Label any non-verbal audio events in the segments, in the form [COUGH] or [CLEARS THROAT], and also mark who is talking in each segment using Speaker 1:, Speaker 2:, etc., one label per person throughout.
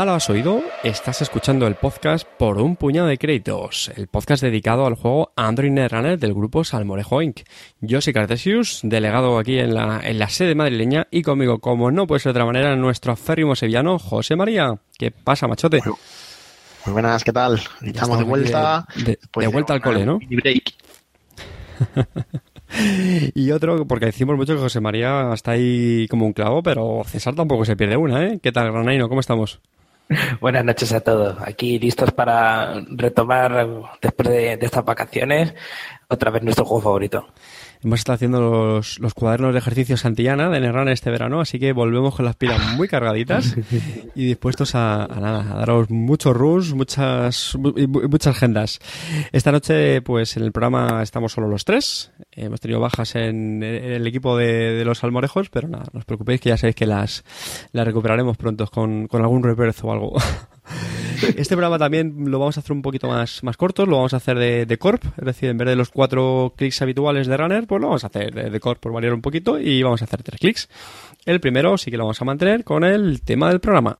Speaker 1: Ya lo has oído, estás escuchando el podcast por un puñado de créditos, el podcast dedicado al juego Android Netrunner del grupo Salmorejo Inc. Yo soy Cartesius, delegado aquí en la, en la sede madrileña, y conmigo, como no puede ser de otra manera, nuestro férrimo sevillano, José María. ¿Qué pasa, machote?
Speaker 2: Muy buenas, ¿qué tal? Estamos de vuelta.
Speaker 1: De, de vuelta al cole, ¿no?
Speaker 2: break. [LAUGHS]
Speaker 1: Y otro, porque decimos mucho que José María está ahí como un clavo, pero César tampoco se pierde una, ¿eh? ¿Qué tal, Granaino? ¿Cómo estamos?
Speaker 3: Buenas noches a todos. Aquí listos para retomar después de, estas vacaciones otra vez nuestro juego favorito.
Speaker 1: Hemos estado haciendo los, los cuadernos de ejercicio Santillana de Nerran este verano, así que volvemos con las pilas muy cargaditas [LAUGHS] y dispuestos a, a nada, a daros muchos rush, muchas, muchas agendas. Esta noche, pues en el programa estamos solo los tres. Hemos tenido bajas en, en el equipo de, de los almorejos, pero nada, no os preocupéis que ya sabéis que las, las recuperaremos pronto con, con algún reverso o algo. [LAUGHS] [LAUGHS] Este programa también lo vamos a hacer un poquito más, más corto, lo vamos a hacer de, Corp, es decir, en vez de los cuatro clics habituales de Runner, pues lo vamos a hacer de, Corp por variar un poquito y vamos a hacer tres clics. El primero sí que lo vamos a mantener con el tema del programa.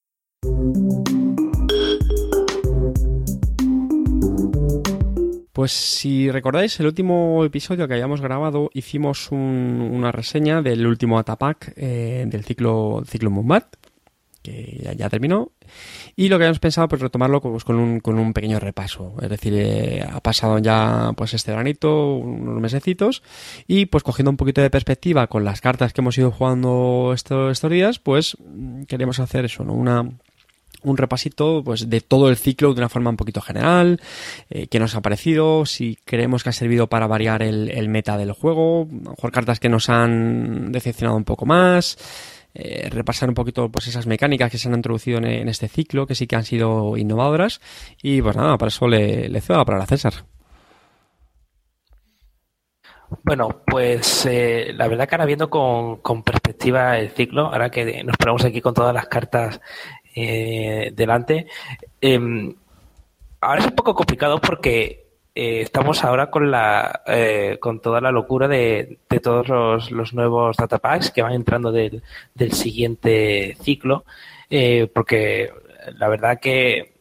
Speaker 1: Pues si recordáis, el último episodio que habíamos grabado hicimos un- una reseña del último Atapack eh, del ciclo, ciclo Mumbat, que ya, terminó. Y lo que habíamos pensado, pues retomarlo pues, con, un, con un pequeño repaso. Es decir, eh, ha pasado ya pues este veranito, unos mesecitos, y pues cogiendo un poquito de perspectiva con las cartas que hemos ido jugando estos, estos días, pues queremos hacer eso, ¿no? Una, un repasito pues de todo el ciclo de una forma un poquito general, eh, qué nos ha parecido, si creemos que ha servido para variar el, el meta del juego, a lo mejor cartas que nos han decepcionado un poco más, eh, repasar un poquito pues esas mecánicas que se han introducido en, este ciclo, que sí que han sido innovadoras, y pues nada, para eso le, le cedo la palabra a César.
Speaker 3: Bueno, pues eh, la verdad que ahora viendo con, con perspectiva el ciclo, ahora que nos ponemos aquí con todas las cartas eh, delante, eh, ahora es un poco complicado porque eh, estamos ahora con la eh, con toda la locura de, de todos los, los nuevos datapacks que van entrando del, del siguiente ciclo, eh, porque la verdad que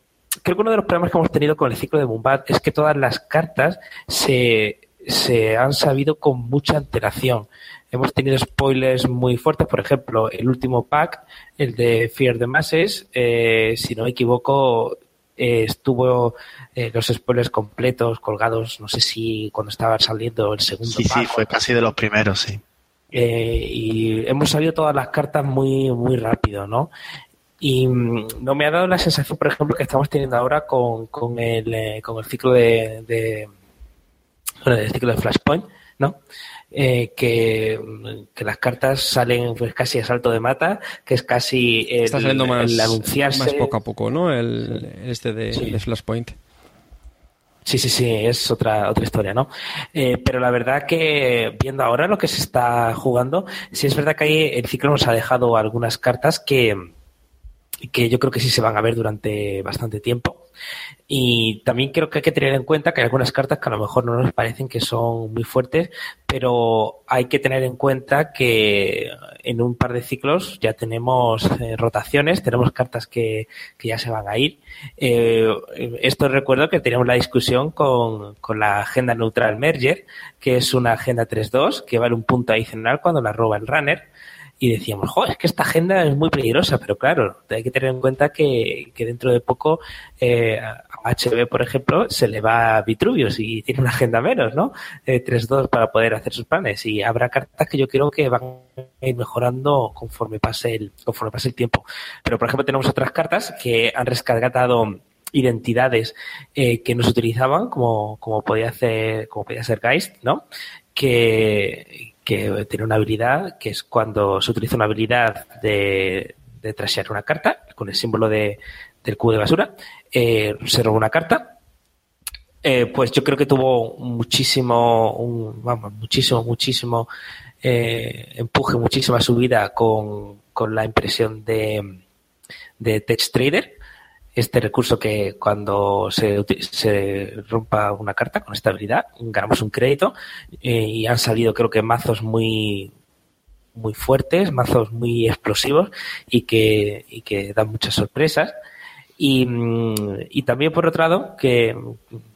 Speaker 3: creo que uno de los problemas que hemos tenido con el ciclo de Mumbat es que todas las cartas se, se han sabido con mucha antelación. Hemos tenido spoilers muy fuertes, por ejemplo, el último pack, el de Fear the Masses, eh, si no me equivoco, eh, estuvo eh, los spoilers completos colgados, no sé si cuando estaba saliendo el segundo
Speaker 2: Sí, sí, fue casi de los primeros, sí.
Speaker 3: Eh, y hemos salido todas las cartas muy, muy rápido, ¿no? Y mm, no me ha dado la sensación, por ejemplo, que estamos teniendo ahora con, con, el, con el ciclo de, de bueno, el ciclo de Flashpoint, ¿no? Eh, que, que las cartas salen pues casi a salto de mata, que es casi el,
Speaker 1: Está saliendo más,
Speaker 3: el anunciarse.
Speaker 1: más poco a poco, ¿no? El, este de,
Speaker 3: Sí.
Speaker 1: de Flashpoint.
Speaker 3: Sí, sí, sí, es otra, otra historia, ¿no? Eh, pero la verdad que viendo ahora lo que se está jugando, sí es verdad que ahí el ciclo nos ha dejado algunas cartas que, que yo creo que sí se van a ver durante bastante tiempo. Y también creo que hay que tener en cuenta que hay algunas cartas que a lo mejor no nos parecen que son muy fuertes, pero hay que tener en cuenta que en un par de ciclos ya tenemos eh, rotaciones, tenemos cartas que, que ya se van a ir. Eh, esto recuerdo que teníamos la discusión con, con la agenda neutral Merger, que es una agenda 3.2 que vale un punto adicional cuando la roba el runner. Y decíamos, jo, es que esta agenda es muy peligrosa, pero claro, hay que tener en cuenta que, que dentro de poco eh, a HB, por ejemplo, se le va a Vitruvius y tiene una agenda menos, ¿no? Eh, 3-2 para poder hacer sus planes. Y habrá cartas que yo creo que van a ir mejorando conforme pase el, conforme pase el tiempo. Pero, por ejemplo, tenemos otras cartas que han rescatado identidades eh, que no se utilizaban, como, como podía hacer, como podía ser Geist, ¿no? Que, que tiene una habilidad que es cuando se utiliza una habilidad de, de trashear una carta con el símbolo de, del cubo de basura, eh, se roba una carta. Eh, pues yo creo que tuvo muchísimo, vamos, muchísimo, muchísimo eh, empuje muchísima subida con, con la impresión de, de TextTrader, este recurso que cuando se, rompa una carta con estabilidad ganamos un crédito eh, y han salido creo que mazos muy muy fuertes, mazos muy explosivos y que, y que dan muchas sorpresas. Y, mm, y, también, por otro lado, que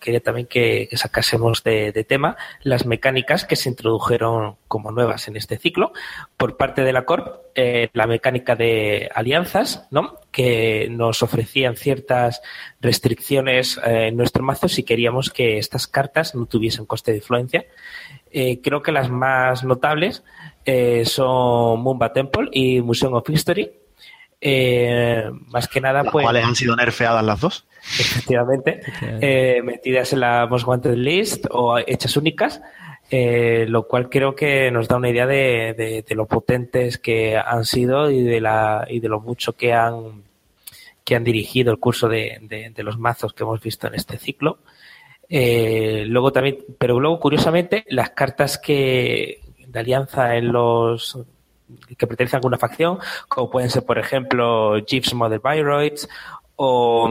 Speaker 3: quería también que, sacásemos de, tema las mecánicas que se introdujeron como nuevas en este ciclo. Por parte de la Corp, eh, la mecánica de alianzas, ¿no? que nos ofrecían ciertas restricciones eh, en nuestro mazo si queríamos que estas cartas no tuviesen coste de influencia. Eh, creo que las más notables son Mumba Temple y Museum of History eh, más que nada,
Speaker 2: ¿Las
Speaker 3: pues.
Speaker 2: ¿Cuáles han sido nerfeadas las dos?
Speaker 3: Efectivamente. Eh, metidas en la Most Wanted List o hechas únicas. Eh, lo cual creo que nos da una idea de, de, de, lo potentes que han sido y de la y de lo mucho que han que han dirigido el curso de, de los mazos que hemos visto en este ciclo. Eh, luego también, pero luego curiosamente las cartas que de alianza en los que pertenecen a alguna facción, como pueden ser, por ejemplo, Jeeves Model Byroids o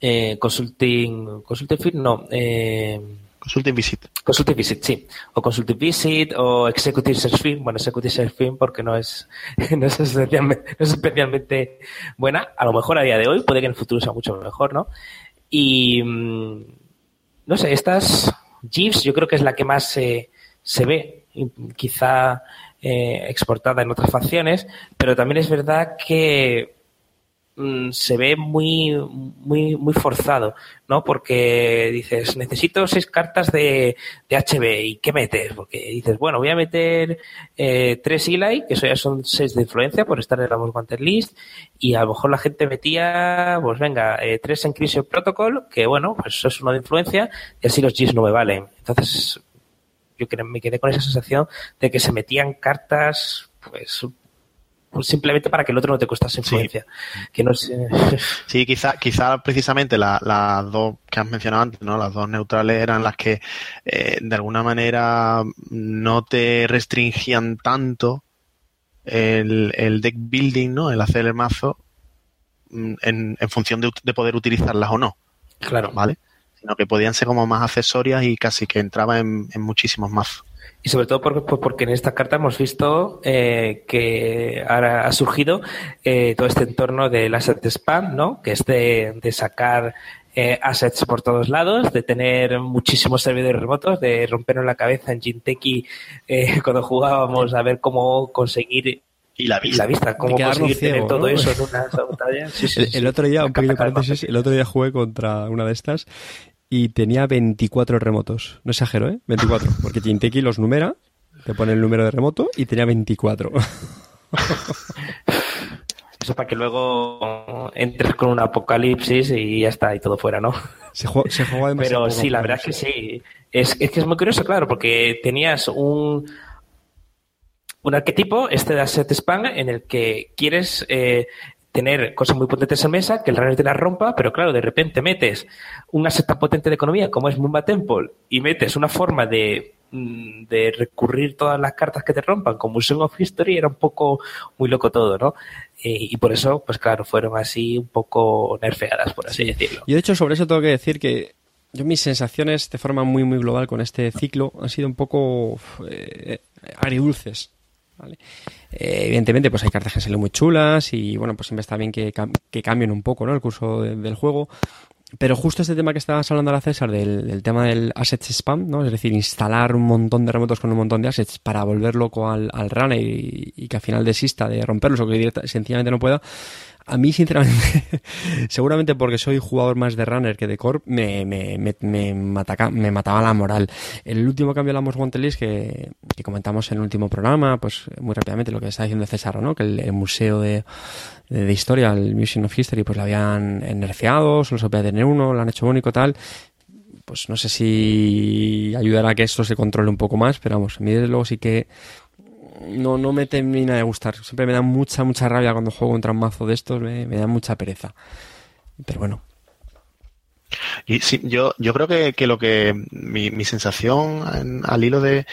Speaker 3: eh, Consulting, Consulting Fit, no, eh,
Speaker 2: Consulting Visit.
Speaker 3: Consulting Visit, sí. O Consulting Visit o Executive Search Film. Bueno, Executive Search Film porque no es, [LAUGHS] no es, especialmente, no es especialmente buena. A lo mejor a día de hoy, puede que en el futuro sea mucho mejor, ¿no? Y, no sé, estas Jeeves yo creo que es la que más se, se ve. Quizá eh, exportada en otras facciones, pero también es verdad que mmm, se ve muy, muy, muy forzado, ¿no? Porque dices, necesito seis cartas de, de HB y ¿qué metes? Porque dices, bueno, voy a meter eh, tres Eli, que eso ya son seis de influencia por estar en la Wanted List, y a lo mejor la gente metía, pues venga, eh, tres Encryption Protocol, que bueno, pues eso es uno de influencia, y así los Gs no me valen. Entonces, yo me quedé con esa sensación de que se metían cartas, pues, simplemente para que el otro no te costase influencia. Sí, que no [LAUGHS]
Speaker 2: sí quizá, quizá precisamente las la dos que has mencionado antes, ¿no? Las dos neutrales eran las que eh, de alguna manera no te restringían tanto el, el deck building, ¿no? El hacer el mazo en, en función de, de poder utilizarlas o no.
Speaker 3: Claro.
Speaker 2: ¿Vale? Sino que podían ser como más accesorias y casi que entraba en, muchísimos mazos.
Speaker 3: Y sobre todo porque, porque, en esta carta hemos visto eh, que ahora ha surgido eh, todo este entorno del asset spam, ¿no? Que es de, de sacar eh, assets por todos lados, de tener muchísimos servidores remotos, de rompernos la cabeza en Ginteki eh, [LAUGHS] cuando jugábamos a ver cómo conseguir
Speaker 2: y la vista,
Speaker 3: la vista cómo conseguir ciego, tener todo
Speaker 1: ¿no?
Speaker 3: eso en una pantalla. Sí, sí,
Speaker 1: el,
Speaker 3: sí.
Speaker 1: el, otro día, un pequeño paréntesis, el otro día jugué contra una de estas y tenía 24 remotos. No exagero, ¿eh? 24. Porque Jinteki los numera, te pone el número de remoto y tenía 24. [LAUGHS]
Speaker 3: Eso para que luego entres con un apocalipsis y ya está, y todo fuera, ¿no?
Speaker 1: Se juega, se juega [LAUGHS]
Speaker 3: Pero sí, la verdad es que sí. Es, es que es muy curioso, claro, porque tenías un, un arquetipo, este de Asset Spam, en el que quieres eh, tener cosas muy potentes en mesa, que el runner te las rompa, pero claro, de repente metes un asset tan potente de economía como es Mumba Temple y metes una forma de, de recurrir todas las cartas que te rompan como Museum of History, era un poco muy loco todo, ¿no? Y por eso, pues claro, fueron así un poco nerfeadas, por así decirlo.
Speaker 1: Y de hecho, sobre eso tengo que decir que yo mis sensaciones de forma muy, muy global con este ciclo han sido un poco eh, agridulces. Eh, evidentemente, pues hay cartas que salen muy chulas y bueno, pues siempre está bien que, que cambien un poco, ¿no? El curso de, del juego. Pero justo este tema que estabas hablando ahora, César, del, del, tema del assets spam, ¿no? Es decir, instalar un montón de remotos con un montón de assets para volver loco al, al runner y, y, que al final desista de romperlos o que directa, sencillamente no pueda. A mí, sinceramente, [LAUGHS] seguramente porque soy jugador más de runner que de corp, me, me, me, me, mataca, me mataba la moral. El último cambio de la Most Wanted que, comentamos en el último programa, pues muy rápidamente lo que está diciendo César, ¿no? Que el, museo de, de, historia, el Museum of History, pues lo habían nerfeado, solo se podía tener uno, lo han hecho único tal. Pues no sé si ayudará a que esto se controle un poco más, pero vamos, a mí desde luego sí que no, no me termina de gustar. Siempre me da mucha, mucha rabia cuando juego contra un mazo de estos, me, me da mucha pereza. Pero bueno.
Speaker 2: Y sí, yo, yo creo que, que lo que mi, mi sensación en- al hilo de,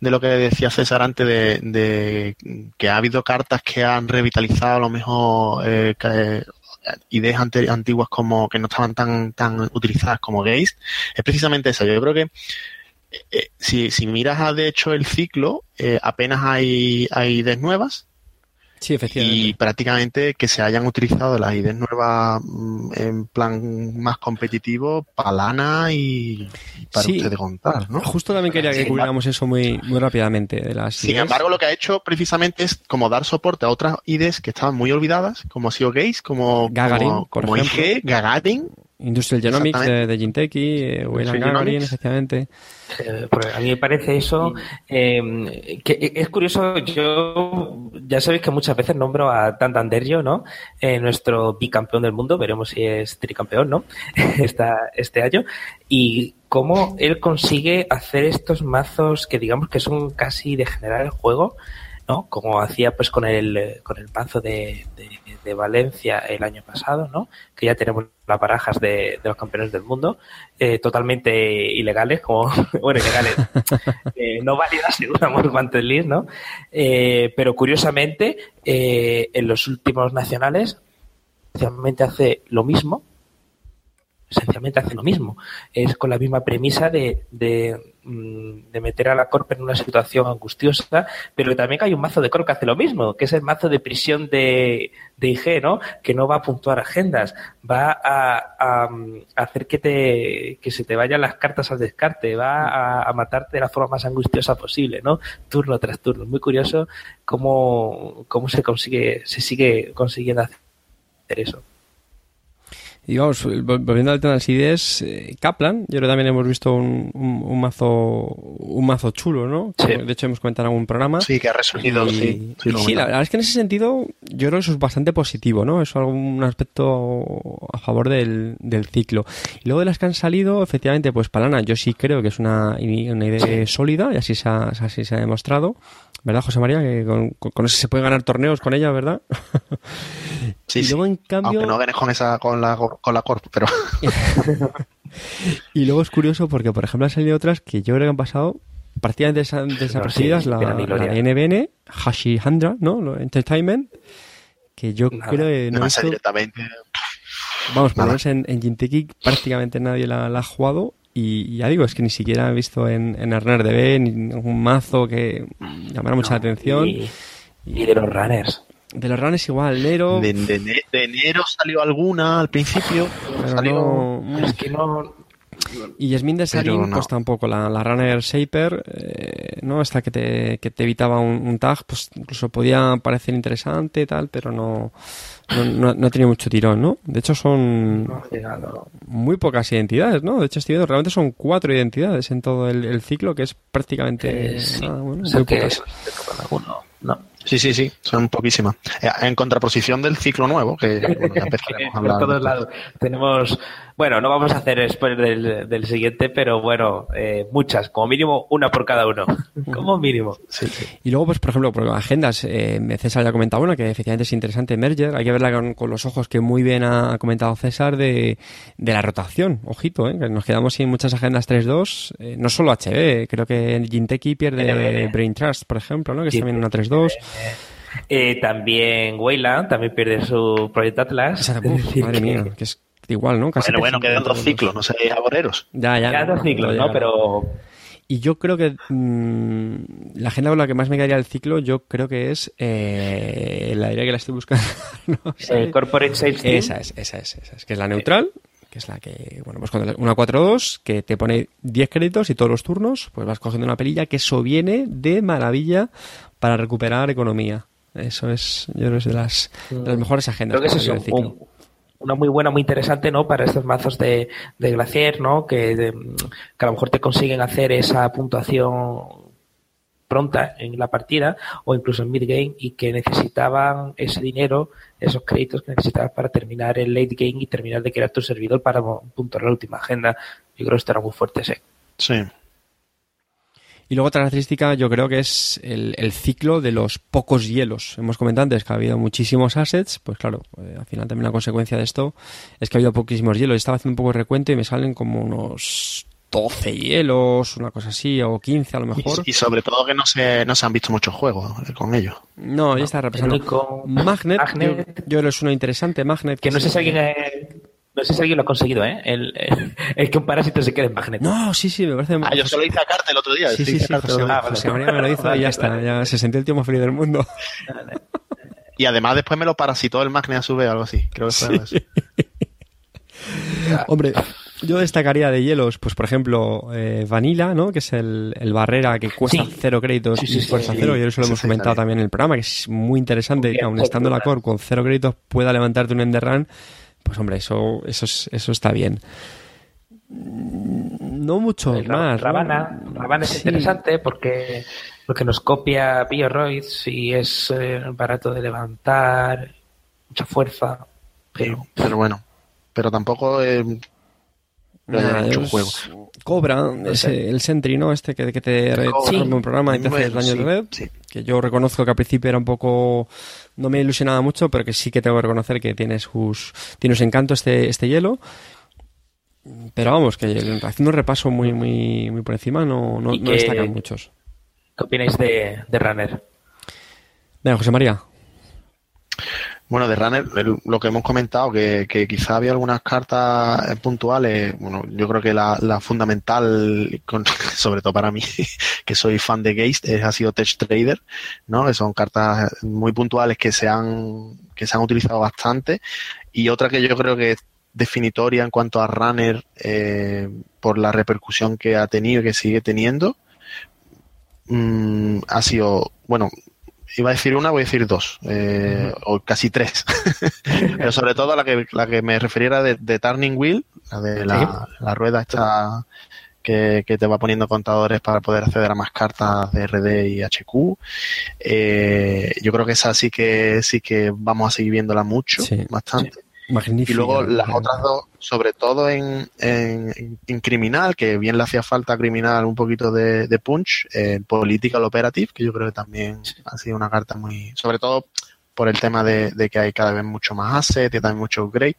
Speaker 2: de lo que decía César antes de, de que ha habido cartas que han revitalizado a lo mejor eh, que- ideas ante- antiguas como que no estaban tan, tan utilizadas como gays, es precisamente eso. Yo creo que eh, si, si miras a, de hecho el ciclo, eh, apenas hay, hay ideas nuevas
Speaker 1: Sí, efectivamente.
Speaker 2: y prácticamente que se hayan utilizado las ideas nuevas mm, en plan más competitivo para lana y, y para
Speaker 1: Sí.
Speaker 2: ustedes contar, ¿no?
Speaker 1: Justo también quería que cubriéramos eso muy, muy rápidamente. De las
Speaker 2: Sin
Speaker 1: ideas.
Speaker 2: embargo, lo que ha hecho precisamente es como dar soporte a otras ideas que estaban muy olvidadas, como ha sido Gaze, como
Speaker 1: Gagarin,
Speaker 2: como,
Speaker 1: por
Speaker 2: como. IG, Gagarin.
Speaker 1: Industrial Genomics de,
Speaker 2: Exactamente.
Speaker 1: de Ginteki, eh, Weyland
Speaker 2: Industrial
Speaker 1: Gagarin,
Speaker 2: Genomics.
Speaker 1: efectivamente.
Speaker 3: Eh, porque a mí me parece eso eh, que es curioso. Yo ya sabéis que muchas veces nombro a Tantanderio, ¿no? Eh, nuestro bicampeón del mundo. Veremos si es tricampeón, ¿no? [LAUGHS] Esta, este año. Y cómo él consigue hacer estos mazos que digamos que son casi de generar el juego, ¿no? Como hacía pues con el eh, con el mazo de, de- de Valencia el año pasado, ¿no? Que ya tenemos las barajas de, de los campeones del mundo, eh, totalmente ilegales, como, [LAUGHS] bueno, ilegales, [LAUGHS] eh, no válidas según Amor List, ¿no? Eh, pero curiosamente, en los últimos nacionales, esencialmente hace lo mismo, esencialmente hace lo mismo. Es con la misma premisa de, de, de meter a la Corp en una situación angustiosa, pero también hay un mazo de Corp que hace lo mismo, que es el mazo de prisión de, de IG, ¿no? Que no va a puntuar agendas, va a, mm, hacer que, te, que se te vayan las cartas al descarte, va a, a matarte de la forma más angustiosa posible, ¿no? Turno tras turno. Muy curioso cómo, cómo se consigue, se sigue consiguiendo hacer eso.
Speaker 1: Y vamos, vol- volviendo al tema de las ideas, eh, Kaplan, yo creo que también hemos visto un, un, un mazo un mazo chulo, ¿no?
Speaker 3: Sí.
Speaker 1: De hecho, hemos comentado en algún programa.
Speaker 2: Sí, que ha resurgido,
Speaker 1: Y,
Speaker 2: sí. sí,
Speaker 1: y
Speaker 2: lo
Speaker 1: sí, la verdad es que en ese sentido yo creo que eso es bastante positivo, ¿no? Es algún aspecto a favor del, del ciclo. Y luego de las que han salido, efectivamente, pues Palana yo sí creo que es una, una idea sólida y así se, ha, así se ha demostrado. ¿Verdad, José María? Que con, con- con eso se pueden ganar torneos con ella, ¿verdad? [LAUGHS]
Speaker 2: Sí,
Speaker 1: y
Speaker 2: sí.
Speaker 1: luego, en cambio...
Speaker 2: Aunque no ganes con esa con la con la Corp, pero [LAUGHS] [LAUGHS]
Speaker 1: Y luego es curioso porque, por ejemplo, han salido otras que yo creo que han pasado prácticamente desa- desapercibidas.
Speaker 3: sí,
Speaker 1: la,
Speaker 3: ni
Speaker 1: la NBN, Hashi Handra, ¿no? Lo- Entertainment, que yo
Speaker 3: Nada,
Speaker 1: creo que no
Speaker 2: no
Speaker 1: visto-
Speaker 2: directamente.
Speaker 1: Vamos, por lo menos en, en Jinteki prácticamente nadie la, la ha jugado. Y, y ya digo, es que ni siquiera he visto en, en Arner DB ningún mazo que llamara mucha atención.
Speaker 3: Y, y de los runners.
Speaker 1: De los runners igual, Nero.
Speaker 2: De, de- de enero salió alguna al principio.
Speaker 1: pero
Speaker 2: salió
Speaker 1: no-
Speaker 3: Es que no.
Speaker 1: Y Yasmin de Sarin,
Speaker 2: no.
Speaker 1: pues tampoco. La, la Runner Shaper, eh, ¿no? Esta que te, que te evitaba un, un tag, pues incluso podía parecer interesante y tal, pero no, no, no, no ha tenido mucho tirón, ¿no? De hecho, son muy pocas identidades, ¿no? De hecho, estoy viendo, realmente son cuatro identidades en todo el, el ciclo, que es prácticamente
Speaker 3: Eh, sí.
Speaker 1: nada, bueno,
Speaker 3: O sea
Speaker 1: muy
Speaker 3: que
Speaker 1: pocas.
Speaker 3: No.
Speaker 2: Sí, sí, sí, son poquísimas. Eh, En contraposición del ciclo nuevo, que bueno, ya empezaremos a [LAUGHS]
Speaker 3: Por
Speaker 2: hablar.
Speaker 3: todos lados. Tenemos, bueno, no vamos a hacer spoiler del, del siguiente, pero bueno, eh, muchas, como mínimo una por cada uno. [LAUGHS] Como mínimo.
Speaker 2: Sí, sí.
Speaker 1: Y luego, pues, por ejemplo, por agendas, eh, César ya ha comentado una que efectivamente es interesante, Merger. Hay que verla con, con los ojos que muy bien ha comentado César de, de la rotación. Ojito, ¿eh? que nos quedamos sin muchas agendas 3-2. eh, no solo HB, creo que Jinteki pierde. Brain Trust, por ejemplo, ¿no? que es también una 3-2.
Speaker 3: Eh, también Wayland también pierde su proyecto Atlas. [LAUGHS] Es decir,
Speaker 1: madre
Speaker 3: que-
Speaker 1: mía, que es igual, ¿no? Casi
Speaker 2: Bueno, bueno,
Speaker 1: que
Speaker 2: quedan dos
Speaker 1: 3-2.
Speaker 2: ciclos, no seáis aboreros.
Speaker 1: Ya, ya.
Speaker 3: Ya dos ciclos, ¿no? Pero
Speaker 1: Y yo creo que mm, la agenda con la que más me quedaría el ciclo, yo creo que es eh, la idea que la estoy buscando. [LAUGHS] no sé.
Speaker 3: el Corporate Sales Team,
Speaker 1: Esa es, esa es, esa es, que es la neutral, que es la que, bueno, pues cuando una 4-2, que te pone 10 créditos y todos los turnos, pues vas cogiendo una pelilla, que eso viene de maravilla para recuperar economía. Eso es, yo creo que es de las, de las mejores agendas
Speaker 3: Creo que es eso, un- una muy buena, muy interesante, ¿no? Para estos mazos de, de Glacier, ¿no? Que, de- que a lo mejor te consiguen hacer esa puntuación pronta en la partida o incluso en mid-game y que necesitaban ese dinero, esos créditos que necesitaban para terminar el late game y terminar de crear tu servidor para puntuar la última agenda. Yo creo que esto era muy fuerte, sí.
Speaker 2: Sí.
Speaker 1: Y luego otra característica yo creo que es el, el, ciclo de los pocos hielos. Hemos comentado antes que ha habido muchísimos assets, pues claro, eh, al final también la consecuencia de esto es que ha habido poquísimos hielos. Estaba haciendo un poco de recuento y me salen como unos 12 hielos, una cosa así, o 15 a lo mejor.
Speaker 2: Y, sobre todo que no se, no se han visto muchos juegos eh, con ellos.
Speaker 1: No, ya está representando. Magnet, Magnet, Yo, yo, creo que es una interesante Magnet.
Speaker 3: Que, que no sé si alguien no sé si alguien lo ha conseguido, ¿eh? El, el, que un parásito se quede en magneto.
Speaker 1: No, sí, sí, me parece.
Speaker 2: Ah, yo solo hice a Carte el otro día.
Speaker 1: Sí, sí, sí. José, ah, José María me lo hizo y ya está. Ya se sintió el tío más feliz del mundo.
Speaker 2: Y además después me lo parasitó el magnet a su vez o algo así. Creo que fue sí. [LAUGHS]
Speaker 1: Hombre, yo destacaría de hielos, pues por ejemplo, eh, Vanilla, ¿no? Que es el, el barrera que cuesta sí. cero créditos
Speaker 3: sí,
Speaker 1: y fuerza cero. Y eso lo hemos comentado también en el programa, que es muy interesante que aun estando la core con cero créditos pueda levantarte un enderrun pues hombre, eso, eso, eso está bien. No mucho
Speaker 3: el
Speaker 1: más.
Speaker 3: Ravana,
Speaker 1: ¿no?
Speaker 3: Ravana es
Speaker 1: Sí.
Speaker 3: interesante porque, porque nos copia Bioroids y es eh, barato de levantar, mucha fuerza. Pero,
Speaker 2: Pero bueno, pero tampoco eh, no mucho juego.
Speaker 1: Cobra, ese- el Sentry, ¿no? Este que, que te rompe un programa y te hace
Speaker 2: Bueno,
Speaker 1: daño
Speaker 2: sí,
Speaker 1: de red.
Speaker 2: sí.
Speaker 1: Que yo reconozco que al principio era un poco. No me ilusionaba mucho, pero que sí que tengo que reconocer que tiene sus, tiene su encanto este, este hielo. Pero vamos, que haciendo un repaso muy, muy, muy por encima no, no, destacan muchos.
Speaker 3: ¿Qué opináis de, de Runner?
Speaker 1: Venga, José María.
Speaker 2: Bueno, de Runner, lo que hemos comentado, que, quizá había algunas cartas eh, puntuales, bueno, yo creo que la, fundamental, con- [LAUGHS] sobre todo para mí, [LAUGHS] que soy fan de Geist, ha sido Tech Trader, ¿no? Que son cartas muy puntuales que se han, que se han utilizado bastante. Y otra que yo creo que es definitoria en cuanto a Runner, eh, por la repercusión que ha tenido y que sigue teniendo, mm, ha sido, bueno, iba a decir una, voy a decir dos, eh, o casi tres. [LAUGHS] Pero sobre todo la que, la que me referiera de, de Turning Wheel, la de la, la rueda esta que, que te va poniendo contadores para poder acceder a más cartas de RD y HQ. Eh, yo creo que esa sí que sí que vamos a seguir viéndola mucho,
Speaker 1: Sí,
Speaker 2: bastante.
Speaker 1: Magnífico.
Speaker 2: Y luego las
Speaker 1: Eh,
Speaker 2: otras dos, sobre todo en, en, en Criminal, que bien le hacía falta a Criminal un poquito de, de punch, en Political Operative, que yo creo que también ha sido una carta muy, sobre todo por el tema de, de que hay cada vez mucho más asset y también mucho upgrade,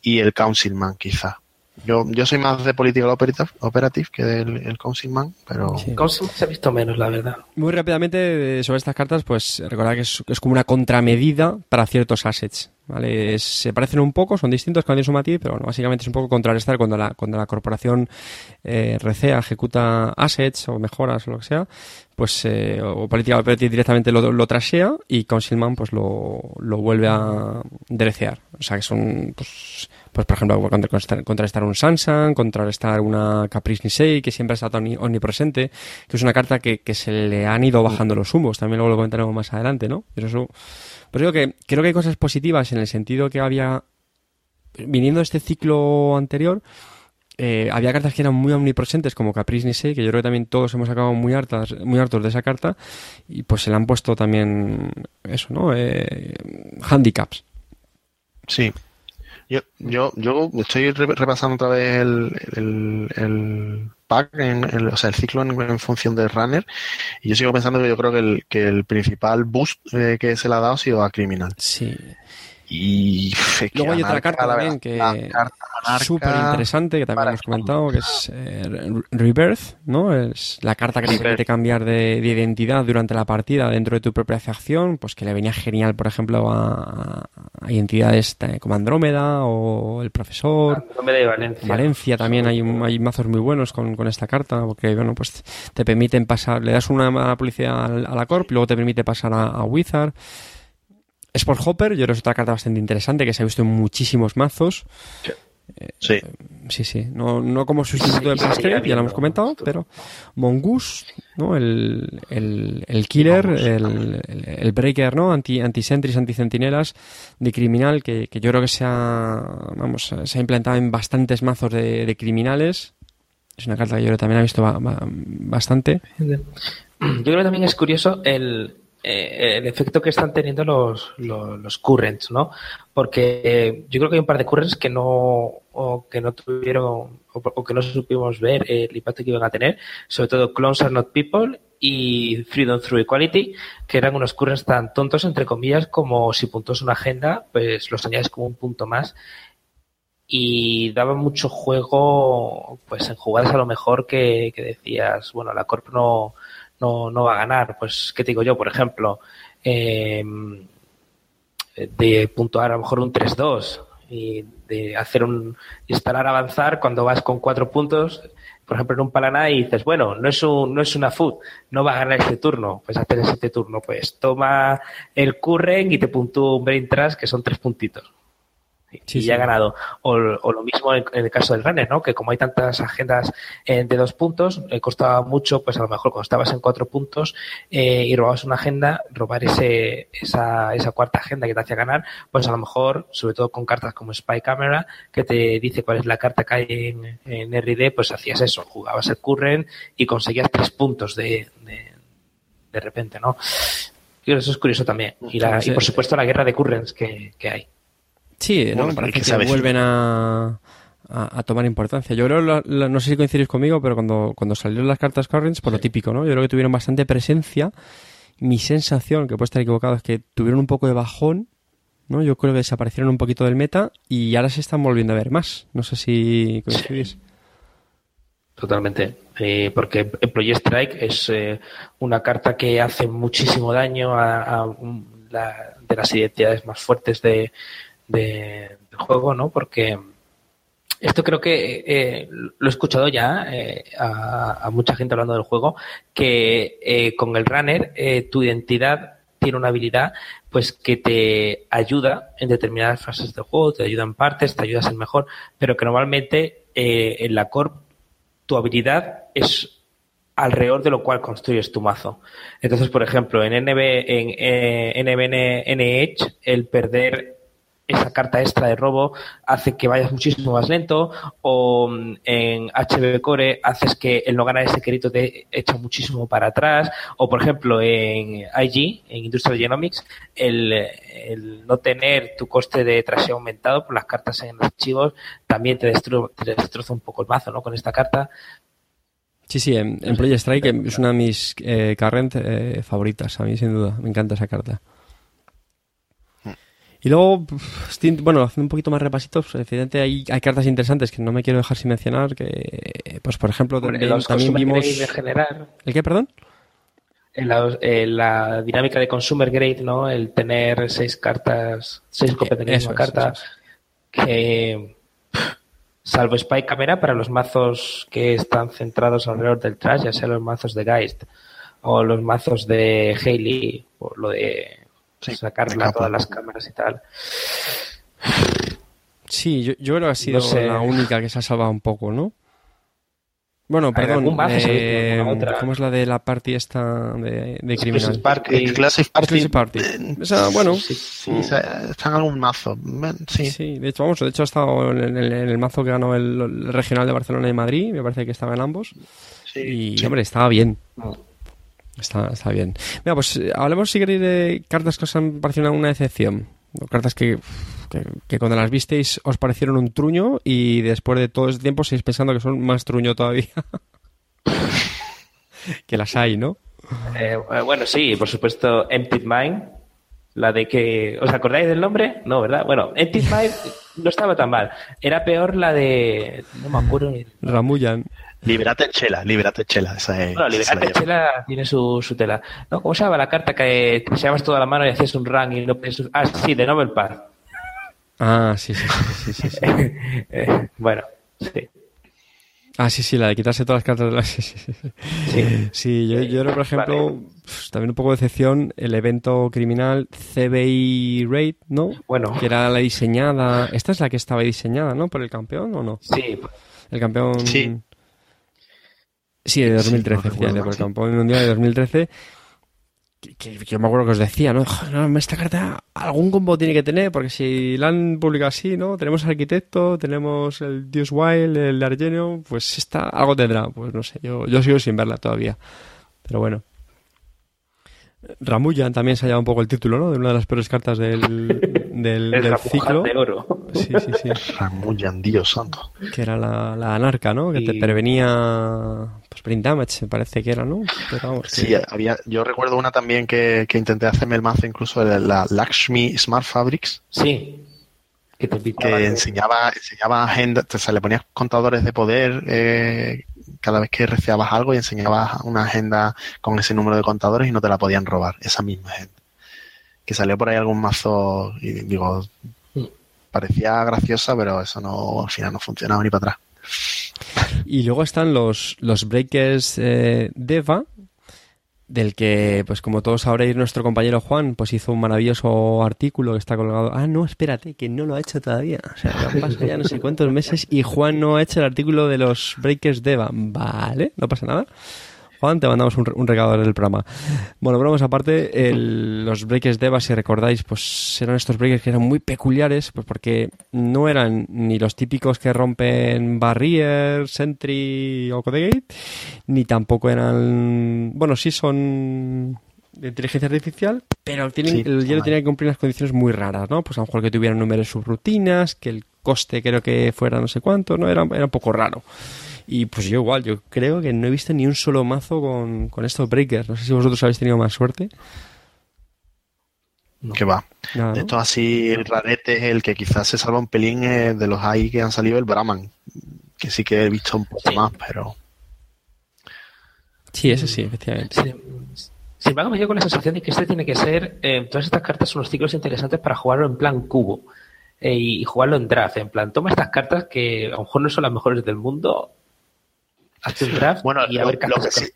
Speaker 2: y el Councilman quizá. Yo, yo soy más de Political Operative, operative que del el Councilman, pero
Speaker 1: Sí.
Speaker 3: Cosmo se ha visto menos, la verdad.
Speaker 1: Muy rápidamente eh, sobre estas cartas, pues recordad que es, es como una contramedida para ciertos assets. ¿vale? Es- se parecen un poco, son distintos, cada uno su matiz, pero bueno, básicamente es un poco contrarrestar cuando la, cuando la corporación eh, recea, ejecuta assets o mejoras o lo que sea, pues eh, o Political Operative directamente lo, lo trasea y Councilman pues lo, lo vuelve a derecear. O sea que son, pues, pues por ejemplo, contra- contrarrestar un Sansan, contrarrestar una Caprice Nisei, que siempre ha estado omni- omnipresente, que es una carta que, que se le han ido bajando los humos, también luego lo comentaremos más adelante, ¿no? Pero eso, pero digo que creo que hay cosas positivas en el sentido que había, viniendo de este ciclo anterior, eh, había cartas que eran muy omnipresentes como Caprice Nisei, que yo creo que también todos hemos acabado muy hartas, muy hartos de esa carta, y pues se le han puesto también eso, ¿no? Eh, handicaps.
Speaker 2: Sí. Yo, yo, yo estoy re- repasando otra vez el, el, el pack, en, el- o sea, el ciclo en, en función del runner, y yo sigo pensando que yo creo que el, que el principal boost eh, que se le ha dado ha sido a Criminal.
Speaker 1: Sí.
Speaker 2: Y
Speaker 1: Luego hay otra carta también que súper interesante que también hemos comentado, que es [LAUGHS] eh, Re- Rebirth, ¿no? Es la carta que te permite cambiar de, de identidad durante la partida dentro de tu propia acción, pues que le venía genial, por ejemplo, a, a identidades como Andrómeda o el Profesor.
Speaker 3: Andrómeda y Valencia.
Speaker 1: Valencia también hay, un- hay mazos muy buenos con, con esta carta, porque bueno, pues te permiten pasar, le das una publicidad al- a la Corp, luego te permite pasar a, a Wizard. Sport Hopper, yo creo que es otra carta bastante interesante que se ha visto en muchísimos mazos.
Speaker 2: Sí.
Speaker 1: Sí, sí, no, no como sustituto de Planescape,
Speaker 3: ya
Speaker 1: ya lo hemos comentado,
Speaker 3: esto.
Speaker 1: pero Mongoose, ¿no? El, el, el killer, el, el, el breaker, ¿no? Anti, anti-sentries, anti-centinelas de criminal, que, que yo creo que se ha, vamos, se ha implantado en bastantes mazos de, de criminales. Es una carta que yo creo que también he visto ba- ba- bastante.
Speaker 3: Yo creo que también es curioso el, eh, el efecto que están teniendo los, los, currents, ¿no? Porque eh, yo creo que hay un par de currents que no, o que no tuvieron, o, que no supimos ver el impacto que iban a tener, sobre todo Clones Are Not People y Freedom Through Equality, que eran unos currents tan tontos, entre comillas, como si puntos una agenda, pues los añades como un punto más y daba mucho juego pues en jugadas a lo mejor que decías, bueno, la Corp no, no, no va a ganar. Pues, ¿qué te digo yo? Por ejemplo, eh, de puntuar a lo mejor un 3-2 y de hacer un instalar avanzar cuando vas con cuatro puntos, por ejemplo en un palaná y dices, bueno, no es un, no es una food, no va a ganar este turno, pues haces este turno, pues toma el curren y te puntúa un brain trash que son tres puntitos y ya ha ganado. O, lo mismo en, el caso del runner, ¿no? Que como hay tantas agendas eh, de dos puntos, eh, costaba mucho, pues a lo mejor cuando estabas en cuatro puntos eh, y robabas una agenda, robar ese, esa, esa cuarta agenda que te hacía ganar, pues a lo mejor, sobre todo con cartas como Spy Camera, que te dice cuál es la carta que hay en, en RD, pues hacías eso, jugabas el curren y conseguías tres puntos de, de, repente, ¿no? Y eso es curioso también. Y, la, y por supuesto la guerra de currents que, que hay.
Speaker 1: Sí, ¿no? parece que, vuelven a, a, tomar importancia. Yo creo, no sé si coincidís conmigo, pero cuando, cuando salieron las cartas Currents, por lo típico, ¿no? Yo creo que tuvieron bastante presencia. Mi sensación, que puede estar equivocado, es que tuvieron un poco de bajón, ¿no? Yo creo que desaparecieron un poquito del meta y ahora se están volviendo a ver más. No sé si coincidís.
Speaker 3: Totalmente, eh, porque Project Strike es eh, una carta que hace muchísimo daño a, a la, de las identidades más fuertes de, de, del juego, ¿no? Porque esto creo que eh, lo he escuchado ya eh, a, mucha gente hablando del juego, que eh, con el runner tu identidad tiene una habilidad pues que te ayuda en determinadas fases del juego, te ayuda en partes, te ayuda a ser mejor, pero que normalmente en la core tu habilidad es alrededor de lo cual construyes tu mazo. Entonces, por ejemplo, en NB, en NBN el perder esa carta extra de robo hace que vayas muchísimo más lento o mm, en HB Core haces que el no ganar ese crédito te echa muchísimo para atrás o por ejemplo en IG, en Industrial Genomics, el, no tener tu coste de traseo aumentado por las cartas en los archivos también te, destroza un poco el mazo ¿no? con esta carta.
Speaker 1: Sí, sí, en, Project Strike es una de mis eh, current eh, favoritas, a mí sin duda, me encanta esa carta. Y luego, bueno, haciendo un poquito más repasitos, evidentemente hay, hay cartas interesantes que no me quiero dejar sin mencionar, que, pues por ejemplo, también, vimos... ¿El qué, perdón?
Speaker 3: En la, dinámica de Consumer Grade, ¿no? El tener seis cartas, seis copias de la misma carta, que salvo Spy Camera para los mazos que están centrados alrededor del trash, ya sea los mazos de Geist o los mazos de Haley, o lo de sacarla a todas las cámaras y tal.
Speaker 1: Sí, yo, yo creo que ha sido la única que se ha salvado un poco, ¿no? Bueno, perdón, eh, ¿cómo es la de la party esta de, de criminal?
Speaker 2: Party, Classic Party.
Speaker 1: party. bueno.
Speaker 2: Sí, sí, está en algún mazo. Sí.
Speaker 1: sí, de hecho, vamos, de hecho ha estado en el, mazo que ganó el, regional de Barcelona y Madrid, me parece que estaba en ambos. Sí, y, hombre, estaba bien. Está, está bien. Mira, pues eh, hablemos si queréis de cartas que os han parecido una decepción. cartas que, que, cuando las visteis os parecieron un truño y después de todo ese tiempo seguís pensando que son más truño todavía. [LAUGHS] que las hay, ¿no?
Speaker 3: Eh, bueno, sí, por supuesto, Empty Mind. La de que. ¿Os acordáis del nombre? No, ¿verdad? Bueno, Empty Mind no estaba tan mal. Era peor la de. No me acuerdo.
Speaker 1: Ramullan.
Speaker 2: Liberate Chela, Liberate Chela. Esa es,
Speaker 3: bueno, Liberate Chela tiene su, su tela. ¿No? ¿Cómo se llama la carta que te llevas toda la mano y haces un run y no piensas... Ah, sí, de Nobel Par.
Speaker 1: Ah, sí, sí, sí, sí, sí. [LAUGHS]
Speaker 3: Eh, bueno, sí.
Speaker 1: Ah, sí, sí, la de quitarse todas las cartas de la... [LAUGHS] Sí, sí, sí. sí. yo, yo por ejemplo, también un poco de decepción, el evento criminal CBI Raid, ¿no?
Speaker 3: Bueno.
Speaker 1: Que era la diseñada... Esta es la que estaba diseñada, ¿no? Por el campeón, ¿o no?
Speaker 3: Sí.
Speaker 1: El campeón... Sí. Sí, de 2013, sí, por el campo mundial de 2013. Que, yo me acuerdo que os decía, ¿no? Esta carta algún combo tiene que tener, porque si la han publicado así, ¿no? Tenemos arquitecto, tenemos el Dios Wild, el Argenio, pues esta algo tendrá. Pues no sé, yo, yo sigo sin verla todavía. Pero bueno. Ramullan también se ha llevado un poco el título, ¿no? De una de las peores cartas del, [LAUGHS] del,
Speaker 3: El
Speaker 1: del ciclo.
Speaker 3: de oro.
Speaker 1: Sí, sí, sí.
Speaker 2: Ramullan, Dios santo.
Speaker 1: Que era la, la anarca, ¿no? Que te prevenía. Pues brain damage, me parece que era, ¿no? Pero vamos, que-
Speaker 2: Sí, había, yo recuerdo una también que, que intenté hacerme el mazo, incluso de la Lakshmi Smart Fabrics,
Speaker 3: Sí. Que te
Speaker 2: que enseñaba, enseñaba agenda, te- se le ponías contadores de poder eh, cada vez que reciabas algo y enseñabas una agenda con ese número de contadores y no te la podían robar, esa misma agenda. Que salió por ahí algún mazo y digo,
Speaker 3: Mm.
Speaker 2: parecía graciosa, pero eso no, al final no funcionaba ni para atrás.
Speaker 1: Y luego están los, los breakers eh, Deva, del que, pues como todos sabréis, nuestro compañero Juan pues hizo un maravilloso artículo que está colgado. Ah, no, espérate, que no lo ha hecho todavía. O sea, han ya no sé cuántos meses y Juan no ha hecho el artículo de los breakers Deva. Vale, no pasa nada. Juan, te mandamos un, un recado del programa. Bueno, bromas aparte, el- los breakers Deva, si recordáis, pues eran estos breakers que eran muy peculiares, pues porque no eran ni los típicos que rompen Barrier, Sentry o Codegate, ni tampoco eran... Bueno, sí son de inteligencia artificial, pero tienen,
Speaker 2: Sí,
Speaker 1: el hielo tenía que cumplir unas condiciones muy raras, ¿no? Pues a lo mejor que tuvieran números de subrutinas, que el coste creo que fuera no sé cuánto, ¿no? Era, era un poco raro. Y pues yo igual, yo creo que no he visto ni un solo mazo con, con estos breakers. No sé si vosotros habéis tenido más suerte.
Speaker 3: No.
Speaker 2: Que va.
Speaker 1: Nada,
Speaker 2: De
Speaker 1: ¿no?
Speaker 2: estos así raretes, el que quizás se salva un pelín eh, de los ahí que han salido, el Brahman. Que sí que he visto un poco
Speaker 3: Sí.
Speaker 2: más, pero
Speaker 1: Sí, ese sí, efectivamente.
Speaker 3: Sin, sin embargo, me llevo con la sensación de que este tiene que ser. eh, todas estas cartas son unos ciclos interesantes para jugarlo en plan cubo eh, y jugarlo en draft. En plan, toma estas cartas que a lo mejor no son las mejores del mundo, hazte un draft
Speaker 2: Bueno,
Speaker 3: y a
Speaker 2: lo,
Speaker 3: ver
Speaker 2: lo que sí,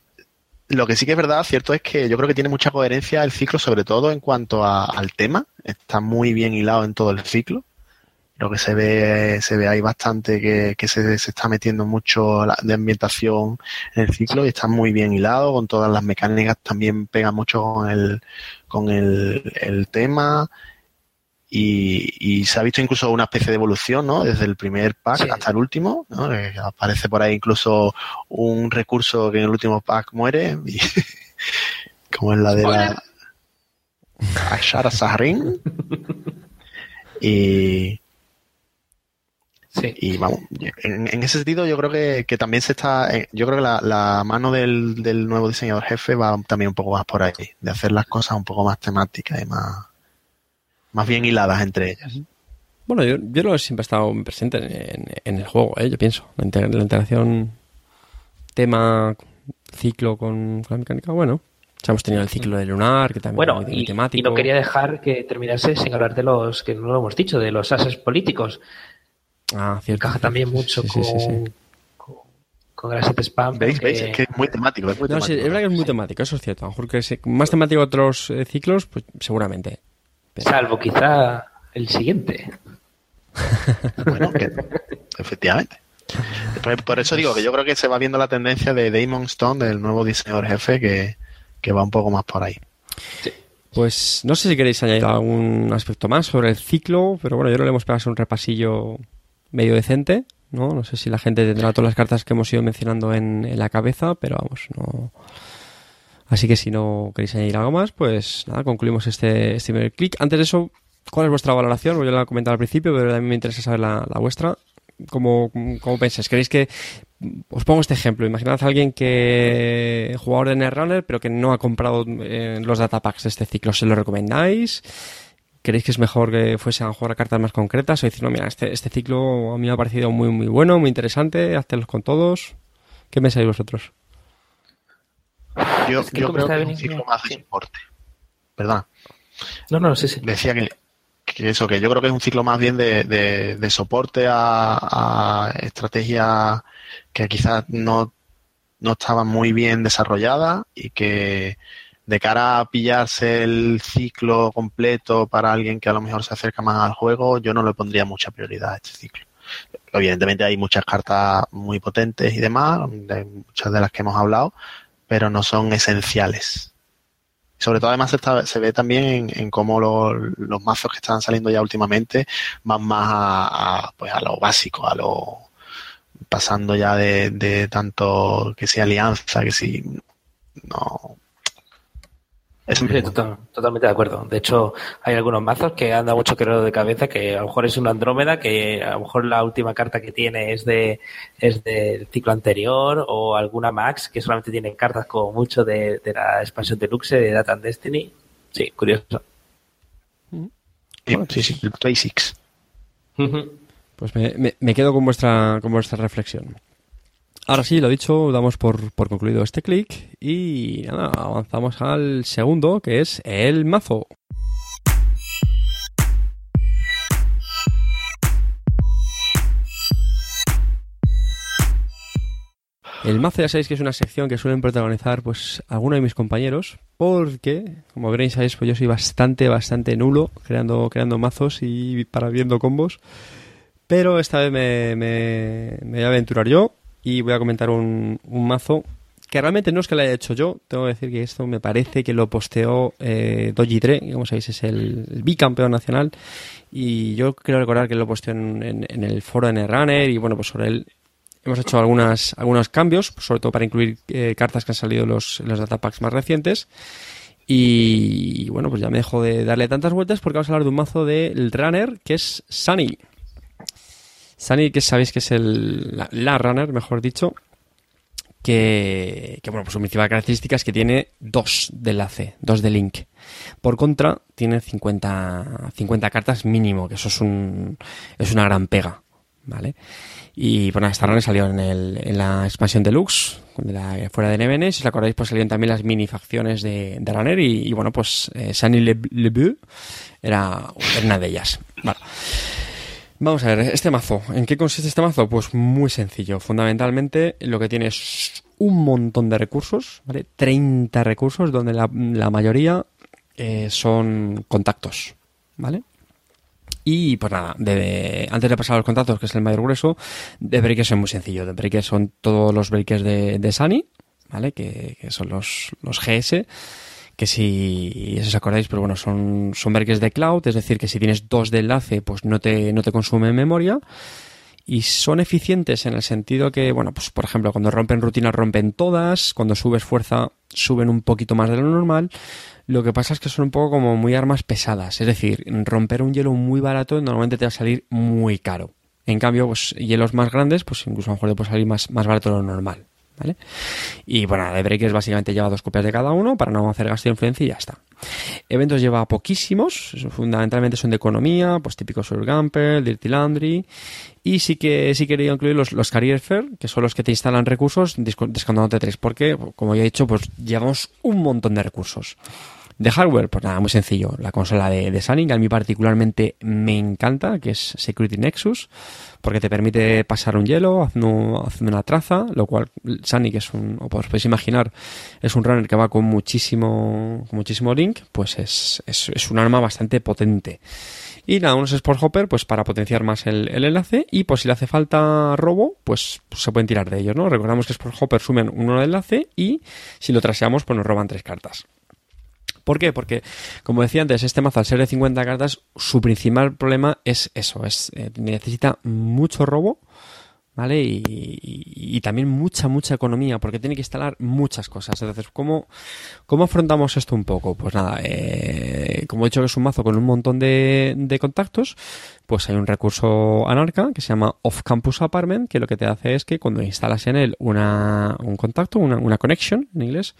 Speaker 2: lo que sí que es verdad, cierto, es que yo creo que tiene mucha coherencia el ciclo, sobre todo en cuanto a- al tema. Está muy bien hilado en todo el ciclo. Creo que se ve, se ve ahí bastante que, que se, se está metiendo mucho de ambientación en el ciclo y está muy bien hilado con todas las mecánicas. También pega mucho con el, con el, el tema. Y, y se ha visto incluso una especie de evolución, ¿no? Desde el primer pack
Speaker 3: Sí.
Speaker 2: hasta el último, ¿no? Que aparece por ahí incluso un recurso que en el último pack muere, y- [LAUGHS] como es la de la Ashara Sahrin. Y,
Speaker 3: Sí.
Speaker 2: y vamos, en, en ese sentido yo creo que, que también se está, eh, yo creo que la, la mano del, del nuevo diseñador jefe va también un poco más por ahí, de hacer las cosas un poco más temáticas y más, más bien hiladas entre ellas.
Speaker 1: Bueno, yo, yo lo he siempre estado presente en, en- en el juego, ¿eh? yo pienso. La, inter- la integración tema ciclo con, con la mecánica, bueno. O sea, hemos tenido el ciclo de lunar, que también
Speaker 3: Bueno,
Speaker 1: es muy
Speaker 3: y,
Speaker 1: temático.
Speaker 3: y no quería dejar que terminase sin hablar de los que no lo hemos dicho, de los ases políticos.
Speaker 1: Ah, cierto.
Speaker 3: Encaja también mucho
Speaker 1: Sí,
Speaker 3: con,
Speaker 1: sí, sí, sí.
Speaker 3: con, con Grasset Spam.
Speaker 2: ¿Veis?
Speaker 3: porque-
Speaker 2: ¿Veis? Es que es muy temático. Es muy
Speaker 1: No, sí,
Speaker 2: temático.
Speaker 1: es verdad que es muy temático, eso es cierto. A lo mejor que es más temático que otros eh, ciclos, pues seguramente. Pero-
Speaker 3: Salvo quizá el siguiente. [LAUGHS]
Speaker 2: Bueno, que- efectivamente. Pues por eso digo que yo creo que se va viendo la tendencia de Damon Stone, del nuevo diseñador jefe, que, que va un poco más por ahí.
Speaker 1: Pues no sé si queréis añadir algún aspecto más sobre el ciclo, pero bueno, yo creo que le hemos pegado un repasillo medio decente, ¿no? No sé si la gente tendrá todas las cartas que hemos ido mencionando en, en la cabeza, pero vamos, no. Así que si no queréis añadir algo más, pues nada, concluimos este, este primer clic. Antes de eso, ¿cuál es vuestra valoración? Yo la he comentado al principio, pero también me interesa saber la, vuestra. ¿Cómo, ¿Cómo pensáis? ¿Queréis que os pongo este ejemplo. Imaginad a alguien que jugador de Netrunner, pero que no ha comprado eh, los datapacks de este ciclo. ¿Se lo recomendáis? ¿Creéis que es mejor que fuese a jugar a cartas más concretas? O decir, no, mira, este, este ciclo a mí me ha parecido muy, muy bueno, muy interesante, háztelos con todos. ¿Qué pensáis vosotros?
Speaker 2: Yo,
Speaker 3: Es que
Speaker 2: yo creo que es un ciclo más de soporte. Perdona.
Speaker 3: No, no, sí, sí.
Speaker 2: Decía que, que eso, que yo creo que es un ciclo más bien de, de- de soporte a, a estrategias que quizás no, no estaban muy bien desarrolladas y que de cara a pillarse el ciclo completo para alguien que a lo mejor se acerca más al juego, yo no le pondría mucha prioridad a este ciclo. Evidentemente hay muchas cartas muy potentes y demás, de muchas de las que hemos hablado, pero no son esenciales. Sobre todo además se, se ve también en, cómo lo- los mazos que están saliendo ya últimamente van más a, pues a lo básico, a lo pasando ya de, tanto que sea alianza, que si no
Speaker 3: Sí, totalmente de acuerdo. De hecho, hay algunos mazos que han dado mucho querido de cabeza que a lo mejor es una Andrómeda, que a lo mejor la última carta que tiene es de es del ciclo anterior, o alguna Max que solamente tiene cartas como mucho de, la expansión deluxe de Data and Destiny. Sí, curioso.
Speaker 2: Sí, sí, el Basics.
Speaker 1: Pues me, me, quedo con vuestra, con vuestra reflexión. Ahora sí, lo dicho, damos por, por concluido este clic y nada, avanzamos al segundo, que es el mazo. El mazo ya sabéis que es una sección que suelen protagonizar pues algunos de mis compañeros, porque, como veréis, sabéis, pues yo soy bastante, bastante nulo creando, creando mazos y para viendo combos. Pero esta vez me, me voy a aventurar yo y voy a comentar un, un, mazo que realmente no es que lo haya hecho yo, tengo que decir que esto me parece que lo posteó eh, Doji 3, que como sabéis es el, bicampeón nacional, y yo creo recordar que lo posteó en, en, el foro de Netrunner y bueno, pues sobre él hemos hecho algunas, algunos cambios, sobre todo para incluir eh, cartas que han salido los, los datapacks más recientes. Y, bueno, pues ya me dejo de darle tantas vueltas porque vamos a hablar de un mazo del runner que es Sunny. Sunny, que sabéis que es el, la, runner, mejor dicho, que, bueno, pues su principal característica es que tiene dos de enlace, dos de link. Por contra, tiene 50, 50 cartas mínimo, que eso es, un, es una gran pega, ¿vale? Y bueno, esta runner salió en, el, en la expansión deluxe, de la, fuera de Nevenes, si os acordáis, pues salieron también las mini facciones de, de runner y, bueno, pues eh, Sunny Le, Le era, era una de ellas. Vamos a ver, este mazo, ¿en qué consiste este mazo? Pues muy sencillo. Fundamentalmente lo que tiene es un montón de recursos, ¿vale? 30 recursos, donde la, mayoría eh, son contactos, ¿vale? Y pues nada, antes de pasar a los contactos, que es el mayor grueso, de breakers es muy sencillo. De breakers son todos los breakers de, de Sunny, ¿vale? Que, que son los GS que si, os acordáis, pero bueno, son, son de cloud, es decir, que si tienes dos de enlace, pues no te, no te consume memoria. Y son eficientes en el sentido que, bueno, pues por ejemplo, cuando rompen rutinas rompen todas, cuando subes fuerza suben un poquito más de lo normal. Lo que pasa es que son un poco como muy armas pesadas, es decir, romper un hielo muy barato normalmente te va a salir muy caro. En cambio, pues hielos más grandes, pues incluso a lo mejor te puede salir más, más barato de lo normal. ¿Vale? Y bueno, de Breakers básicamente lleva dos copias de cada uno para no hacer gasto de influencia y ya está. Eventos lleva poquísimos, fundamentalmente son de economía, pues típicos el Gamper, Dirty Landry, y sí que sí quería incluir los, los Fair, que son los que te instalan recursos descontándote tres, porque, como ya he dicho, pues llevamos un montón de recursos. De hardware, pues nada, muy sencillo. La consola de, de que a mí particularmente me encanta, que es Security Nexus, porque te permite pasar un hielo haciendo, una traza, lo cual que es un, o podéis imaginar, es un runner que va con muchísimo, con muchísimo link, pues es, es, es un arma bastante potente. Y nada, unos Sport Hopper, pues para potenciar más el, el, enlace. Y pues si le hace falta robo, pues, se pueden tirar de ellos, ¿no? Recordamos que Sport Hopper sumen uno de enlace y si lo traseamos, pues nos roban tres cartas. ¿Por qué? Porque, como decía antes, este mazo al ser de 50 cartas, su principal problema es eso, es eh, necesita mucho robo, ¿vale? Y, también mucha, mucha economía, porque tiene que instalar muchas cosas. Entonces, ¿cómo, cómo afrontamos esto un poco? Pues nada, eh, como he dicho que es un mazo con un montón de, de contactos, pues hay un recurso anarca que se llama Off Campus Apartment, que lo que te hace es que cuando instalas en él una, un contacto, una, una connection en inglés,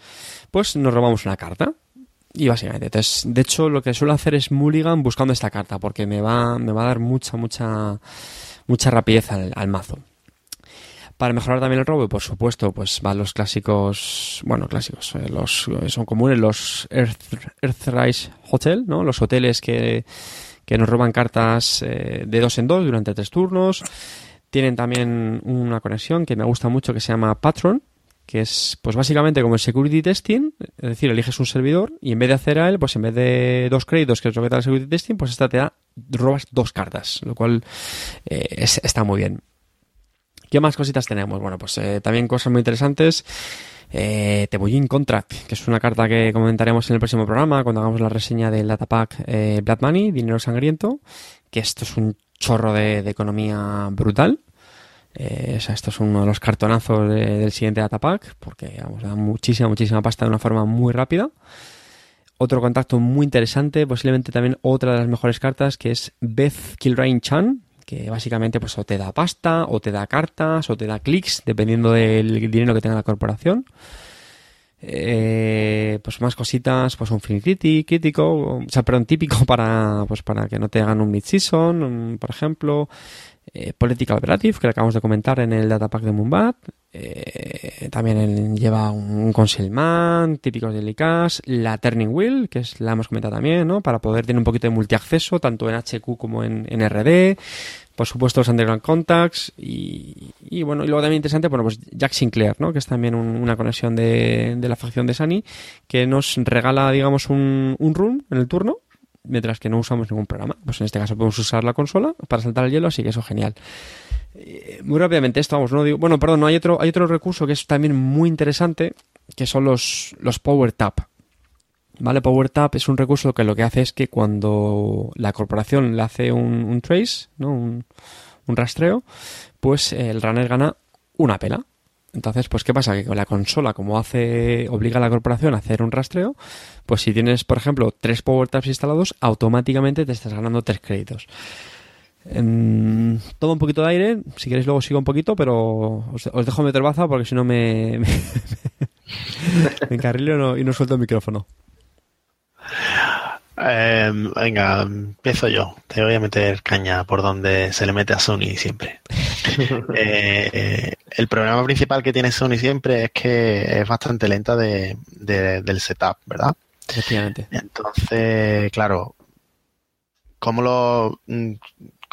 Speaker 1: pues nos robamos una carta. Y básicamente, entonces, de hecho, lo que suelo hacer es Mulligan buscando esta carta, porque me va, me va a dar mucha, mucha, mucha rapidez al, mazo. Para mejorar también el robo, por supuesto, pues van los clásicos, bueno, clásicos, eh, los son comunes los Earth, Earthrise Hotel, ¿no? Los hoteles que, que nos roban cartas eh, de dos en dos durante tres turnos. Tienen también una conexión que me gusta mucho que se llama Patron, que es pues básicamente como el security testing, es decir, eliges un servidor y en vez de hacer a él, pues en vez de dos créditos, que es lo que da el security testing, pues esta te da, robas dos cartas, lo cual eh, está muy bien. ¿Qué más cositas tenemos? Bueno, pues eh, también cosas muy interesantes. Eh, Contract, que es una carta que comentaremos en el próximo programa cuando hagamos la reseña del datapack eh, Blood Money, dinero sangriento, que esto es un chorro de economía brutal. Eh, esto es uno de los cartonazos del siguiente datapack, porque vamos, da muchísima, muchísima pasta de una forma muy rápida. otro contacto muy interesante, posiblemente también otra de las mejores cartas, que es Beth Kilrain Chan, que básicamente pues o te da pasta, o te da cartas, o te da clics, dependiendo del dinero que tenga la corporación. Eh, pues más cositas, pues un film crítico, o sea, perdón, típico [LAUGHS] para, pues para que no te hagan un mid-season, por ejemplo. Eh, Political Operative, que le acabamos de comentar en el datapack de Moonbat. Eh, también lleva un Concealman, típicos de Licas, la Turning Wheel, que es la hemos comentado también, ¿no? Para poder tener un poquito de multiacceso, tanto en HQ como en, RD. Por supuesto, los Underground Contacts. Y, bueno, y luego también interesante, bueno, pues Jack Sinclair, ¿no? Que es también una conexión de, la facción de Sunny, que nos regala, digamos, un, un run en el turno mientras que no usamos ningún programa. Pues en este caso podemos usar la consola para saltar el hielo, así que eso es genial. Eh, muy rápidamente, esto vamos, no digo, bueno, perdón, hay otro, hay otro recurso que es también muy interesante, que son los, los Power Tap. ¿Vale? Power Tap es un recurso que lo que hace es que cuando la corporación le hace un, trace, ¿no? Un, un, rastreo, pues el runner gana una pela. Entonces, pues, ¿qué pasa? Que con la consola, como hace, obliga a la corporación a hacer un rastreo, pues si tienes, por ejemplo, tres Power Taps instalados, automáticamente te estás ganando tres créditos. todo un poquito de aire, si queréis luego sigo un poquito, pero os, dejo meter baza porque si no me, [LAUGHS] me, me encarrilo y no suelto el micrófono.
Speaker 2: Eh, venga, empiezo yo. Te voy a meter caña por donde se le mete a Sony siempre. [LAUGHS] Eh, el problema principal que tiene Sony siempre es que es bastante lenta de, del setup, ¿verdad?
Speaker 1: Efectivamente.
Speaker 2: Entonces, claro, ¿cómo lo,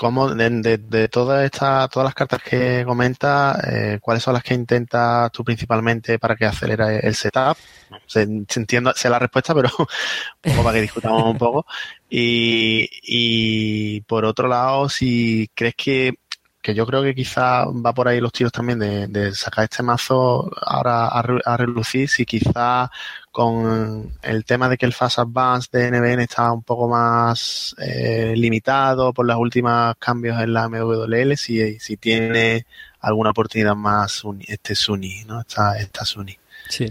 Speaker 2: ¿Cómo, de, de, todas estas, todas las cartas que comentas, eh, cuáles son las que intentas tú principalmente para que acelere el setup? Se, entiendo, sé la respuesta, pero [LAUGHS] como para que discutamos un poco. Y, y por otro lado, si crees que que yo creo que quizá va por ahí los tiros también de, sacar este mazo ahora a, relucir, si quizá con el tema de que el Fast Advance de NBN está un poco más eh, limitado por los últimos cambios en la MWL, si, si tiene alguna oportunidad más este Sunny, ¿no? Esta, esta Sunny.
Speaker 1: Sí.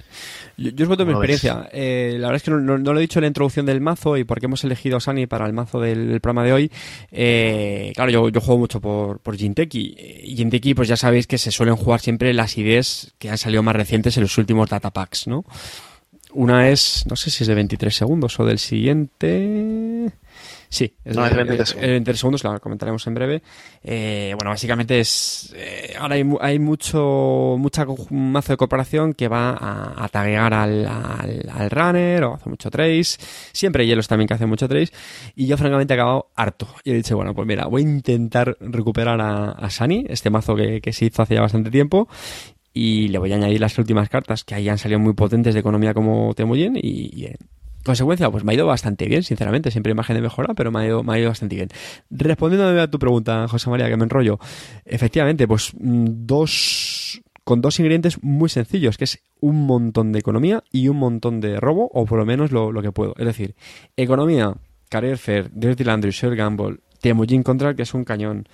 Speaker 1: Yo, os cuento mi experiencia. Eh, la verdad es que no, lo he dicho en la introducción del mazo y porque hemos elegido a Sani para el mazo del, programa de hoy. Eh, claro, yo, yo, juego mucho por, por Jinteki. Y Jinteki, pues ya sabéis que se suelen jugar siempre las ideas que han salido más recientes en los últimos datapacks, ¿no? Una es, no sé si es de 23 segundos o del siguiente. Sí,
Speaker 2: es, no, es
Speaker 1: El, segundos, lo comentaremos en breve. Eh, bueno, básicamente es. Eh, ahora hay, hay mucho mucha mazo de corporación que va a, a taguear al, al, runner o hace mucho trace. Siempre hay hielos también que hacen mucho trace. Y yo, francamente, he acabado harto. Y he dicho, bueno, pues mira, voy a intentar recuperar a, a Sani, este mazo que, que se hizo hace ya bastante tiempo y le voy a añadir las últimas cartas que hayan salido muy potentes de economía como Temuyen y, y, consecuencia, pues me ha ido bastante bien, sinceramente. Siempre imagen de mejora, pero me ha ido, me ha ido bastante bien. Respondiendo a tu pregunta, José María, que me enrollo. Efectivamente, pues mm, dos con dos ingredientes muy sencillos, que es un montón de economía y un montón de robo, o por lo menos lo, que puedo. Es decir, economía, Career Fair, Dirty Landry, Share Gamble, Temujin Contract, que es un cañón.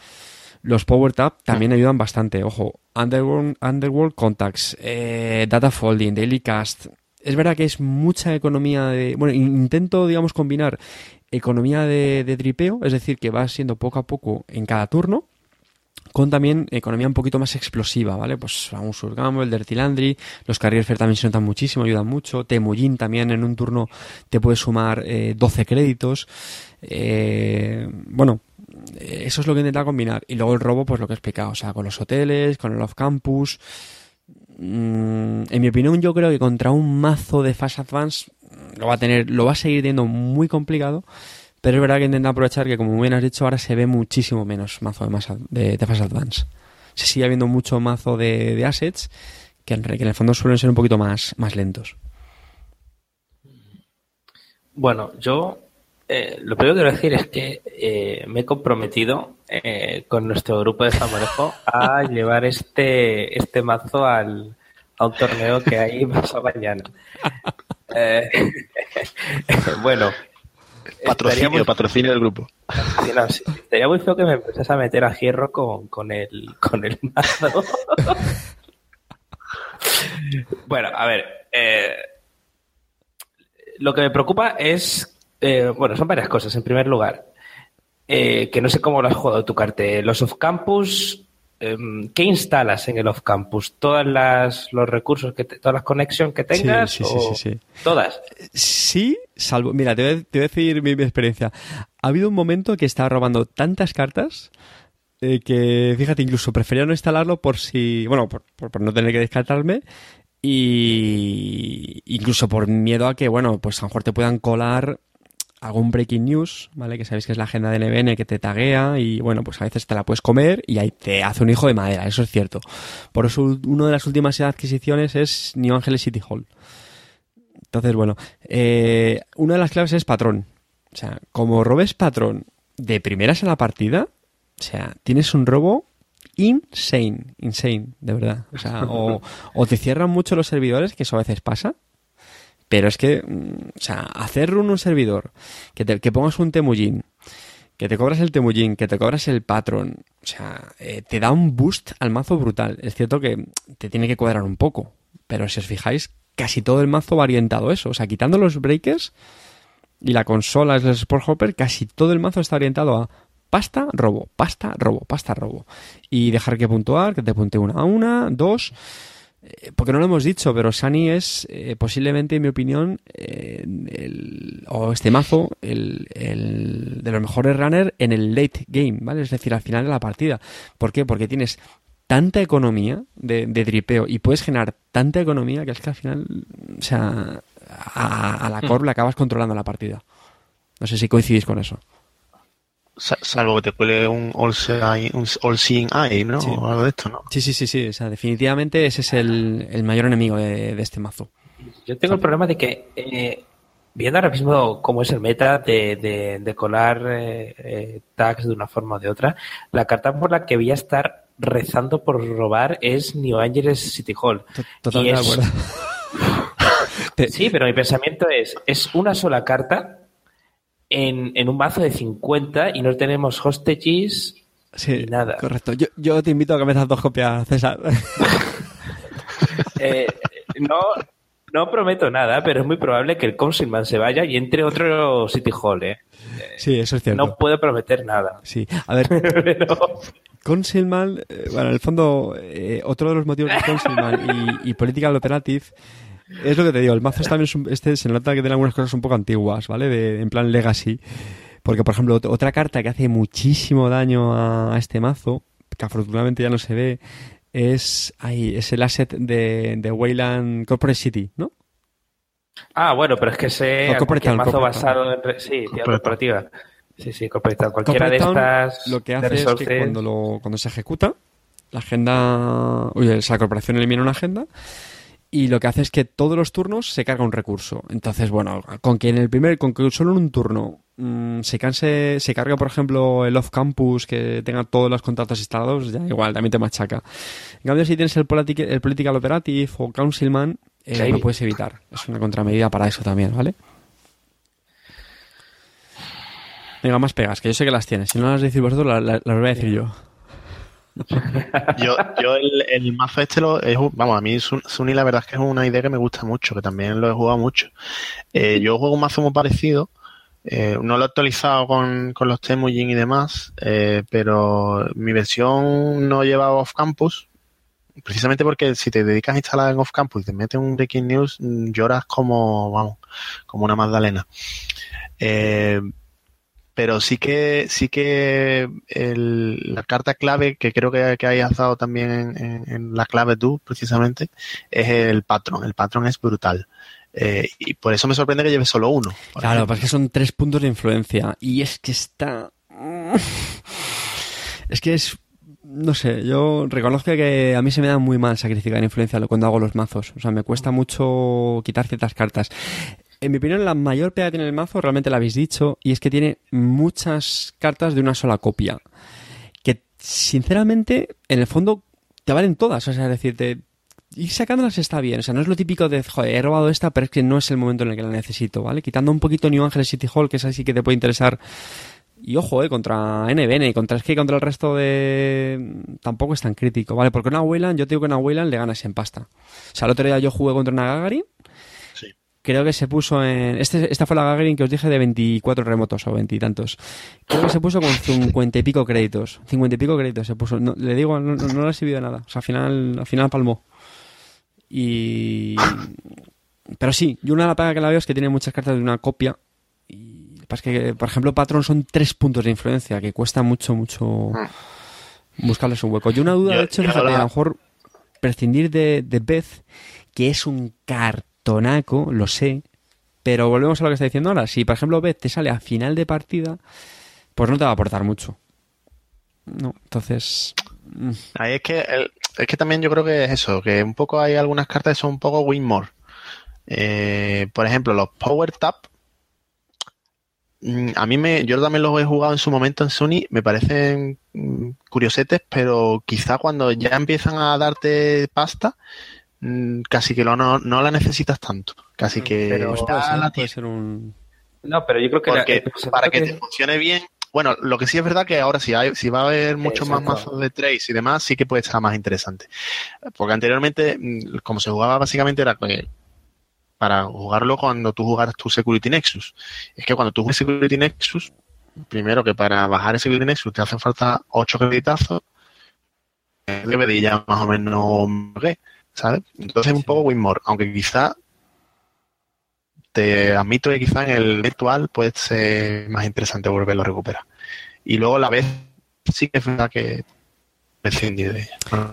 Speaker 1: Los Power Tap también ayudan bastante. Ojo, Underworld, Underworld Contacts, eh, Data Folding, Daily Cast, es verdad que es mucha economía de... Bueno, intento, digamos, combinar economía de, de tripeo, es decir, que va siendo poco a poco en cada turno, con también economía un poquito más explosiva, ¿vale? Pues un Surgamble, el Dirty Landry, los Carrier Fair también se notan muchísimo, ayudan mucho, Temujin también en un turno te puede sumar eh, 12 créditos, eh, bueno, eso es lo que intenta combinar. Y luego el robo, pues lo que he explicado, o sea, con los hoteles, con el off-campus, Mm, en mi opinión, yo creo que contra un mazo de Fast Advance mm, lo va a tener, lo va a seguir teniendo muy complicado. Pero es verdad que intenta aprovechar que, como bien has dicho, ahora se ve muchísimo menos mazo de, Fast Advance. Se sigue habiendo mucho mazo de, assets que en, que en, el fondo suelen ser un poquito más, más lentos.
Speaker 3: Bueno, yo eh, lo primero que quiero decir es que eh, me he comprometido eh, con nuestro grupo de Zamarejo a [LAUGHS] llevar este, este mazo al, a un torneo que hay [LAUGHS] pasado mañana. [LAUGHS] bueno.
Speaker 2: Patrocinio, patrocinio del grupo.
Speaker 3: Sería muy feo que me empezase a meter a hierro con, con, el, con el mazo. bueno, a ver. lo que me preocupa es, eh, bueno, son varias cosas. En primer lugar, eh, que no sé cómo lo has jugado tu cartel. Los off-campus, em, ¿qué instalas en el off-campus? ¿Todas las los recursos, que todas las conexiones que tengas?
Speaker 1: Sí, sí, sí, sí,
Speaker 3: ¿Todas?
Speaker 1: Sí, salvo... Mira, te voy, a, te voy a decir mi, mi, experiencia. Ha habido un momento que estaba robando tantas cartas eh, que, fíjate, incluso prefería no instalarlo por si... Bueno, por, por, por no tener que descartarme y incluso por miedo a que, bueno, pues a lo mejor te puedan colar algún breaking news, ¿vale? Que sabéis que es la agenda de NBN que te taguea y bueno, pues a veces te la puedes comer y ahí te hace un hijo de madera, eso es cierto. Por eso una de las últimas adquisiciones es New Angeles City Hall. Entonces, bueno, eh, una de las claves es patrón. O sea, como robes patrón de primeras a la partida, o sea, tienes un robo insane, insane, de verdad. O sea, o, o te cierran mucho los servidores, que eso a veces pasa, pero es que, o sea, hacer un servidor, que, te, que pongas un temullín, que te cobras el temullín, que te cobras el patrón, o sea, eh, te da un boost al mazo brutal. Es cierto que te tiene que cuadrar un poco, pero si os fijáis, casi todo el mazo va orientado a eso. O sea, quitando los breakers y la consola es el Sport Hopper, casi todo el mazo está orientado a pasta, robo, pasta, robo, pasta, robo. Y dejar que puntuar, que te puntee una a una, dos porque no lo hemos dicho, pero Sunny es eh, posiblemente, en mi opinión, eh, el, o este mazo, el, el, de los mejores runners en el late game, ¿vale? Es decir, al final de la partida. ¿Por qué? Porque tienes tanta economía de, de dripeo y puedes generar tanta economía que es que al final, o sea, a, a la core le acabas controlando la partida. No sé si coincidís con eso.
Speaker 2: Salvo que te cuele un all, seeing, un all seeing eye, ¿no?
Speaker 1: Sí.
Speaker 2: O algo de esto, ¿no?
Speaker 1: Sí, sí, sí, sí. O sea, definitivamente ese es el, el mayor enemigo de, de, este mazo.
Speaker 3: Yo tengo el problema de que, eh, viendo ahora mismo cómo es el meta de, de, de colar eh, eh, tags de una forma o de otra, la carta por la que voy a estar rezando por robar es New Angeles City Hall.
Speaker 1: Totalmente
Speaker 3: es...
Speaker 1: de acuerdo. [LAUGHS]
Speaker 3: sí, pero mi pensamiento es, es una sola carta en, en, un mazo de 50 y no tenemos hostages
Speaker 1: sí,
Speaker 3: ni nada.
Speaker 1: Correcto. Yo, yo, te invito a que me das dos copias, César. [LAUGHS]
Speaker 3: eh, no, no prometo nada, pero es muy probable que el Consilman se vaya y entre otro City Hall, ¿eh?
Speaker 1: Sí, eso es cierto.
Speaker 3: No puedo prometer nada.
Speaker 1: Sí, a ver. [LAUGHS] pero... Consilman, eh, bueno, en el fondo, eh, otro de los motivos de Consilman y, y Political Operative es lo que te digo, el mazo también es un, este se nota que tiene algunas cosas un poco antiguas, ¿vale? De, en plan legacy. Porque, por ejemplo, otra carta que hace muchísimo daño a, a este mazo, que afortunadamente ya no se ve, es, ahí, es el asset de, de Wayland Corporate City, ¿no?
Speaker 3: Ah, bueno, pero es que ese
Speaker 1: no, corporate
Speaker 3: mazo
Speaker 1: corporate
Speaker 3: basado en... Sí, corporativa. Sí, sí, corporate Cualquiera de estas...
Speaker 1: Lo que hace es que cuando, lo, cuando se ejecuta, la agenda... Oye, esa corporación elimina una agenda y lo que hace es que todos los turnos se carga un recurso. Entonces, bueno, con que en el primer, con que solo en un turno mmm, se canse, se carga, por ejemplo, el off campus que tenga todos los contratos instalados, ya igual, también te machaca. En cambio, si tienes el, el Political Operative o Councilman, eh, sí. lo puedes evitar. Es una contramedida para eso también, ¿vale? Venga, más pegas, que yo sé que las tienes. Si no las decís vosotros, las, las voy a decir yo. [LAUGHS]
Speaker 2: yo, yo el, el, mazo este lo vamos, a mí Sunny la verdad es que es una idea que me gusta mucho, que también lo he jugado mucho. Eh, yo juego un mazo muy parecido, eh, no lo he actualizado con, con los Temujin y demás, eh, pero mi versión no lleva off campus, precisamente porque si te dedicas a instalar en off campus y te metes un breaking news, lloras como, vamos, como una magdalena. Eh, pero sí que sí que el, la carta clave que creo que, que hayas dado también en, en, en, la clave tú precisamente es el patrón. El patrón es brutal. Eh, y por eso me sorprende que lleve solo uno
Speaker 1: claro porque son tres puntos de influencia. Y es que está [LAUGHS] es que es no sé, yo reconozco que a mí se me da muy mal sacrificar influencia cuando hago los mazos. O sea, me cuesta mucho quitar ciertas cartas en mi opinión, la mayor pega que tiene el mazo, realmente la habéis dicho, y es que tiene muchas cartas de una sola copia. Que, sinceramente, en el fondo, te valen todas. O sea, es decir, te, ir sacándolas está bien. O sea, no es lo típico de, joder, he robado esta, pero es que no es el momento en el que la necesito, ¿vale? Quitando un poquito New Angeles City Hall, que es así que te puede interesar. Y ojo, eh, contra NBN, contra es que contra el resto de. tampoco es tan crítico, ¿vale? Porque una Wayland, yo te digo que una Wayland le ganas en pasta. O sea, el otro día yo jugué contra una Gagarin creo que se puso en... Este, esta fue la Gagarin que os dije de 24 remotos o 20 y tantos. Creo que se puso con 50 y pico créditos. 50 y pico créditos se puso. No, le digo, no, no, no le ha servido nada. O sea, al final, al final palmó. Y... Pero sí, yo una de las pegas que la veo es que tiene muchas cartas de una copia. Y es que, por ejemplo, Patron son tres puntos de influencia, que cuesta mucho, mucho buscarles un hueco. Yo una duda,
Speaker 2: Yo-
Speaker 1: de hecho, fíjate,
Speaker 2: la-
Speaker 1: a lo mejor prescindir de, de Beth, que es un cartonaco, lo sé, pero volvemos a lo que está diciendo ahora. Si, por ejemplo, Beth te sale a final de partida, pues no te va a aportar mucho. No, entonces... mm,
Speaker 2: Ahí es que es que también yo creo que es eso, que un poco hay algunas cartas que son un poco win more. Eh, por ejemplo, los Power Tap. mm, A mí me, yo también los he jugado en su momento en Sony, me parecen mm, curiosetes, pero quizá cuando ya empiezan a darte pasta, casi que lo, no, no la necesitas tanto. Casi que
Speaker 3: Pero-
Speaker 1: pues puede ser,
Speaker 2: la
Speaker 1: puede ser un...
Speaker 3: No, pero yo creo que
Speaker 2: porque para que te funcione bien, bueno, lo que sí es verdad que ahora si, hay, si va a haber muchos más mazos de trace y demás, sí que puede estar más interesante. Porque anteriormente, mm, como se jugaba básicamente era que para jugarlo cuando tú jugaras tu Security Nexus. Es que cuando tú juegas Security Nexus, primero que para bajar el Security Nexus te hacen falta 8 creditazos, de ya más o menos, ¿qué? ¿Sabes? Entonces es un
Speaker 1: Sí.
Speaker 2: poco Winmore, aunque quizá te admito que quizá en el virtual puede ser más interesante volverlo a recuperar. Y luego la vez sí que es verdad que prescindí de ella.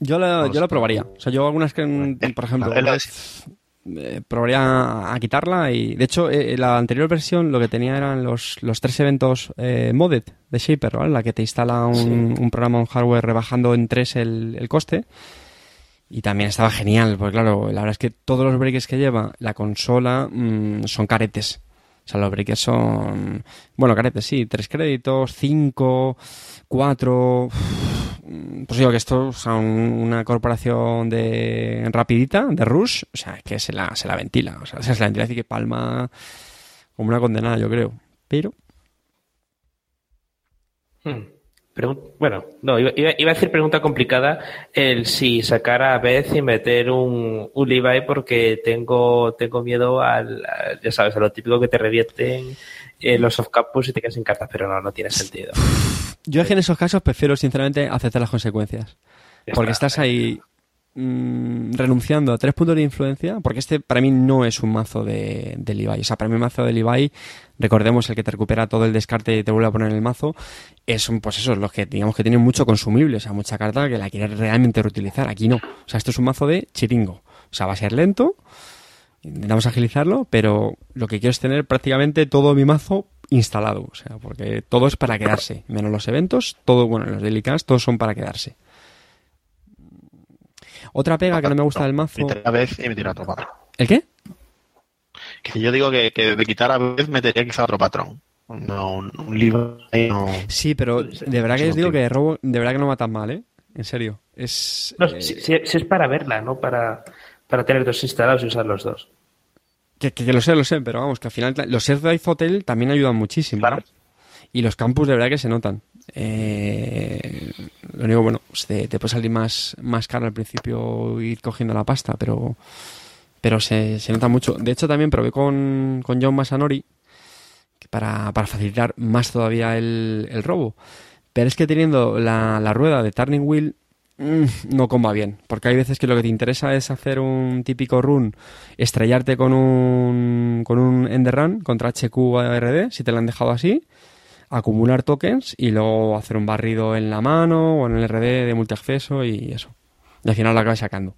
Speaker 1: Yo la, yo la probaría. O sea, yo algunas que,
Speaker 2: Eh,
Speaker 1: por ejemplo,
Speaker 2: es lo de
Speaker 1: eh, probaría a quitarla y, de hecho, eh, la anterior versión lo que tenía eran los, los tres eventos eh, modded de Shaper, ¿vale? La que te instala un, un programa, un hardware rebajando en tres el, el coste. Y también estaba genial, porque claro, la verdad es que todos los breakers que lleva la consola mm, son caretes. O sea, los breakers son, bueno, caretes, sí, tres créditos, cinco, cuatro. Pues digo que esto o sea, un- una corporación de rapidita, de Rush, o sea, es que se la, se la ventila. O sea, se la ventila, así que palma como una condenada, yo creo. Pero,
Speaker 3: Hmm. Bueno, no, iba, a decir pregunta complicada el si sacar a Beth y meter un, un Levi porque tengo, tengo miedo al, al- ya sabes, a lo típico que te revierten eh, los off campus y te quedas sin cartas, pero no, no tiene sentido.
Speaker 1: yo es que en esos casos prefiero, sinceramente, aceptar las consecuencias. Porque
Speaker 3: está.
Speaker 1: estás ahí mm, renunciando a tres puntos de influencia, porque este para mí no es un mazo de, Levi. O sea, para mí un mazo de Levi, recordemos el que te recupera todo el descarte y te vuelve a poner en el mazo, es un, pues eso, los que digamos que tienen mucho consumible, o sea, mucha carta que la quieres realmente reutilizar. Aquí no. O sea, esto es un mazo de chiringo. O sea, va a ser lento, intentamos agilizarlo, pero lo que quiero es tener prácticamente todo mi mazo instalado, o sea, porque todo es para quedarse, menos los eventos, todo, bueno, los delicados, todos son para quedarse. Otra pega que no me gusta del mazo.
Speaker 2: A vez y meter a otro patrón.
Speaker 1: ¿El qué?
Speaker 2: Que yo digo que, que de quitar a vez metería quizá otro patrón. No, un, un libro ahí no.
Speaker 1: Sí, pero de verdad que os digo que robo, de verdad que no va tan mal, ¿eh? En serio. Es.
Speaker 3: No,
Speaker 1: eh,
Speaker 3: si, si- si es para verla, no para, para tener dos instalados y usar los dos.
Speaker 1: que, que- que lo sé, lo sé, pero vamos, que al final los de Ice Hotel también ayudan muchísimo.
Speaker 2: Claro.
Speaker 1: Y los campus de verdad que se notan. Eh, lo único, bueno, pues te, puede salir más, más caro al principio ir cogiendo la pasta, pero pero se, nota mucho. De hecho, también probé con, con John Masanori para, para facilitar más todavía el, el robo. Pero es que teniendo la, la rueda de Turning Wheel mm, no comba bien, porque hay veces que lo que te interesa es hacer un típico run, estrellarte con un, con un Ender Run contra HQ ARD, si te lo han dejado así, acumular tokens y luego hacer un barrido en la mano o en el RD de multiacceso y eso. Y al final lo acabas sacando.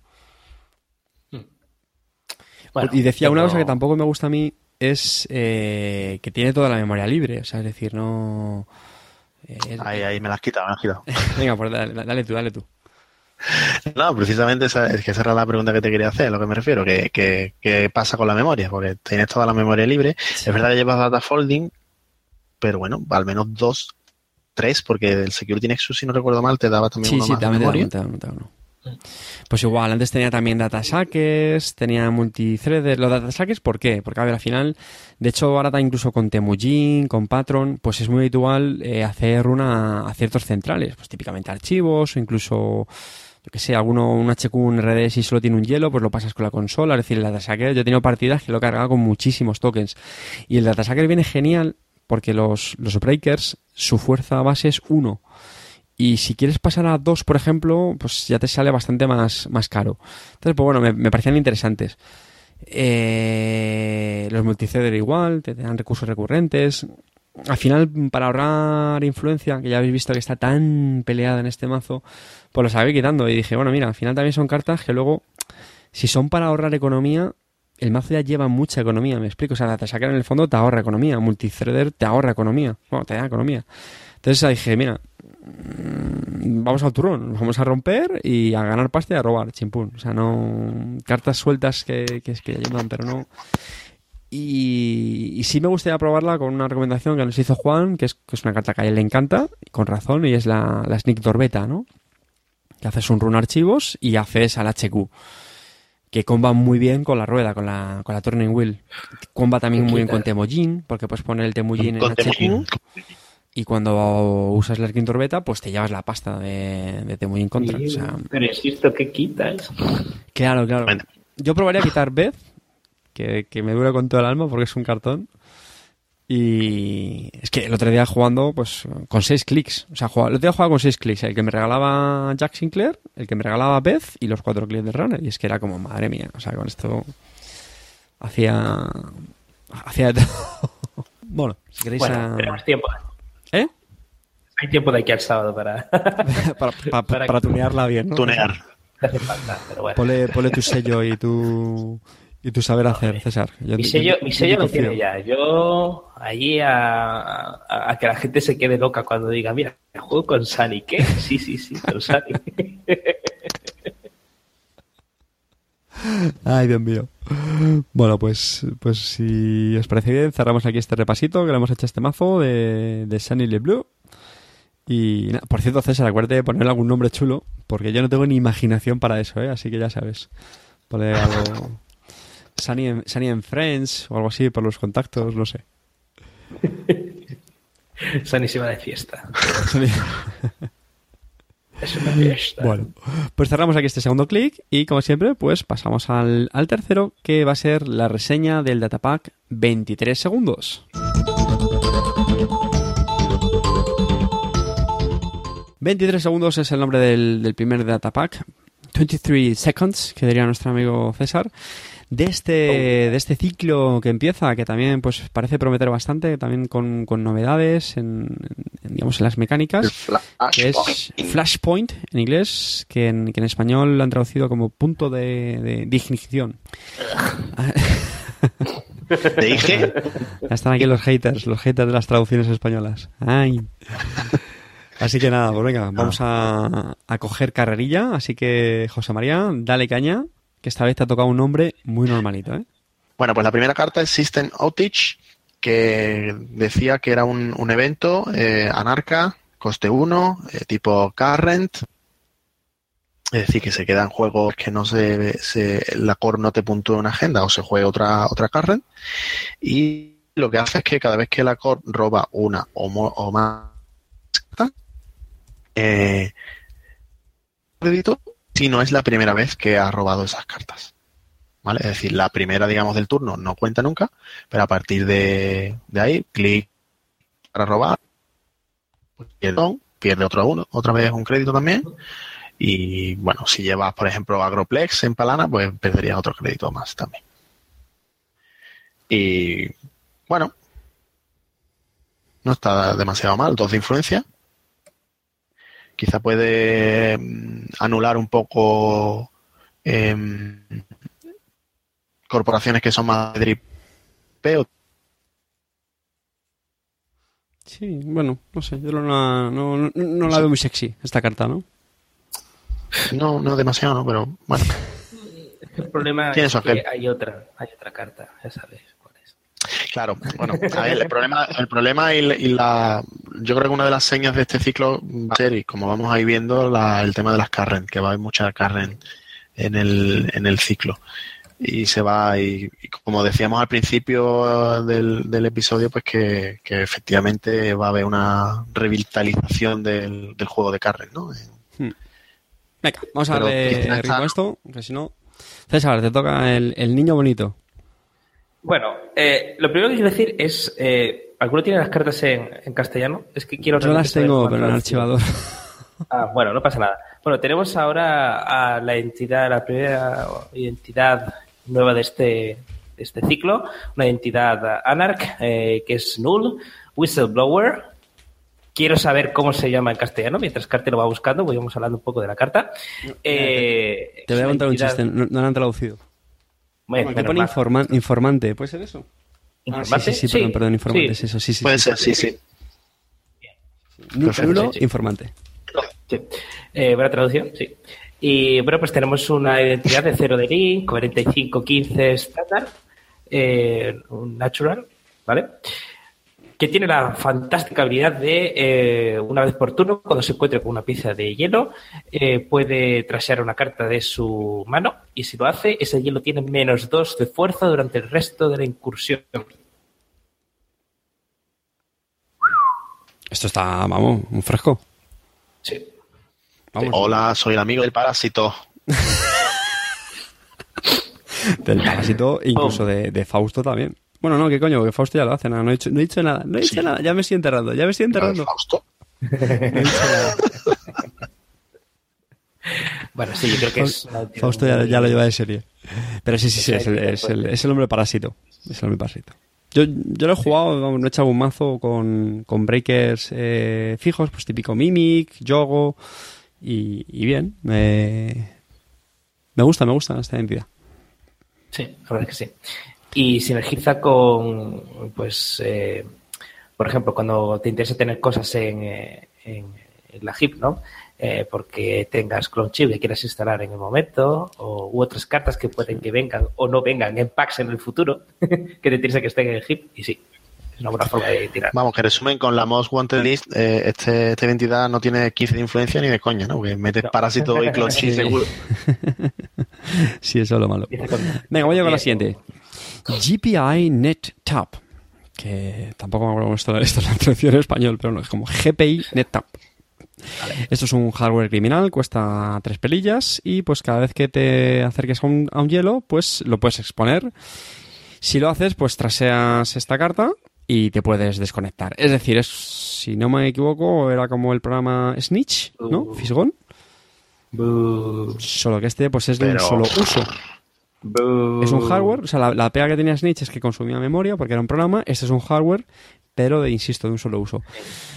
Speaker 3: Bueno,
Speaker 1: y decía una cosa que tampoco me gusta a mí es eh, que tiene toda la memoria libre, o sea, es decir, no... eh, es-
Speaker 2: Ahí, ahí me las has quitado, me las has quitado. [LAUGHS]
Speaker 1: Venga, pues dale, dale tú, dale tú.
Speaker 2: No, precisamente esa, es que esa era la pregunta que te quería hacer, a lo que me refiero, que, que, que pasa con la memoria, porque tienes toda la memoria libre. Es verdad que llevas data folding, pero bueno, al menos dos, tres, porque el Security Nexus, si no recuerdo mal, te daba también
Speaker 1: Sí,
Speaker 2: uno
Speaker 1: sí,
Speaker 2: más
Speaker 1: también
Speaker 2: memoria.
Speaker 1: te da te da uno. Pues igual, antes tenía también datasaques, tenía multithreader. Los datasaques, ¿por qué? Porque, a ver, al final, de hecho, ahora está incluso con Temujin, con Patron, pues es muy habitual eh, hacer una a ciertos centrales, pues típicamente archivos o incluso yo que sé, alguno, un HQ, un RD, si solo tiene un hielo, pues lo pasas con la consola. Es decir, el Datasacker, yo he tenido partidas que lo he cargado con muchísimos tokens. Y el Datasacker viene genial porque los, los breakers, su fuerza base es 1. Y si quieres pasar a 2, por ejemplo, pues ya te sale bastante más, más caro. Entonces, pues bueno, me, parecían interesantes. Eh, los multiceder igual, te dan recursos recurrentes. Al final, para ahorrar influencia, que ya habéis visto que está tan peleada en este mazo, pues los acabé quitando. Y dije, bueno, mira, al final también son cartas que luego, si son para ahorrar economía, el mazo ya lleva mucha economía, me explico. O sea, te sacar en el fondo te ahorra economía. Multithreader te ahorra economía. Bueno, te da economía. Entonces dije, mira, mm, vamos al turrón, vamos a romper y a ganar pasta y a robar, chimpún. O sea, no. Cartas sueltas que, que, que ayudan, pero no. Y, sí me gustaría probarla con una recomendación que nos hizo Juan, que es, que es una carta que a él le encanta, con razón, y es la, la Sneak Dorbeta, ¿no? Que haces un run archivos y haces al HQ. Que comba muy bien con la rueda, con la, con la Turning Wheel. Comba también muy bien con Temujin, porque puedes poner el Temujin en HQ. Y cuando usas la Skin Torbeta, pues te llevas la pasta de, de Temujin contra.
Speaker 3: Sí,
Speaker 1: o sea,
Speaker 3: pero insisto, ¿qué quitas?
Speaker 1: claro, claro. Yo probaría quitar Beth, que, que me dura con todo el alma porque es un cartón. Y es que el otro día jugando, pues con seis clics. O sea, jugaba, el otro día jugaba con seis clics. El que me regalaba Jack Sinclair, el que me regalaba Beth y los cuatro clics de Runner. Y es que era como, madre mía. O sea, con esto hacía. Hacía de todo. [LAUGHS] bueno, si queréis.
Speaker 3: Bueno,
Speaker 1: a-
Speaker 3: tenemos tiempo.
Speaker 1: ¿Eh?
Speaker 3: Hay tiempo de aquí al sábado para... [LAUGHS]
Speaker 1: para, para,
Speaker 3: Para-
Speaker 1: para tunearla bien, ¿no?
Speaker 2: Tunear.
Speaker 3: hace falta, pero bueno.
Speaker 1: Ponle, ponle tu sello y tu, y tu saber hacer, César. Yo-
Speaker 3: Mi sello,
Speaker 1: yo
Speaker 3: mi sello lo tiene ya. Yo allí a, a- a que la gente se quede loca cuando diga, mira, juego con Sunny. ¿Qué? Sí, sí, sí, con Sunny. [LAUGHS]
Speaker 1: Ay, Dios mío. Bueno, pues, pues si os parece bien, cerramos aquí este repasito que le hemos hecho a este mazo de, de Sunny Le Blue. Y nada, por cierto, César, acuérdate de ponerle algún nombre chulo, porque yo no tengo ni imaginación para eso, ¿eh? Así que ya sabes. Poner algo. Sunny and, Sunny and Friends o algo así por los contactos, no sé. [LAUGHS]
Speaker 3: Sunny se va de fiesta. [LAUGHS] Es una fiesta.
Speaker 1: Bueno, pues cerramos aquí este segundo clic y como siempre, pues pasamos al, al tercero, que va a ser la reseña del datapack 23 segundos. 23 segundos es el nombre del, del primer datapack. 23 seconds, que diría nuestro amigo César. De este, de este ciclo que empieza, que también pues parece prometer bastante, también con, con novedades en, en, digamos, en las mecánicas que es Flashpoint en inglés, que en, que en español lo han traducido como punto de, de, de ignición.
Speaker 2: Te dije,
Speaker 1: Ya están aquí los haters, los haters de las traducciones españolas. Ay. Así que nada, pues venga, vamos a, a coger carrerilla. Así que, José María, dale caña, que esta vez te ha tocado un nombre muy normalito, ¿eh?
Speaker 2: Bueno, pues la primera carta es System Outage, que decía que era un, un evento eh, anarca, coste 1, eh, tipo current. Es decir, que se queda en juegos que no se, se la core no te puntúa una agenda o se juegue otra, otra current. Y lo que hace es que cada vez que la core roba una o, más eh, crédito si no es la primera vez que ha robado esas cartas. ¿Vale? Es decir, la primera, digamos, del turno no cuenta nunca, pero a partir de, de ahí, clic para robar, pues pierde, otro uno, otra vez un crédito también. Y bueno, si llevas, por ejemplo, Agroplex en Palana, pues perderías otro crédito más también. Y bueno, no está demasiado mal, dos de influencia. Quizá puede mm, anular un poco em, corporaciones que son más de dripeo.
Speaker 1: Sí, bueno, no sé, yo no, la- no, no, no la veo muy sexy, esta carta, ¿no?
Speaker 2: No, no demasiado, ¿no? Pero bueno.
Speaker 3: El problema es que hay otra, hay otra carta, ya sabes.
Speaker 2: Claro, bueno, a ver, el problema, el problema y, la- y la, yo creo que una de las señas de este ciclo va a ser, y como vamos a ir viendo, la- el tema de las Carren, que va a haber mucha Carren en el, en el ciclo. Y se va, y, y como decíamos al principio del, del episodio, pues que, que efectivamente va a haber una revitalización del, del juego de Carren, ¿no?
Speaker 1: Hmm. Venga, vamos a darle ritmo a esto, que si no... César, te toca el, el niño bonito.
Speaker 3: Bueno, eh, lo primero que quiero decir es, eh, ¿alguno tiene las cartas en, en castellano? Es que quiero realmente
Speaker 1: las tengo, pero en
Speaker 3: han
Speaker 1: archivador.
Speaker 3: Ah, bueno, no pasa nada. Bueno, tenemos ahora a la entidad, la primera identidad nueva de este, de este ciclo, una identidad Anarch, eh, que es Null, Whistleblower. Quiero saber cómo se llama en castellano, mientras Carte lo va buscando, voy vamos hablando un poco de la carta. Eh,
Speaker 1: Te voy a contar un chiste, no, no lo han traducido.
Speaker 3: Bueno,
Speaker 1: Aquí pone informa- informante, ¿puede ser eso? Ah, sí,
Speaker 3: ¿Informante?
Speaker 1: sí, sí, perdón, perdón, informante,
Speaker 3: sí.
Speaker 1: es eso, sí, sí.
Speaker 2: Puede
Speaker 1: sí,
Speaker 2: ser, sí, sí.
Speaker 1: Nulo, informante.
Speaker 3: Sí. Eh, buena traducción, sí. Y bueno, pues tenemos una identidad de 0 de link, 4515 estándar, eh, un natural, ¿vale? Que tiene la fantástica habilidad de, eh, una vez por turno, cuando se encuentre con una pieza de hielo, eh, puede trashear una carta de su mano y si lo hace, ese hielo tiene menos 2 de fuerza durante el resto de la incursión.
Speaker 1: Esto está, vamos, un fresco.
Speaker 3: Sí.
Speaker 1: Vamos,
Speaker 2: Hola, soy el amigo del parásito. [LAUGHS]
Speaker 1: del parásito incluso de, de Fausto también. Bueno, no, ¿qué coño? Que Fausto ya lo hace, nada, no he dicho, no he dicho nada, no he dicho
Speaker 2: Sí.
Speaker 1: nada, ya me estoy enterrando, ya me estoy enterrando.
Speaker 2: Fausto.
Speaker 1: No he dicho nada.
Speaker 3: Bueno, sí, yo creo que es...
Speaker 1: Fausto ya, lo lleva de serie. Pero sí, sí, sí, es el,
Speaker 3: sí,
Speaker 1: es el, es el hombre parásito. Es el hombre parásito. Yo, yo lo he jugado, vamos, no he echado un mazo con, con breakers eh, fijos, pues típico Mimic, Yogo, y, y bien. Me, me gusta, me gusta esta identidad.
Speaker 3: Sí, la verdad es que sí. Y sinergiza con, pues, eh, por ejemplo, cuando te interesa tener cosas en, eh, en, en la HIP, ¿no? Eh, porque tengas clone chip que quieras instalar en el momento, o, u otras cartas que pueden que vengan o no vengan en packs en el futuro, [LAUGHS] que te interesa que estén en el HIP, y sí, es una buena forma de tirar.
Speaker 2: Vamos, que resumen, con la Most Wanted List, eh, este, esta identidad no tiene 15 de influencia ni de coña, ¿no? Porque metes
Speaker 3: No.
Speaker 2: parásito y clonchi [LAUGHS]
Speaker 1: Sí.
Speaker 2: seguro. [LAUGHS]
Speaker 1: sí, eso es lo malo. Venga, voy a con la siguiente. GPI NetTap. Que tampoco me acuerdo cómo esto, esto es la traducción en español, pero no, es como GPI NetTap. Esto es un hardware criminal, cuesta tres pelillas y pues cada vez que te acerques a un, a un hielo, pues lo puedes exponer. Si lo haces, pues traseas esta carta y te puedes desconectar. Es decir, es, si no me equivoco, era como el programa Snitch, ¿no?
Speaker 3: Uh.
Speaker 1: Fisgón.
Speaker 3: Bu-
Speaker 1: Solo que este pues es de un solo uso. Es un hardware, o sea, la, la pega que tenía Snitch es que consumía memoria porque era un programa. Este es un hardware, pero de, insisto, de un solo uso.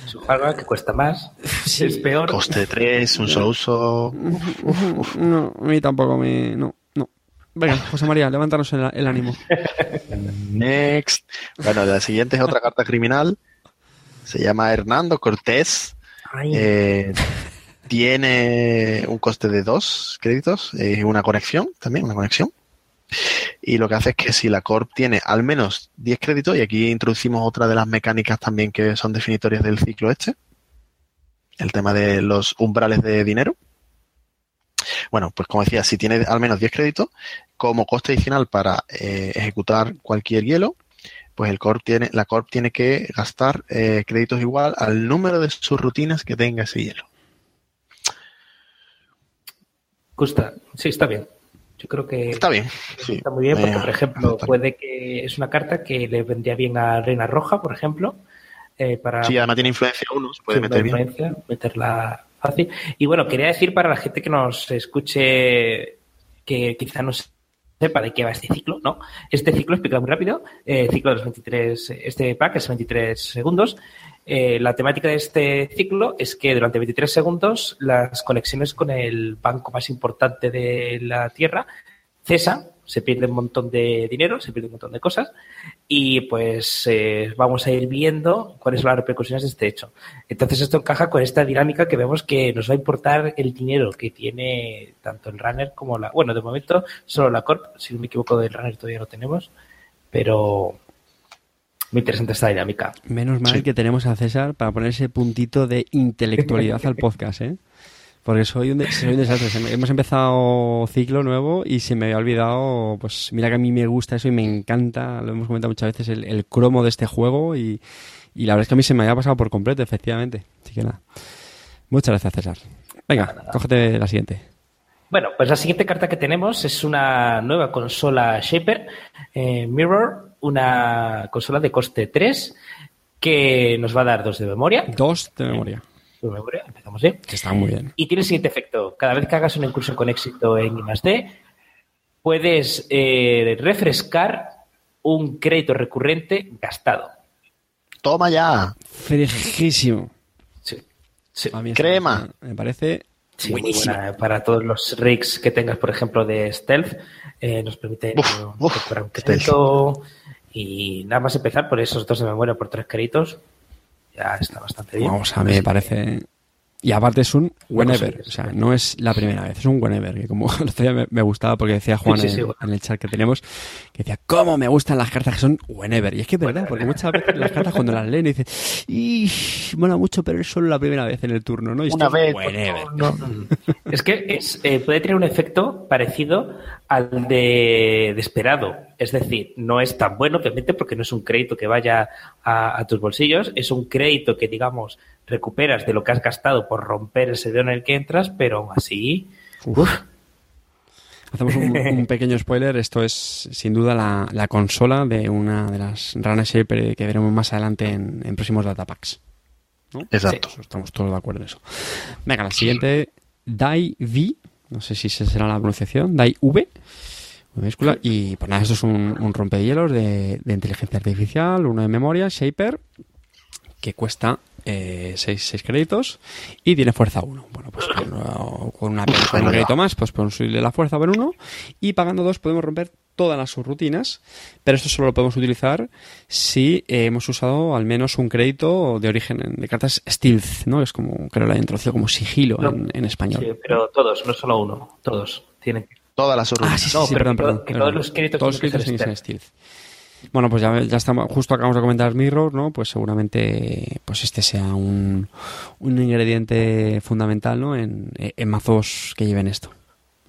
Speaker 3: Es un hardware que cuesta más, [LAUGHS] es peor.
Speaker 2: Coste 3, un solo uso. [LAUGHS]
Speaker 1: No, a mí tampoco me. No, no. Venga, José María, levántanos el, el ánimo. [LAUGHS]
Speaker 2: Next. Bueno, la siguiente es otra carta criminal. Se llama Hernando Cortés.
Speaker 3: Ay,
Speaker 2: Eh, tiene un coste de dos créditos, eh, una conexión también, una conexión. Y lo que hace es que si la Corp tiene al menos 10 créditos, y aquí introducimos otra de las mecánicas también que son definitorias del ciclo este, el tema de los umbrales de dinero. Bueno, pues como decía, si tiene al menos 10 créditos, como coste adicional para eh, ejecutar cualquier hielo, pues la Corp tiene que gastar eh, créditos igual al número de sus rutinas que tenga ese hielo.
Speaker 3: gusta. Sí, está bien. Yo creo que
Speaker 2: Está bien. Sí.
Speaker 3: está muy bien porque,
Speaker 2: Eh,
Speaker 3: por ejemplo, puede que es una carta que le vendría bien a Reina Roja, por ejemplo, eh, para
Speaker 2: Sí, además tiene influencia uno, se puede
Speaker 3: sí,
Speaker 2: meter bien.
Speaker 3: meterla fácil. Y bueno, quería decir para la gente que nos escuche que quizá no sepa de qué va este ciclo, ¿no? Este ciclo, explica muy rápido, eh, ciclo de los 23, este pack es 23 segundos. Eh, la temática de este ciclo es que durante 23 segundos las conexiones con el banco más importante de la Tierra cesan, se pierde un montón de dinero, se pierde un montón de cosas y pues eh, vamos a ir viendo cuáles son las repercusiones de este hecho. Entonces esto encaja con esta dinámica que vemos que nos va a importar el dinero que tiene tanto el runner como la... Bueno, de momento solo la Corp, si no me equivoco del runner todavía lo tenemos, pero muy interesante esta dinámica.
Speaker 1: Menos mal
Speaker 2: Sí.
Speaker 1: que tenemos a César para poner ese puntito de intelectualidad al podcast, ¿eh? Porque soy un, de- soy un desastre. Hemos empezado ciclo nuevo y se me había olvidado, pues mira que a mí me gusta eso y me encanta, lo hemos comentado muchas veces, el, el cromo de este juego y, y la verdad es que a mí se me había pasado por completo, efectivamente. Así que nada. Muchas gracias, César. Venga, cógete la siguiente.
Speaker 3: Bueno, pues la siguiente carta que tenemos es una nueva consola Shaper eh, Mirror, una consola de coste 3 que nos va a dar dos de memoria.
Speaker 1: Dos de memoria.
Speaker 3: Dos de memoria, empezamos bien.
Speaker 1: Que está muy bien.
Speaker 3: Y tiene el siguiente efecto. Cada vez que hagas una incursión con éxito en I+D, puedes eh, refrescar un crédito recurrente gastado.
Speaker 2: Toma ya.
Speaker 1: Frejísimo.
Speaker 3: Sí.
Speaker 2: Crema.
Speaker 1: Me parece
Speaker 3: Sí, muy
Speaker 1: buenísimo.
Speaker 3: buena. Para todos los rigs que tengas, por ejemplo, de stealth, eh, nos permite
Speaker 2: Uf,
Speaker 3: eh, un crédito. Y nada más empezar por esos dos de memoria por tres créditos, ya está bastante bien.
Speaker 1: Vamos, a mí me parece. Y aparte es un whenever,
Speaker 3: sí,
Speaker 1: o sea, no es la primera vez, es un whenever, que como [LAUGHS] el otro día me, gustaba porque decía Juan
Speaker 3: Sí, sí, sí,
Speaker 1: en,
Speaker 3: bueno.
Speaker 1: en el chat que tenemos, que decía, ¿cómo me gustan las cartas que son whenever? Y es que es verdad, porque muchas veces las cartas cuando las leen dicen, ¡y mola mucho, pero es solo la primera vez en el turno, ¿no? Y
Speaker 2: Una vez.
Speaker 1: whenever.
Speaker 2: no.
Speaker 3: Es que es, eh, puede tener un efecto parecido al de, de esperado. Es decir, no es tan bueno, obviamente, porque no es un crédito que vaya a, a tus bolsillos, es un crédito que, digamos, recuperas de lo que has gastado por romper el servidor en el que entras, pero aún así. uf,
Speaker 1: Hacemos un, un [LAUGHS] pequeño spoiler, esto es sin duda la, la consola de una de las Rana Shaper que veremos más adelante en, en próximos datapacks.
Speaker 2: Exacto.
Speaker 1: Eso, Estamos todos de acuerdo en eso. Venga, la siguiente, Dai V, no sé si esa será la pronunciación, Dai V, minúscula, y pues nada, esto es un, un rompehielos de, de inteligencia artificial, uno de memoria, Shaper, que cuesta 6 créditos y tiene fuerza 1. Bueno, pues con, con una, con un crédito más, pues podemos subirle la fuerza por 1 y pagando 2 podemos romper todas las subrutinas, pero esto solo lo podemos utilizar si eh, hemos usado al menos un crédito de origen de cartas stealth, ¿no? Es como, creo que la introducido como sigilo
Speaker 3: No.
Speaker 1: en, en español.
Speaker 3: sí, pero todos, no solo uno, todos tienen que.
Speaker 2: Todas las
Speaker 1: Ah, sí, sí,
Speaker 3: No,
Speaker 1: sí,
Speaker 3: pero
Speaker 1: perdón,
Speaker 3: que
Speaker 1: perdón.
Speaker 3: que
Speaker 1: perdón.
Speaker 3: todos los créditos
Speaker 1: Todos los créditos que stealth. Bueno, pues ya, ya estamos, justo acabamos de comentar Mirror, ¿no? Pues seguramente pues este sea un, un ingrediente fundamental, ¿no? En, en mazos que lleven esto.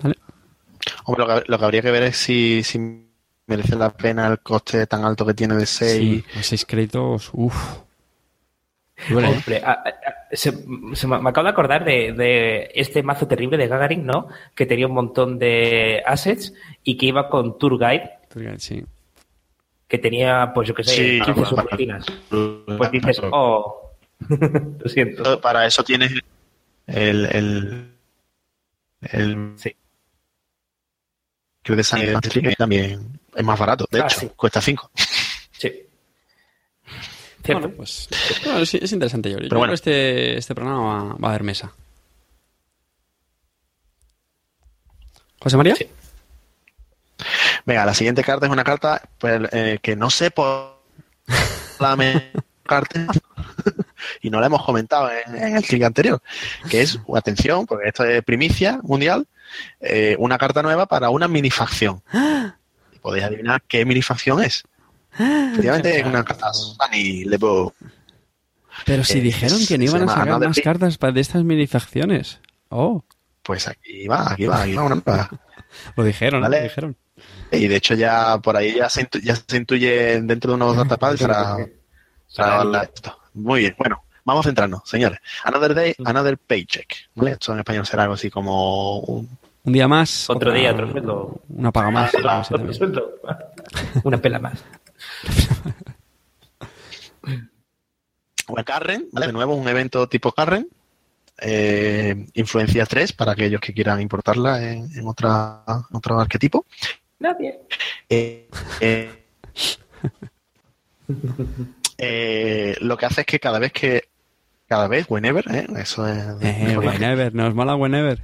Speaker 1: ¿Vale?
Speaker 2: Hombre, lo que, lo que habría que ver es si, si merece la pena el coste tan alto que tiene de 6.
Speaker 1: Sí, a seis créditos, uff. ¿Eh?
Speaker 3: Hombre, a- a- a- se, se me me acabo de acordar de, de este mazo terrible de Gagarin, ¿no? Que tenía un montón de assets y que iba con Tour Guide,
Speaker 1: Sí.
Speaker 3: que tenía, pues yo qué sé,
Speaker 2: Sí,
Speaker 3: 15
Speaker 2: para-
Speaker 3: subrutinas. Pues dices, oh, [LAUGHS] lo siento.
Speaker 2: Para eso tienes el. el, el
Speaker 3: Sí.
Speaker 2: creo que San que también es más barato, de
Speaker 3: Ah,
Speaker 2: hecho,
Speaker 3: sí.
Speaker 2: cuesta 5.
Speaker 3: Cierto.
Speaker 1: Bueno, pues bueno, es, es interesante, yo. Yo
Speaker 2: Pero bueno.
Speaker 1: creo que este, este programa va, va a haber mesa. ¿José María?
Speaker 3: Sí.
Speaker 2: Venga, la siguiente carta es una carta pues, eh, que no sé por [LAUGHS] la me- carta y no la hemos comentado en, en el clic anterior, que es, atención, porque esto es primicia mundial, eh, una carta nueva para una minifacción. Y podéis adivinar qué minifacción es. Efectivamente, es una carta Sunny Lebo.
Speaker 1: Pero si
Speaker 2: Eh,
Speaker 1: dijeron que no iban a sacar más cartas para de estas minifacciones. Oh,
Speaker 2: Pues aquí va, aquí va, aquí va una nueva.
Speaker 1: lo dijeron,
Speaker 2: Vale.
Speaker 1: lo dijeron.
Speaker 2: Y de hecho ya por ahí ya se, intu- ya se intuye dentro de unos [LAUGHS] datapads para, para darle esto. Muy bien, bueno, vamos a centrarnos, señores. Another day, another paycheck. ¿vale? Esto en español será algo así como un...
Speaker 1: Un día más.
Speaker 3: Otro
Speaker 1: otra-
Speaker 3: día, otro sueldo.
Speaker 1: Una paga más.
Speaker 3: Ah,
Speaker 1: también.
Speaker 3: sueldo. [LAUGHS] Una pela más.
Speaker 2: O el Carren, ¿vale? De nuevo, un evento tipo Carren. Eh, influencia 3 para aquellos que quieran importarla en, en otra, otro arquetipo.
Speaker 3: Nadie.
Speaker 2: Eh, eh, eh, lo que hace es que cada vez que cada vez, whenever, ¿eh? eso es
Speaker 1: Eh, whenever, nos mola whenever.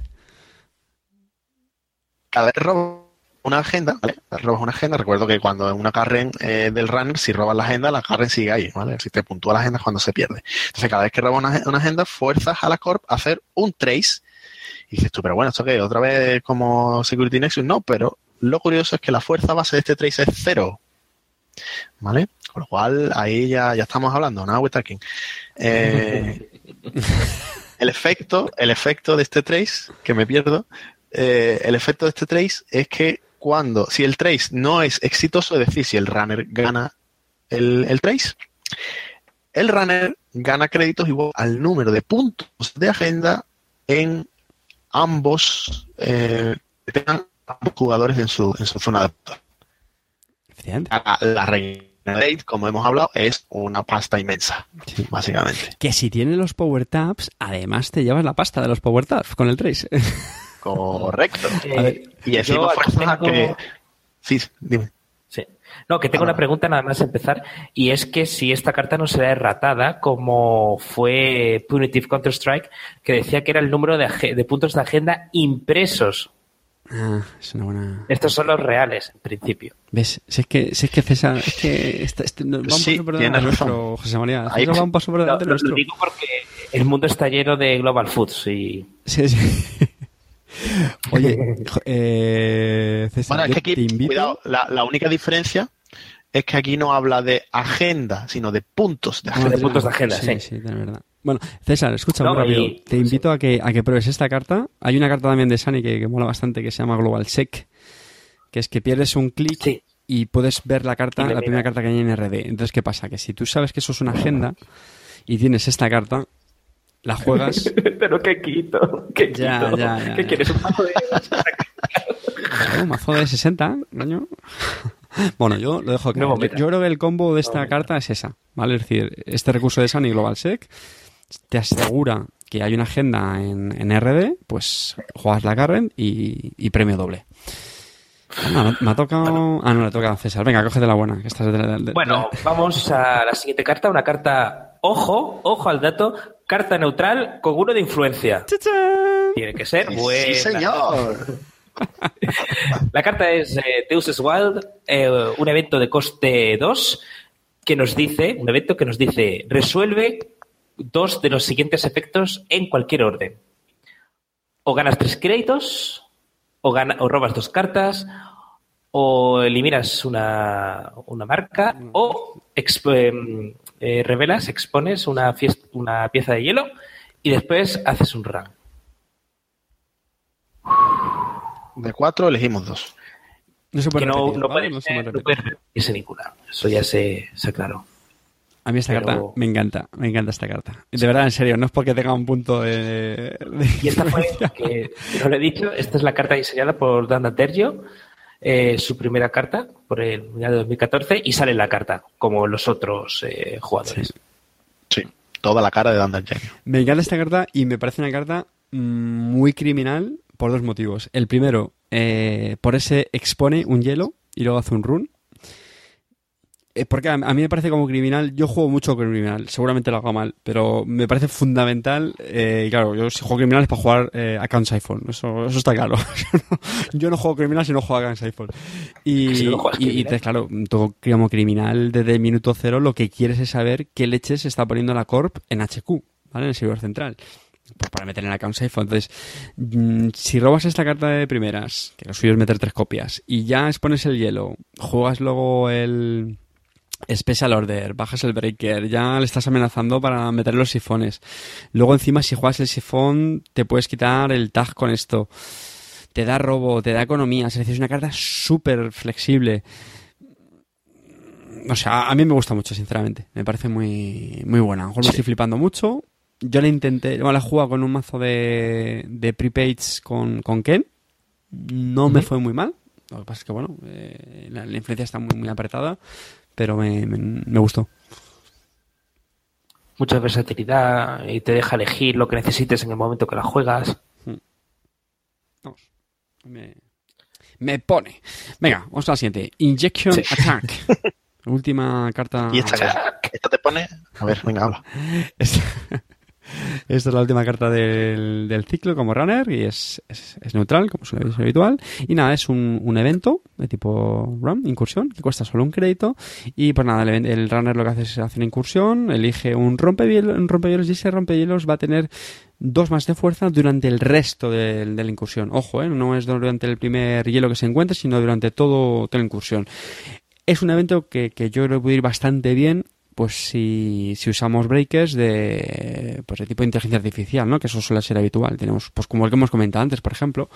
Speaker 2: cada vez robas una agenda, ¿vale? Robas una agenda. Recuerdo que cuando en una Carren eh, del runner, si robas la agenda, la Carren sigue ahí, ¿vale? Si te puntúa la agenda es cuando se pierde. Entonces, cada vez que robas una, una agenda, fuerzas a la Corp a hacer un trace. Y dices tú, pero bueno, ¿esto qué? ¿Otra vez como Security Nexus? No, pero lo curioso es que la fuerza base de este trace es cero. ¿Vale? Con lo cual, ahí ya, ya estamos hablando, nada, we're talking. Eh, [LAUGHS] el efecto, el efecto de este trace, que me pierdo, eh, el efecto de este trace es que cuando, si el trace no es exitoso, es decir, si el runner gana el, el trace, el runner gana créditos igual al número de puntos de agenda en ambos eh, tengan ambos jugadores en su, en su zona de. La, la reina Raid, como hemos hablado, es una pasta inmensa,
Speaker 1: Sí.
Speaker 2: básicamente.
Speaker 1: Que si tienes los power taps, además te llevas la pasta de los power taps con el trace.
Speaker 2: Correcto.
Speaker 3: Eh,
Speaker 2: Y encima
Speaker 3: yo
Speaker 2: fuerzas a
Speaker 3: tengo-
Speaker 2: que... Sí, dime.
Speaker 3: Sí. No, que tengo
Speaker 2: Ah.
Speaker 3: una pregunta nada más empezar, y es que si esta carta no será erratada, como fue Punitive Counter-Strike, que decía que era el número de, de puntos de agenda impresos.
Speaker 1: ah, es una buena...
Speaker 3: Estos son los reales, en principio.
Speaker 1: ¿Ves? Si es que, si es que César, es que este- no, va un
Speaker 2: Sí,
Speaker 1: paso por
Speaker 2: tienes
Speaker 1: delante nuestro, José María.
Speaker 2: Ahí-
Speaker 1: va un paso por
Speaker 3: Lo,
Speaker 1: delante
Speaker 3: lo- lo
Speaker 1: nuestro.
Speaker 3: digo porque el mundo está lleno de Global Foods y
Speaker 1: Sí, sí. Oye, [LAUGHS] eh, César,
Speaker 2: Bueno, es
Speaker 1: yo
Speaker 2: que aquí,
Speaker 1: te invito...
Speaker 2: cuidado, la, la única diferencia es que aquí no habla de agenda, sino de puntos de
Speaker 1: Ah,
Speaker 2: agenda.
Speaker 3: de puntos de agenda,
Speaker 1: sí.
Speaker 3: sí.
Speaker 1: Sí, de verdad. Bueno, César, escucha
Speaker 3: No,
Speaker 1: muy rápido.
Speaker 3: y-
Speaker 1: Te invito a que, a que pruebes esta carta. Hay una carta también de Sunny que, que mola bastante que se llama Global Sec, que es que pierdes un clic
Speaker 3: Sí.
Speaker 1: y puedes ver la carta, la primera carta que hay en RD. Entonces, ¿qué pasa? Que si tú sabes que eso es una agenda y tienes esta carta, la juegas [LAUGHS]
Speaker 3: Pero qué quito, qué quito.
Speaker 1: Ya, ya, ya,
Speaker 3: ¿Qué
Speaker 1: ya.
Speaker 3: quieres? Un mazo de [LAUGHS]
Speaker 1: un mazo de 60, coño. [LAUGHS] Bueno, yo lo dejo claro.
Speaker 3: Nuevo meta.
Speaker 1: Yo creo que el combo de esta carta es esa, ¿vale? Es decir, este recurso de Sunny Global Sec te asegura que hay una agenda en, en RD, pues juegas la Current y, y premio doble. No, no, me ha tocado... Ah, no, le toca a César. Venga, cógete la buena. Que estás de- de- de-
Speaker 3: Bueno, vamos a la siguiente carta, una carta, ojo, ojo al dato, carta neutral con uno de influencia.
Speaker 1: ¡Chachán!
Speaker 3: Tiene que ser buena.
Speaker 2: Sí, señor.
Speaker 3: La carta es eh, Deus Wild, eh, un evento de coste 2 que nos dice, un evento que nos dice, resuelve dos de los siguientes efectos en cualquier orden. O ganas tres créditos, o, gana- o robas dos cartas, o eliminas una, una marca, o exp- em, eh, revelas, expones una, fies- una pieza de hielo y después haces un run.
Speaker 2: De cuatro elegimos dos.
Speaker 1: No se puede
Speaker 3: que no,
Speaker 1: repetir,
Speaker 3: no
Speaker 1: ¿vale?
Speaker 3: puede
Speaker 1: No se
Speaker 3: ser-
Speaker 1: puede
Speaker 3: no
Speaker 1: repetir.
Speaker 3: puede repetirse ninguna. Eso ya se, se aclaró.
Speaker 1: A mí esta
Speaker 3: Pero-
Speaker 1: carta me encanta, me encanta esta carta. De verdad, en serio, no es porque tenga un punto de... de
Speaker 3: Y esta fue, [LAUGHS] que no lo he dicho, esta es la carta diseñada por Dan Tergio, eh, su primera carta por el Mundial de 2014 y sale la carta, como los otros eh, jugadores.
Speaker 2: Sí. Toda la cara de Genio.
Speaker 1: Me encanta esta carta y me parece una carta mm, muy criminal por dos motivos. El primero, eh, por ese expone un hielo y luego hace un run. Eh, porque a, mí me parece como criminal, yo juego mucho criminal, seguramente lo hago mal, pero me parece fundamental, eh, y claro, yo si juego criminal es para jugar eh, a Count Siphon, eso, eso está claro. [LAUGHS] yo, no, juego criminal si no juego a Count Siphon. Y,
Speaker 3: Si no juegas
Speaker 1: y- y
Speaker 3: criminal.
Speaker 1: entonces, claro, todo como criminal desde el minuto cero lo que quieres es saber qué leche se está poniendo la Corp en HQ, ¿vale? En el servidor central. Pues para meter en el account safe. Entonces, mm, si robas esta carta de primeras, que lo suyo es meter tres copias, y ya expones el hielo, juegas luego el Special Order, bajas el Breaker, ya le estás amenazando para meter los sifones. Luego encima si juegas el sifón te puedes quitar el tag con esto. Te da robo, te da economía, es decir, es una carta súper flexible. O sea, a mí me gusta mucho, sinceramente. Me parece muy, muy buena. A lo mejor me estoy flipando mucho. Yo la intenté, bueno, la jugado con un mazo de, de prepaids con, con Ken. No me fue muy mal. Lo que pasa es que, bueno, eh, la, la influencia está muy, muy apretada, pero me, me, me gustó.
Speaker 3: Mucha versatilidad y te deja elegir lo que necesites en el momento que la juegas.
Speaker 1: Vamos. Me, me pone. Venga, vamos a la siguiente. Injection
Speaker 3: Sí.
Speaker 1: Attack. [LAUGHS] Última carta.
Speaker 2: Y esta, esta te pone. A ver, venga, habla. [LAUGHS]
Speaker 1: Esta, esta es la última carta del, del ciclo como runner y es, es, neutral, como suele ser habitual. Y nada, es un, un evento de tipo run, incursión, que cuesta solo un crédito. Y pues nada, el, el runner lo que hace es hacer una incursión, elige un rompehielos, rompehielos y ese rompehielos va a tener dos más de fuerza durante el resto de, la incursión. Ojo, ¿eh? no es durante el primer hielo que se encuentre, sino durante todo, toda la incursión. Es un evento que, que yo creo que puede ir bastante bien pues si, si usamos breakers de pues de tipo de inteligencia artificial, ¿no? Que eso suele ser habitual. Tenemos, pues como el que hemos comentado antes, por ejemplo,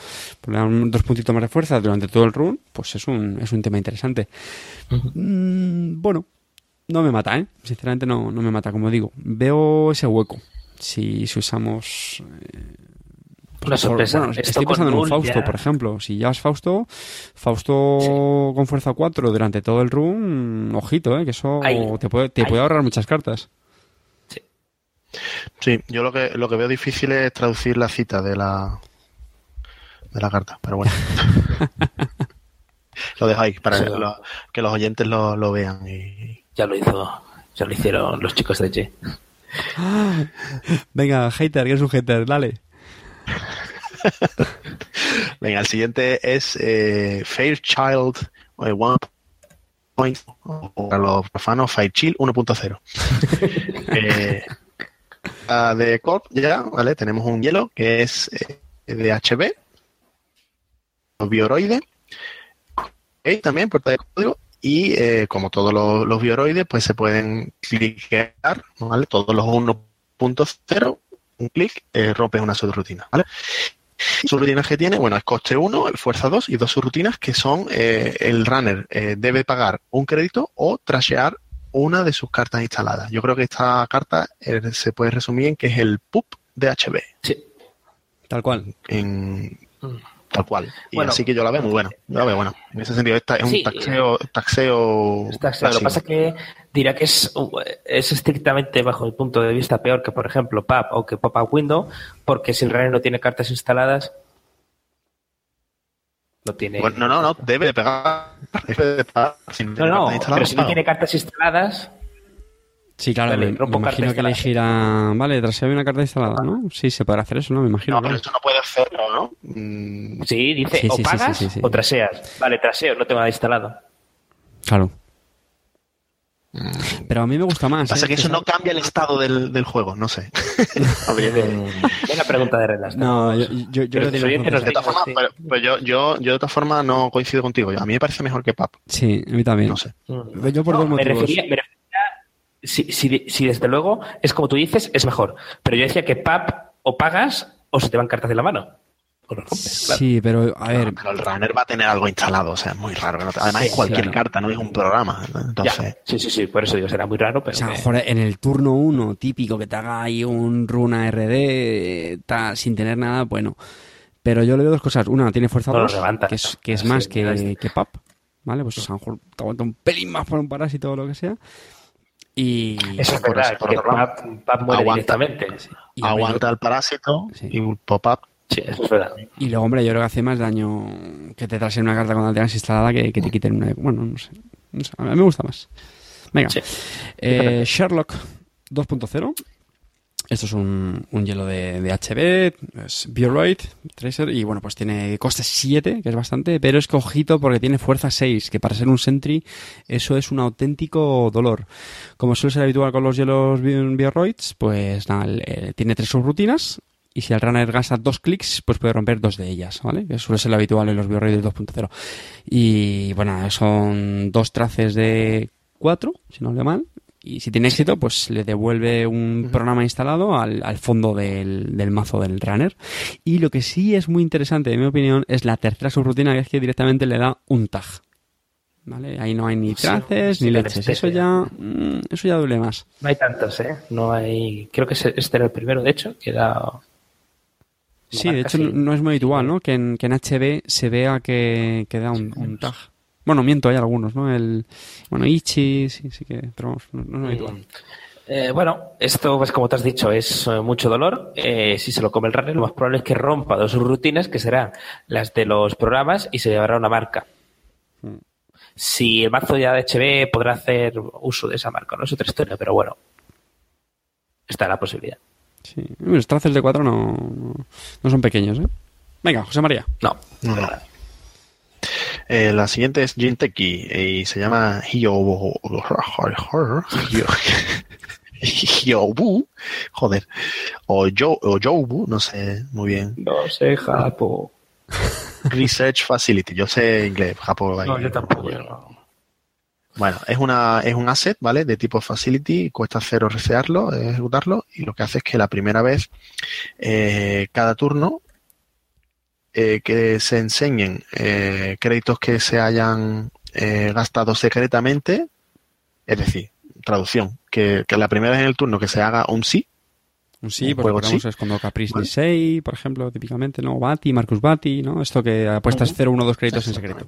Speaker 1: dan dos puntitos más de fuerza durante todo el run, pues es un, es un tema interesante. Mm, bueno, no me mata, ¿eh? Sinceramente no, no me mata, como digo. Veo ese hueco. Si, si usamos eh,
Speaker 3: Una sorpresa.
Speaker 1: Bueno,
Speaker 3: Esto
Speaker 1: estoy pensando en un Fausto,
Speaker 3: ya-
Speaker 1: por ejemplo. Si llevas Fausto, Fausto con fuerza 4 durante todo el run, ojito, ¿eh? que eso
Speaker 3: Ahí.
Speaker 1: te puede, te
Speaker 3: Ahí.
Speaker 1: puede ahorrar muchas cartas.
Speaker 2: Sí, yo lo que, lo que veo difícil es traducir la cita de la de la carta, pero bueno. [LAUGHS] lo dejo ahí para
Speaker 3: Sí.
Speaker 2: que, lo- que los oyentes lo, lo vean. Y...
Speaker 3: Ya lo hizo, ya lo hicieron los chicos de G. [LAUGHS]
Speaker 1: Venga, hater, que es un hater, dale. [LAUGHS]
Speaker 2: Venga, el siguiente es eh, Fairchild eh, One Point, o para los profanos, Fairchild 1.0. [LAUGHS] eh, de Corp ya, ¿vale? Tenemos un hielo que es eh, de HB, bioroide, ok, también puerta de código, y eh, como todos los, los bioroides, pues se pueden cliquear, ¿vale? Todos los 1.0, un clic, eh, rompes una subrutina, ¿vale? Subrutinas que tiene, bueno, es coste 1, el fuerza 2 y dos subrutinas que son eh, el runner eh, debe pagar un crédito o trashear una de sus cartas instaladas. Yo creo que esta carta eh, se puede resumir en que es el PUP de HB,
Speaker 3: Sí.
Speaker 1: Tal cual.
Speaker 2: en,
Speaker 3: Mm.
Speaker 2: Tal cual. Y
Speaker 3: Bueno.
Speaker 2: así que yo la veo muy buena. Yo la veo buena. En ese sentido, esta es
Speaker 3: Sí.
Speaker 2: un taxeo, taxeo.
Speaker 3: Lo que pasa es que dirá que es, es estrictamente, bajo mi punto de vista, peor que, por ejemplo, PUB o que Pop-Up Window, porque si el runner no tiene cartas instaladas, no tiene.
Speaker 2: Bueno, no, no, no, debe de pegar. Debe de pagar. Si no,
Speaker 3: No, no, pero si no tiene cartas instaladas,
Speaker 1: Sí, claro,
Speaker 3: Vale,
Speaker 1: me, imagino que gira... Vale, tras una carta instalada, ¿no? Sí, se podrá hacer eso, ¿no? Me imagino.
Speaker 2: No, pero esto no puede hacerlo, ¿no? Mm,
Speaker 3: sí, dice
Speaker 1: Sí,
Speaker 3: o
Speaker 1: sí,
Speaker 3: pagas
Speaker 1: sí, sí, sí.
Speaker 3: o traseas. Vale, traseo, no tengo nada instalado.
Speaker 1: Claro. Pero a mí me gusta más.
Speaker 2: Pasa
Speaker 1: ¿eh?
Speaker 2: que eso no cambia el estado del, del juego, no sé. [LAUGHS] Que-
Speaker 3: Una pregunta de reglas.
Speaker 1: No, yo, yo, yo la
Speaker 3: nos
Speaker 2: De
Speaker 3: Sí.
Speaker 2: pero, pero yo, yo, yo de todas formas no coincido contigo. A mí me parece mejor que PAP.
Speaker 1: Sí, a mí también.
Speaker 2: No sé.
Speaker 3: Mm.
Speaker 1: Yo por
Speaker 3: No,
Speaker 1: dos
Speaker 3: me
Speaker 1: motivos.
Speaker 3: refería, me refería si, si, si desde luego es como tú dices, es mejor. Pero yo decía que PAP o pagas o se te van cartas de la mano. O lo rompes, claro.
Speaker 1: Sí, pero a ver,
Speaker 2: Pero el runner va a tener algo instalado, o sea, es muy raro. que no te- Además, es cualquier
Speaker 1: claro.
Speaker 2: carta, no es un programa. Entonces,
Speaker 3: sí, sí, sí, por eso digo, será muy raro, pero
Speaker 1: o sea,
Speaker 3: que-
Speaker 1: joder, en el turno 1, típico que te haga ahí un runa RD tal, sin tener nada, bueno. Pero yo le veo dos cosas. Una, tiene fuerza
Speaker 3: No lo
Speaker 1: 2,
Speaker 3: levanta.
Speaker 1: que es, que es
Speaker 3: Sí,
Speaker 1: más que, que PAP. ¿Vale? Pues a lo mejor te aguanta un pelín más por un parásito o lo que sea. Y,
Speaker 3: eso es verdad,
Speaker 2: eso, por
Speaker 3: que
Speaker 2: otro lado,
Speaker 3: PAP, PAP muere
Speaker 2: aguanta.
Speaker 3: directamente.
Speaker 1: y,
Speaker 2: aguanta el parásito
Speaker 1: Sí.
Speaker 2: y un pop-up.
Speaker 3: Sí, eso es verdad.
Speaker 1: y luego, hombre, yo creo que hace más daño que te trasen una carta cuando la tengas instalada que, que te quiten una. Bueno, no sé. No sé, A mí me gusta más. Venga.
Speaker 3: Sí.
Speaker 1: Eh, Sherlock 2.0. Esto es un, un hielo de, de HB, es Bioroid, Tracer, y bueno, pues tiene coste 7, que es bastante, pero es que ojito porque tiene fuerza 6, que para ser un Sentry eso es un auténtico dolor. Como suele ser habitual con los hielos Bi- Bioroids, pues nada, eh, tiene tres subrutinas, y si el runner gasta dos clics, pues puede romper dos de ellas, ¿vale? Que suele ser habitual en los Bioroids 2.0. Y bueno, son dos traces de 4, si no leo mal, y si tiene éxito, pues le devuelve un programa instalado al, al fondo del, del mazo del runner. Y lo que sí es muy interesante, en mi opinión, es la tercera subrutina, que es que directamente le da un tag. ¿Vale? Ahí no hay ni traces
Speaker 3: sí,
Speaker 1: ni leches. Eso ya, mm, eso ya duele más.
Speaker 3: No hay tantos, ¿eh? No hay. Creo que este era el primero, de hecho, que era.
Speaker 1: Sí, de hecho no, no es muy habitual, ¿no? Que en, que en HB se vea que, que da un, un tag. Bueno, miento, hay algunos, ¿no? El, bueno, Ichi, sí, sí que, pero vamos, no, no es muy habitual.
Speaker 3: Eh, bueno, esto, pues como te has dicho, es eh, mucho dolor. Eh, si se lo come el runner, lo más probable es que rompa dos rutinas, que serán las de los programas, y se llevará una marca.
Speaker 1: Mm.
Speaker 3: Si el mazo ya de HB podrá hacer uso de esa marca, no es otra historia, pero bueno, está la posibilidad.
Speaker 1: Sí. Los traces de 4 no, no, no son pequeños, ¿eh? Venga, José María.
Speaker 3: No,
Speaker 2: No, no. Eh, la siguiente es Jinteki y se llama Hyo... Hyobu, joder, o, Yo, o Joubu, no sé muy bien.
Speaker 3: no sé, Japo.
Speaker 2: Research Facility, yo sé inglés, Japón.
Speaker 3: No, yo tampoco. no.
Speaker 2: Bueno, es una es un asset, ¿vale? De tipo facility, cuesta cero researlo, eh, ejecutarlo, y lo que hace es que la primera vez, eh, cada turno, eh, que se enseñen eh, créditos que se hayan eh, gastado secretamente, es decir, traducción, que, que la primera vez en el turno que se haga un sí,
Speaker 1: Un sí,
Speaker 2: Un
Speaker 1: pues
Speaker 2: juego
Speaker 1: recordamos
Speaker 2: así.
Speaker 1: es cuando Caprice
Speaker 2: Vale.
Speaker 1: Nisei, por ejemplo, típicamente, ¿no? Bati, Marcus Bati, ¿no? Esto que apuestas 0, 1, 2 créditos en secreto.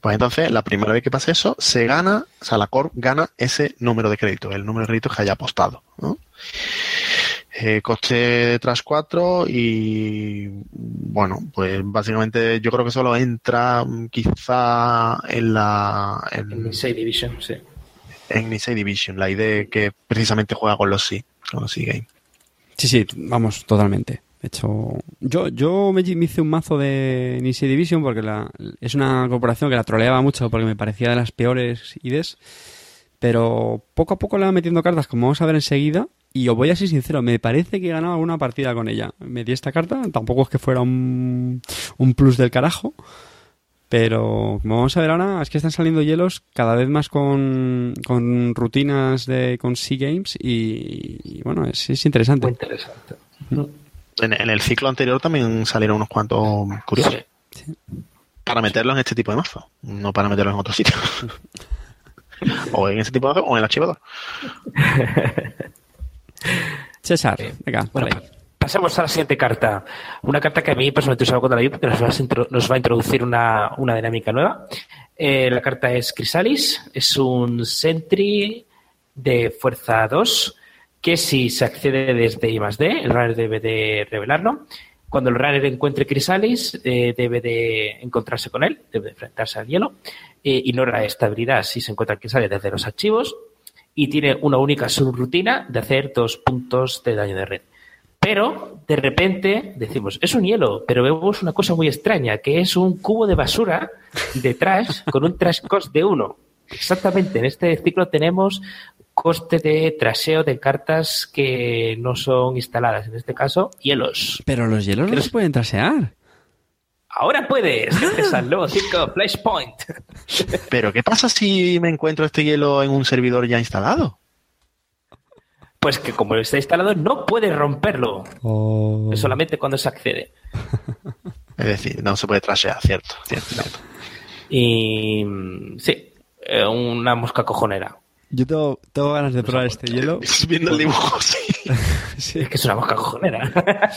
Speaker 2: Pues entonces, la primera vez que pase eso, se gana, o sea, la Corp gana ese número de créditos, el número de créditos que haya apostado. ¿no? Eh, coste tras 4 y bueno, pues básicamente yo creo que solo entra quizá en la
Speaker 3: En
Speaker 2: en,
Speaker 3: Inside Division, sí.
Speaker 2: en Nisei Division, la idea que precisamente juega con los sí, con los sí game.
Speaker 1: Sí, sí, vamos, totalmente. De hecho, yo, yo me, me hice un mazo de Nisei Division porque la, es una corporación que la troleaba mucho porque me parecía de las peores IDs. Pero poco a poco le va metiendo cartas, como vamos a ver enseguida. Y os voy a ser sincero, me parece que he ganado alguna partida con ella. Me di esta carta, tampoco es que fuera un, un plus del carajo. Pero como vamos a ver ahora, es que están saliendo hielos cada vez más con, con rutinas de con Sea Games y, y bueno, es, es interesante.
Speaker 3: Muy interesante.
Speaker 2: En, en el ciclo anterior también salieron unos cuantos curiosos.
Speaker 3: Sí.
Speaker 2: Para meterlos en este tipo de mazo, no para meterlos en otro sitio. [LAUGHS] o en ese tipo de mazo o en el archivador. [LAUGHS]
Speaker 1: César, venga, por
Speaker 3: Bueno,
Speaker 1: ahí.
Speaker 3: pa- pasemos a la siguiente carta. Una carta que a mí personalmente usaba cuando la vi porque nos va a, intro- nos va a introducir una, una dinámica nueva. Eh, la carta es Crisalis, es un Sentry de fuerza 2 que si se accede desde I más D, el runner debe de revelarlo. Cuando el runner encuentre Crisalis, eh, debe de encontrarse con él, debe de enfrentarse al hielo. Eh, ignora estabilidad si se encuentra Crisalis desde los archivos y tiene una única subrutina de hacer dos puntos de daño de red. Pero de repente decimos, es un hielo, pero vemos una cosa muy extraña, que es un cubo de basura de trash con un trash cost de uno. Exactamente, en este ciclo tenemos coste de traseo de cartas que no son instaladas, en este caso, hielos.
Speaker 1: Pero los hielos no se pueden trasear.
Speaker 3: Ahora puedes, al nuevo ciclo Flashpoint.
Speaker 2: Pero ¿qué pasa si me encuentro este hielo en un servidor ya instalado?
Speaker 3: Pues que como está instalado, no puedes romperlo.
Speaker 1: O-
Speaker 3: Es solamente cuando se accede.
Speaker 2: Es decir, no se puede trashear, cierto, cierto, cierto.
Speaker 3: Y mm, sí, eh, una mosca cojonera.
Speaker 1: Yo tengo, tengo ganas de probar este hielo.
Speaker 2: Estás [LAUGHS] viendo el dibujo, sí. [LAUGHS]
Speaker 1: Sí,
Speaker 3: Es que es una mosca cojonera. [LAUGHS]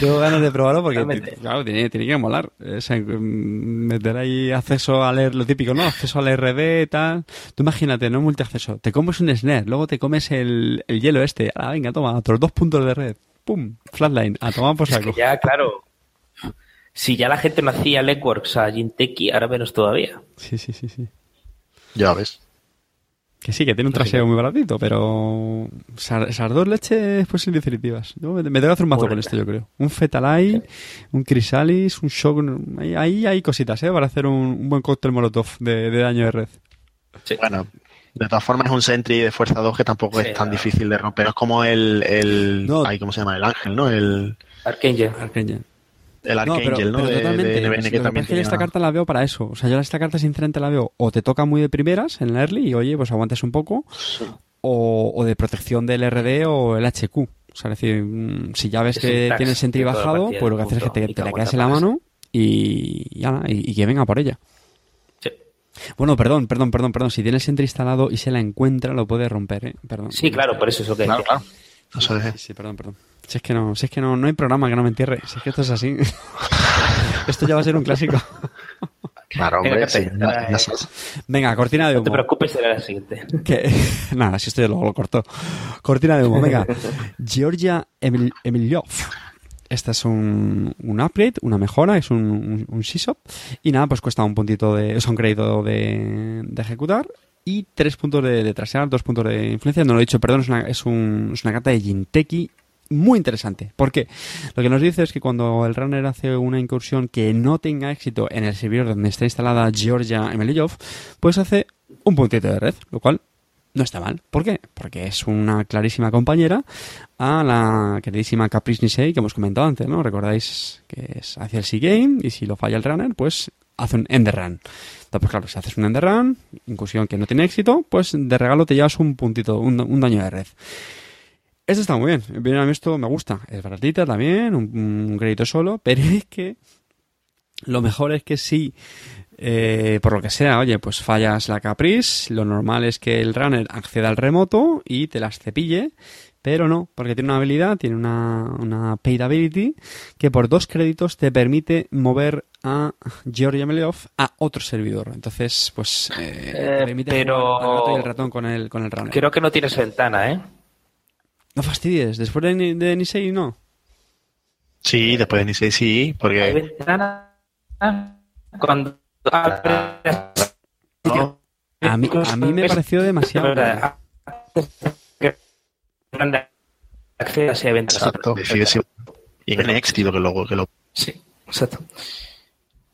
Speaker 1: tengo ganas de probarlo porque, claro, tiene, tiene que molar. O sea, mm, meter ahí acceso a leer lo típico, ¿no? Acceso al RD y tal. Tú imagínate, no multiacceso. Te comes un snare, luego te comes el, el hielo este. Ah, venga, toma, otros dos puntos de red. Pum, flatline, a tomar por
Speaker 3: es
Speaker 1: saco.
Speaker 3: que ya, claro. Si ya la gente no hacía legworks a Jinteki, ahora menos todavía.
Speaker 1: Sí, sí, sí, sí.
Speaker 2: Ya ves.
Speaker 1: Que sí, que tiene un traseo muy baratito, pero esas dos leches pues son definitivas. Yo me, me tengo que hacer un mazo
Speaker 3: Bueno,
Speaker 1: con esto, yo creo. Un Fetalai, un Chrysalis, un Shock... Ahí, ahí hay cositas, ¿eh? Para hacer un, un buen cóctel molotov de, de daño de red.
Speaker 3: Sí.
Speaker 2: Bueno, de todas formas es un Sentry de fuerza 2 que tampoco
Speaker 3: Sí,
Speaker 2: es tan
Speaker 3: no.
Speaker 2: difícil de romper. Es como el, el
Speaker 1: No.
Speaker 2: ay, ¿cómo se llama? El ángel, ¿no? El,
Speaker 3: Archangel.
Speaker 1: Arcangel.
Speaker 2: El
Speaker 1: No,
Speaker 2: Archangel,
Speaker 1: pero,
Speaker 2: ¿no?
Speaker 1: pero
Speaker 2: De- de
Speaker 1: totalmente.
Speaker 2: NBN, que
Speaker 1: que
Speaker 2: también
Speaker 1: esta carta la veo para eso. O sea, yo esta carta sinceramente la veo o te toca muy de primeras en la early y oye, pues aguantes un poco, o, o de protección del RD o el HQ. O sea, es decir, mm, si ya ves
Speaker 3: Es
Speaker 1: que tienes sentry bajado, pues lo que haces es que te, te la quedas en la mano y, y, y- que venga por ella. Bueno, perdón, perdón, perdón, perdón. Si tiene el sentry instalado y se la encuentra, lo puede romper, ¿eh? Perdón.
Speaker 3: Sí, claro, por eso es lo que
Speaker 2: Claro, claro. Eso es-
Speaker 1: Sí, sí, perdón, perdón. Si es que no, si es que no, no hay programa que no me entierre. Si es que esto es así. [LAUGHS] esto ya va a ser un clásico.
Speaker 2: Claro,
Speaker 3: Venga,
Speaker 2: hombre, sí, sabes.
Speaker 1: Venga, cortina de
Speaker 3: No te
Speaker 1: humo.
Speaker 3: preocupes, será la siguiente.
Speaker 1: Que... [LAUGHS] Nada, si esto ya luego lo cortó. Cortina de humo, venga. [LAUGHS] Georgia Emil- Emilyov. Esta es un, un upgrade, una mejora, es un, un, un. Y nada, pues cuesta un puntito de. Es un crédito de, de ejecutar. Y tres puntos de, de trasear, dos puntos de influencia. No lo he dicho, perdón, es una, es un- es una carta de Jinteki muy interesante. ¿Por qué? Lo que nos dice es que cuando el runner hace una incursión que no tenga éxito en el servidor donde está instalada Georgia Emilyov, pues hace un puntito de red, lo cual no está mal. ¿Por qué? Porque es una clarísima compañera a la queridísima Caprice Nisei que hemos comentado antes, ¿no? Recordáis que es hacia el C-Game y si lo falla el runner, pues hace un Ender Run. Entonces, pues claro, si haces un Ender Run, incursión que no tiene éxito, pues de regalo te llevas un puntito, un, un daño de red. Esto está muy bien. Bien, a mí esto me gusta. Es baratita también, un, un crédito solo, [LAUGHS] pero es que lo mejor es que si, eh, por lo que sea, oye, pues fallas la Caprice, lo normal es que el runner acceda al remoto y te las cepille, Pero no, porque tiene una habilidad, tiene una, una paid ability que por dos créditos te permite mover a Georgia Meleov a otro servidor. Entonces, pues, eh,
Speaker 3: Eh,
Speaker 1: te permite
Speaker 3: pero-
Speaker 1: jugar al gato y el ratón con el, con el runner.
Speaker 3: Creo que no tienes ventana, ¿eh?
Speaker 1: No fastidies, después de, de Nisei no.
Speaker 2: Sí, después de Nisei sí,
Speaker 3: Hay
Speaker 2: porque
Speaker 3: cuando
Speaker 2: no,
Speaker 1: A mí, a mí me pareció demasiado.
Speaker 3: verdad, que accedas a eventos.
Speaker 2: exacto, y en éxito que lo que lo
Speaker 3: Sí, exacto.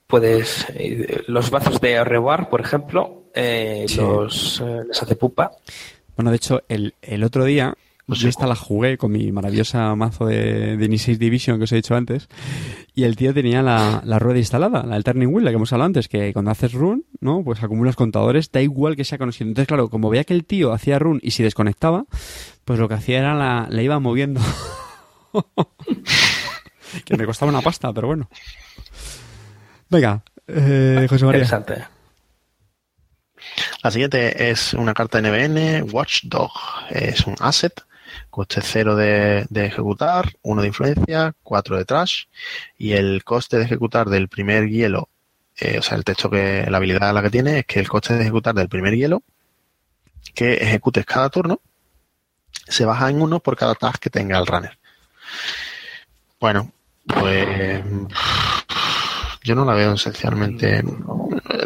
Speaker 3: Puedes. eh, los bazos de Reward, por ejemplo, eh,
Speaker 1: Sí.
Speaker 3: los eh, les hace pupa.
Speaker 1: Bueno, de hecho, el, el otro día,
Speaker 2: Pues
Speaker 1: yo esta la jugué con mi maravillosa mazo de, de Nisei Division que os he dicho antes, y el tío tenía la, la rueda instalada, la del Turning Wheel, la que hemos hablado antes, que cuando haces run, ¿no? Pues acumulas contadores, da igual que sea conocido. Entonces, claro, como veía que el tío hacía run y si desconectaba, pues lo que hacía era la, la iba moviendo. [LAUGHS] que me costaba una pasta, pero bueno. Venga, eh, José María.
Speaker 3: Interesante.
Speaker 2: La siguiente es una carta NBN, Watchdog. Es un asset, coste cero de, de ejecutar, uno de influencia, cuatro de trash. Y el coste de ejecutar del primer hielo, eh, o sea, el texto que, la habilidad la que tiene es que el coste de ejecutar del primer hielo que ejecutes cada turno se baja en uno por cada task que tenga el runner. Bueno, pues yo no la veo esencialmente.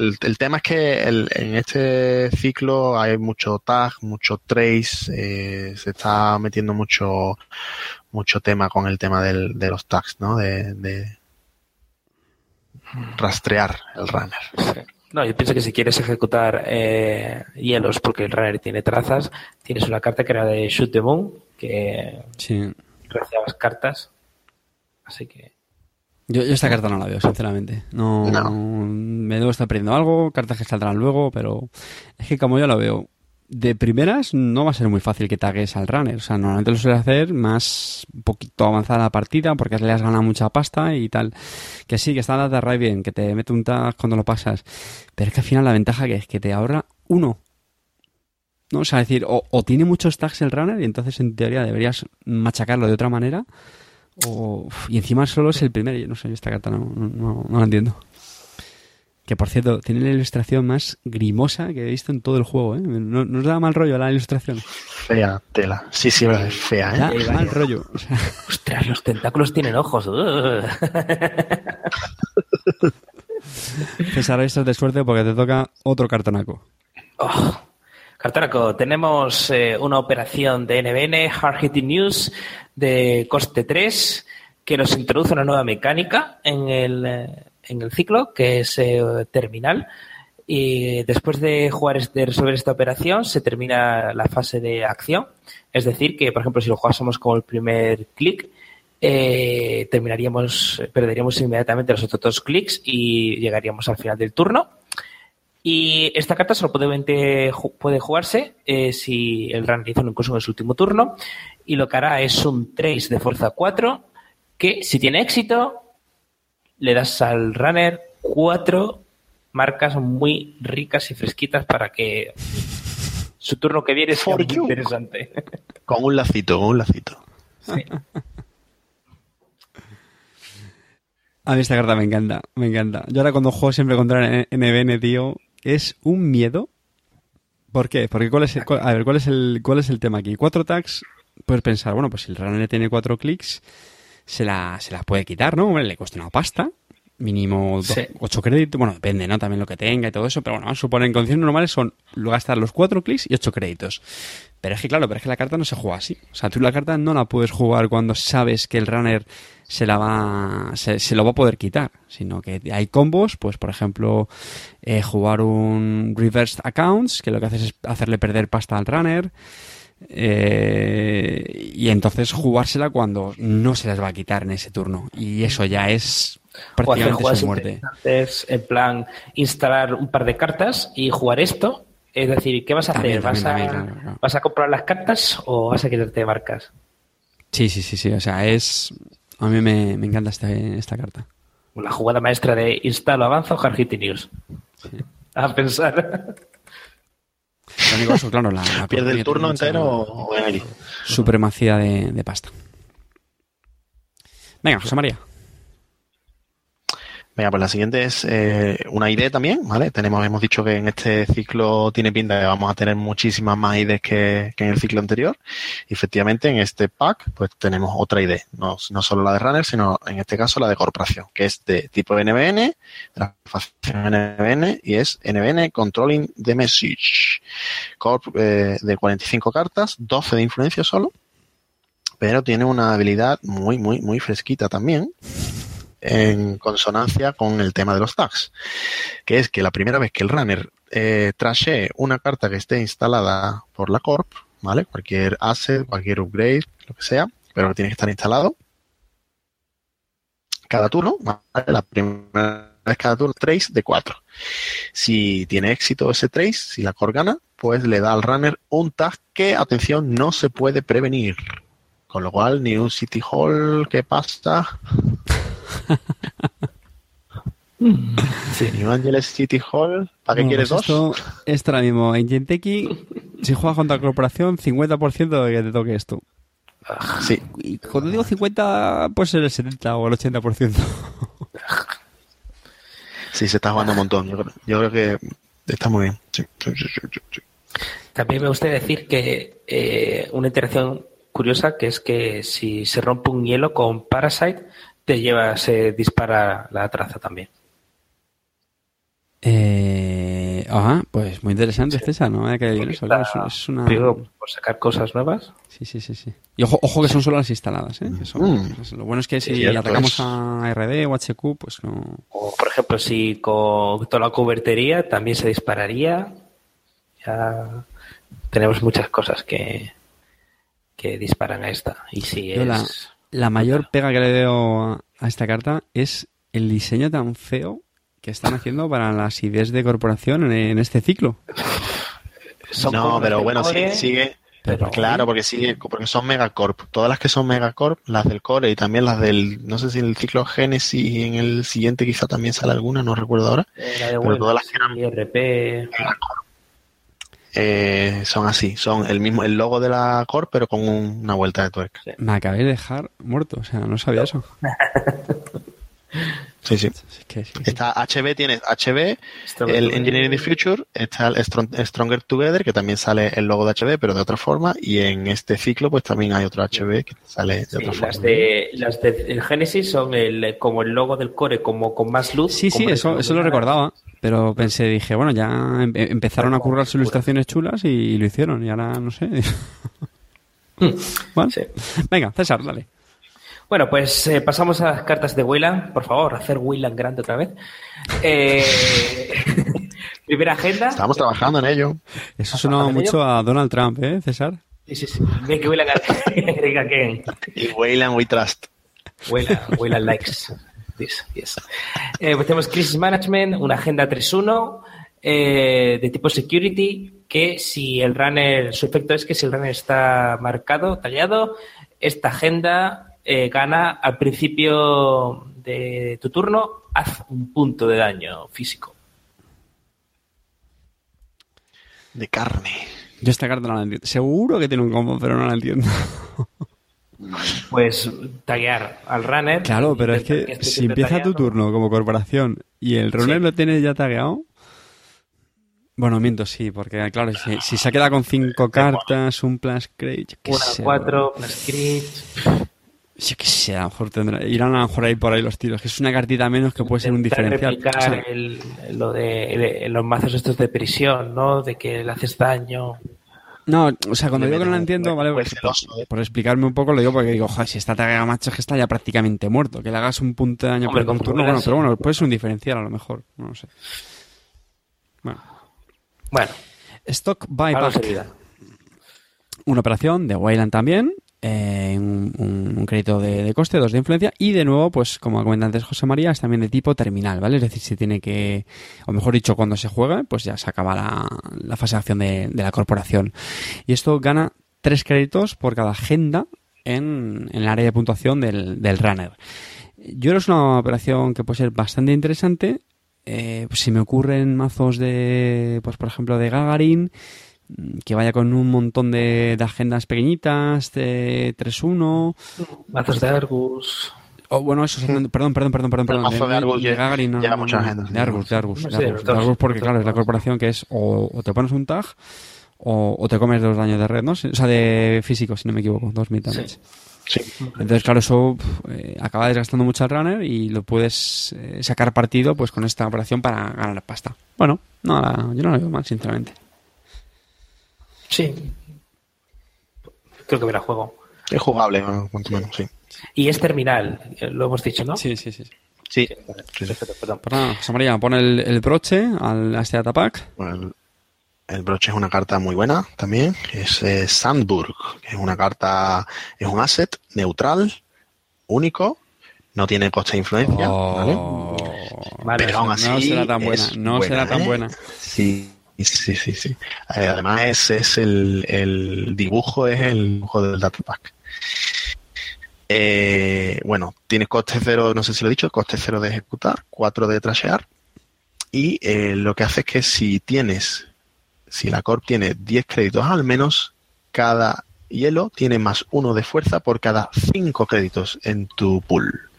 Speaker 2: El, el tema es que el- en este ciclo hay mucho tag, mucho trace, eh, se está metiendo mucho mucho tema con el tema del- de los tags, ¿no? De, de rastrear el runner.
Speaker 3: No, yo pienso que si quieres ejecutar eh, hielos porque el runner tiene trazas, tienes una carta que era de Shoot the Moon, que
Speaker 1: Sí.
Speaker 3: cartas. Así que.
Speaker 1: Yo, yo esta carta no la veo, sinceramente. No,
Speaker 2: No.
Speaker 1: Me debo estar perdiendo algo, cartas que saldrán luego, pero es que como yo lo veo, de primeras no va a ser muy fácil que tagues al runner. O sea, normalmente lo suele hacer más un poquito avanzada la partida porque le has ganado mucha pasta y tal. Que sí, que está la de bien, que te mete un tag cuando lo pasas. Pero es que al final la ventaja que es que te ahorra uno. ¿No? O sea, es decir, o, o tiene muchos tags el runner y entonces en teoría deberías machacarlo de otra manera. O, y encima solo es el primer, yo no sé, esta carta no, no, la entiendo. Que por cierto, tiene la ilustración más grimosa que he visto en todo el juego, ¿eh? No, no os da mal rollo la ilustración.
Speaker 2: Fea tela. Sí, sí, es fea, ¿eh?
Speaker 1: Da mal rollo. O sea,
Speaker 3: ¡Ostras, los tentáculos tienen ojos! [LAUGHS]
Speaker 1: César, esto es de suerte porque te toca otro cartonaco.
Speaker 3: Oh. Cartaraco, tenemos eh, una operación de NBN, Hard Hitting News, de coste 3, que nos introduce una nueva mecánica en el, eh, en el ciclo, que es eh, terminal. Y después de jugar, es- de resolver esta operación, se termina la fase de acción. Es decir, que, por ejemplo, si lo jugásemos con el primer clic, eh, terminaríamos, perderíamos inmediatamente los otros dos clics y llegaríamos al final del turno. Y esta carta solo puede, puede jugarse si el runner hizo un en su último turno. Y lo que hará es un trace de fuerza 4 que, si tiene éxito, le das al runner cuatro marcas muy ricas y fresquitas para que su turno que viene sea muy interesante. [LAUGHS]
Speaker 2: Con un lacito, con un lacito.
Speaker 3: Sí.
Speaker 1: A mí esta carta me encanta, me encanta. Yo ahora cuando juego siempre contra NBN, tío, es un miedo. ¿Por qué? Porque cuál es el, cuál- a ver, ¿cuál es el, cuál es el tema aquí? Cuatro tags, puedes pensar, bueno, pues si el runner tiene cuatro clics, se la, se la puede quitar, ¿no? Le cuesta una pasta, mínimo
Speaker 3: Sí.
Speaker 1: ocho créditos, bueno, depende, ¿no? También lo que tenga y todo eso, pero bueno, suponer en condiciones normales son lo gastar los cuatro clics y ocho créditos. Pero es que claro, pero es que la carta no se juega así. O sea, tú la carta no la puedes jugar cuando sabes que el runner se la va, se, se lo va a poder quitar, sino que hay combos, pues por ejemplo, eh, jugar un reversed accounts, que lo que haces es hacerle perder pasta al runner, eh, y entonces jugársela cuando no se las va a quitar en ese turno. Y eso ya es prácticamente su muerte.
Speaker 3: interesantes, en plan, instalar un par de cartas y jugar esto. Es decir, ¿qué vas a
Speaker 1: También,
Speaker 3: hacer? ¿Vas,
Speaker 1: también,
Speaker 3: a,
Speaker 1: también, claro, claro.
Speaker 3: ¿Vas a comprar las cartas o vas a quitarte marcas?
Speaker 1: Sí, sí, sí, sí. O sea, es. A mí me, me encanta esta, esta carta.
Speaker 3: La jugada maestra de instalo, avanzo, Hitting News. A pensar.
Speaker 1: Lo único eso, claro, la, la [LAUGHS]
Speaker 2: Pierde el turno entero o en aquí.
Speaker 1: Supremacía de, de pasta. Venga, José María.
Speaker 2: Venga, pues la siguiente es eh, una ID también, ¿vale? Tenemos, hemos dicho que en este ciclo tiene pinta que vamos a tener muchísimas más IDs que, que en el ciclo anterior. Y efectivamente, en este pack, pues tenemos otra ID. No, no solo la de Runner, sino en este caso la de corporación, que es de tipo NBN, de NBN, y es NBN Controlling the Message. Corp eh, de 45 cartas, 12 de influencia solo, pero tiene una habilidad muy, muy, muy fresquita también en consonancia con el tema de los tags, que es que la primera vez que el runner eh, trashee una carta que esté instalada por la corp, ¿vale? Cualquier asset, cualquier upgrade, lo que sea, pero que tiene que estar instalado. Cada turno, la primera vez cada turno, trace de 4. Si tiene éxito ese trace, si la corp gana, pues le da al runner un tag que, atención, no se puede prevenir. Con lo cual, New City Hall, ¿qué pasa? [LAUGHS] New Angeles City Hall, ¿para qué
Speaker 1: Bueno,
Speaker 2: quieres
Speaker 1: pues
Speaker 2: dos?
Speaker 1: Esto, esto ahora mismo, en Genteki, si juegas contra la corporación, 50% de que te toque esto.
Speaker 2: Sí,
Speaker 1: Y cuando digo 50, puede ser el 70 o el 80%. [LAUGHS]
Speaker 2: sí, se está jugando un montón. Yo creo, yo creo que está muy bien. Sí, sí, sí, sí, sí, sí.
Speaker 3: También me gustaría decir que eh, una interacción curiosa que es que si se rompe un hielo con Parasite, te lleva, se dispara la traza también.
Speaker 1: Eh, ajá, pues muy interesante César, ¿no? Hay que bien eso,
Speaker 3: Está-
Speaker 1: es, es una...
Speaker 3: Digo, por sacar cosas nuevas.
Speaker 1: Sí, sí, sí, sí. Y ojo, ojo que son solo las instaladas, ¿eh? Que son-
Speaker 2: Mm.
Speaker 1: pues lo bueno es que si atacamos a RD o HQ, pues no...
Speaker 3: O, por ejemplo, si con toda la cubertería también se dispararía. Ya tenemos muchas cosas que, que disparan a esta. Y si
Speaker 1: Yo
Speaker 3: es...
Speaker 1: la, la mayor pega que le veo a, a esta carta es el diseño tan feo que están haciendo para las ideas de corporación en, en este ciclo.
Speaker 3: son
Speaker 2: No, pero bueno, sigue.
Speaker 3: pero-
Speaker 2: Claro, porque sigue, porque son megacorp. Todas las que son megacorp, las del core y también las del, no sé si en el ciclo Genesis y en el siguiente quizá también sale alguna, no recuerdo ahora.
Speaker 3: Eh, la de
Speaker 2: Pero todas las que eran-. Eh, son así, son el mismo, el logo de la corp, pero con un- una vuelta de tuerca.
Speaker 1: Me acabé de dejar muerto, o sea, no sabía eso. [LAUGHS]
Speaker 2: Sí, sí.
Speaker 1: Es que sí, sí.
Speaker 2: Está HB, tienes HB, el Engineering the Future, está el Strong- Stronger Together, que también sale el logo de HB, pero de otra forma, y en este ciclo pues también hay otro HB que sale de
Speaker 3: Sí,
Speaker 2: otra forma.
Speaker 3: las de las de el Genesis son el como el logo del core como con más luz
Speaker 1: Sí, sí, eso, eso lo recordaba. Pero pensé, dije, bueno, ya em- empezaron a currar sus ilustraciones chulas y lo hicieron. Y ahora no sé. [LAUGHS]
Speaker 3: Sí.
Speaker 1: Venga, César, dale.
Speaker 3: Bueno, pues eh, pasamos a las cartas de Wayland. Por favor, hacer Wayland grande otra vez. Eh, [LAUGHS] primera agenda.
Speaker 2: Estamos trabajando en ello.
Speaker 1: Eso sonaba
Speaker 3: ¿Hace
Speaker 1: mucho a Donald Trump, ¿eh, César?
Speaker 3: Sí, sí, sí. Wayland. [LAUGHS]
Speaker 2: Y Wayland We Trust.
Speaker 3: Wayland, Wayland likes this, yes. Eh, pues tenemos Crisis Management, una agenda 3.1 eh, de tipo Security, que si el runner, su efecto es que si el runner está marcado, tallado, esta agenda eh, gana al principio de tu turno, haz un punto de daño físico.
Speaker 2: De carne.
Speaker 1: Yo esta carta no la entiendo. Seguro que tiene un combo, pero no la entiendo. [LAUGHS]
Speaker 3: Pues taguear al runner.
Speaker 1: Claro, pero es que
Speaker 3: esté
Speaker 1: si empieza tu turno como corporación y el runner
Speaker 3: Sí.
Speaker 1: lo tiene ya tagueado. Bueno, miento, sí, porque claro, si, si se queda con cinco cartas, un plus qué
Speaker 3: Una,
Speaker 1: sé,
Speaker 3: cuatro, plus crit.
Speaker 1: Yo qué sé, a lo mejor tendrá, irán a lo mejor ahí por ahí los tiros, que es una cartita menos que puede ser un diferencial.
Speaker 3: replicar
Speaker 1: O sea,
Speaker 3: el- lo de el- los mazos estos de prisión, ¿no? De que le haces daño.
Speaker 1: No, o sea, cuando digo que no
Speaker 2: un
Speaker 1: entiendo, ¿vale? Por,
Speaker 2: ¿eh?
Speaker 1: por explicarme un poco, lo digo porque digo, joder, si está tagueado macho es que está ya prácticamente muerto. Que le hagas un punto de daño
Speaker 3: Hombre,
Speaker 1: por
Speaker 3: con
Speaker 1: turno, bueno, pero bueno, puede ser un diferencial a lo mejor, no lo sé. Bueno,
Speaker 3: Bueno,
Speaker 1: Stock Buyback. una operación de Wayland también, eh, un, un- crédito de, coste, dos de influencia, y de nuevo, pues como comenta antes José María, es también de tipo terminal, ¿vale? Es decir, si tiene que, o mejor dicho, cuando se juega, pues ya se acaba la, fase de acción de, la corporación. Y esto gana tres créditos por cada agenda en, en el área de puntuación del, runner. Yo creo que es una operación que puede ser bastante interesante. Eh, pues si me ocurren mazos de, pues por ejemplo, de Gagarin, que vaya con un montón de, de agendas pequeñitas, de 3-1.
Speaker 3: Mazos de Argus.
Speaker 1: Oh, bueno, eso, perdón, perdón, perdón, perdón,
Speaker 2: El
Speaker 1: perdón.
Speaker 2: mazo de Argus lle-
Speaker 1: Gagarin, no,
Speaker 2: lleva
Speaker 1: no,
Speaker 2: muchas
Speaker 1: no,
Speaker 2: agendas.
Speaker 1: De Argus, de Argus, de Argus, de porque claro, es la corporación que es o, o te pones un tag o, o te comes dos daños de red, ¿no? O sea, de físico, si no me equivoco, dos mid damage.
Speaker 2: Sí.
Speaker 1: Entonces, claro, eso eh, acaba desgastando mucho al runner y lo puedes eh, sacar partido pues con esta operación para ganar pasta. Bueno, no, yo no lo veo mal, sinceramente.
Speaker 3: Sí. Creo que verá juego.
Speaker 2: Es jugable, cuanto menos, sí.
Speaker 3: Y es terminal, eh, lo hemos dicho, ¿no?
Speaker 1: Sí, sí, sí.
Speaker 2: Sí. sí, sí.
Speaker 3: Perfecto, perdón.
Speaker 1: Pues José María, pone el, el broche al, a este atapack.
Speaker 2: Bueno, el, el broche es una carta muy buena también. Es eh, Sandburg, que es una carta, es un asset neutral, único, no tiene coste de influencia, ¿vale?
Speaker 1: Oh.
Speaker 3: Vale,
Speaker 2: Pero aún
Speaker 1: no será tan buena, no será tan
Speaker 2: ¿eh?
Speaker 1: buena.
Speaker 2: Sí, sí, sí, sí. Eh, además es, es el, el dibujo es el dibujo del datapack. Eh, bueno, tiene coste cero, no sé si lo he dicho, coste cero de ejecutar, cuatro de trashear. Y eh, lo que hace es que si tienes, si la corp tiene 10 créditos al menos, cada hielo tiene más uno de fuerza por cada 5 créditos en tu pool.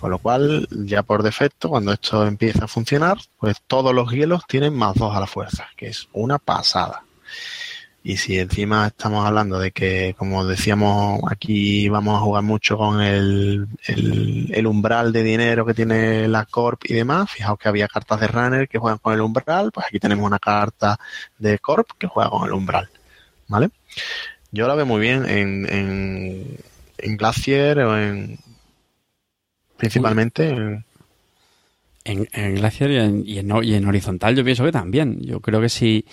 Speaker 2: Con lo cual, ya por defecto, cuando esto empieza a funcionar, pues todos los hielos tienen más dos a la fuerza, que es una pasada. Y si encima estamos hablando de que, como decíamos, aquí vamos a jugar mucho con el, el, umbral de dinero que tiene la Corp y demás, fijaos que había cartas de runner que juegan con el umbral, pues aquí tenemos una carta de Corp que juega con el umbral. ¿Vale? Yo la veo muy bien en, en, en Glacier o en. Principalmente en,
Speaker 1: En, en Glacier y en, y, en, y en horizontal yo pienso que también. Yo creo que si,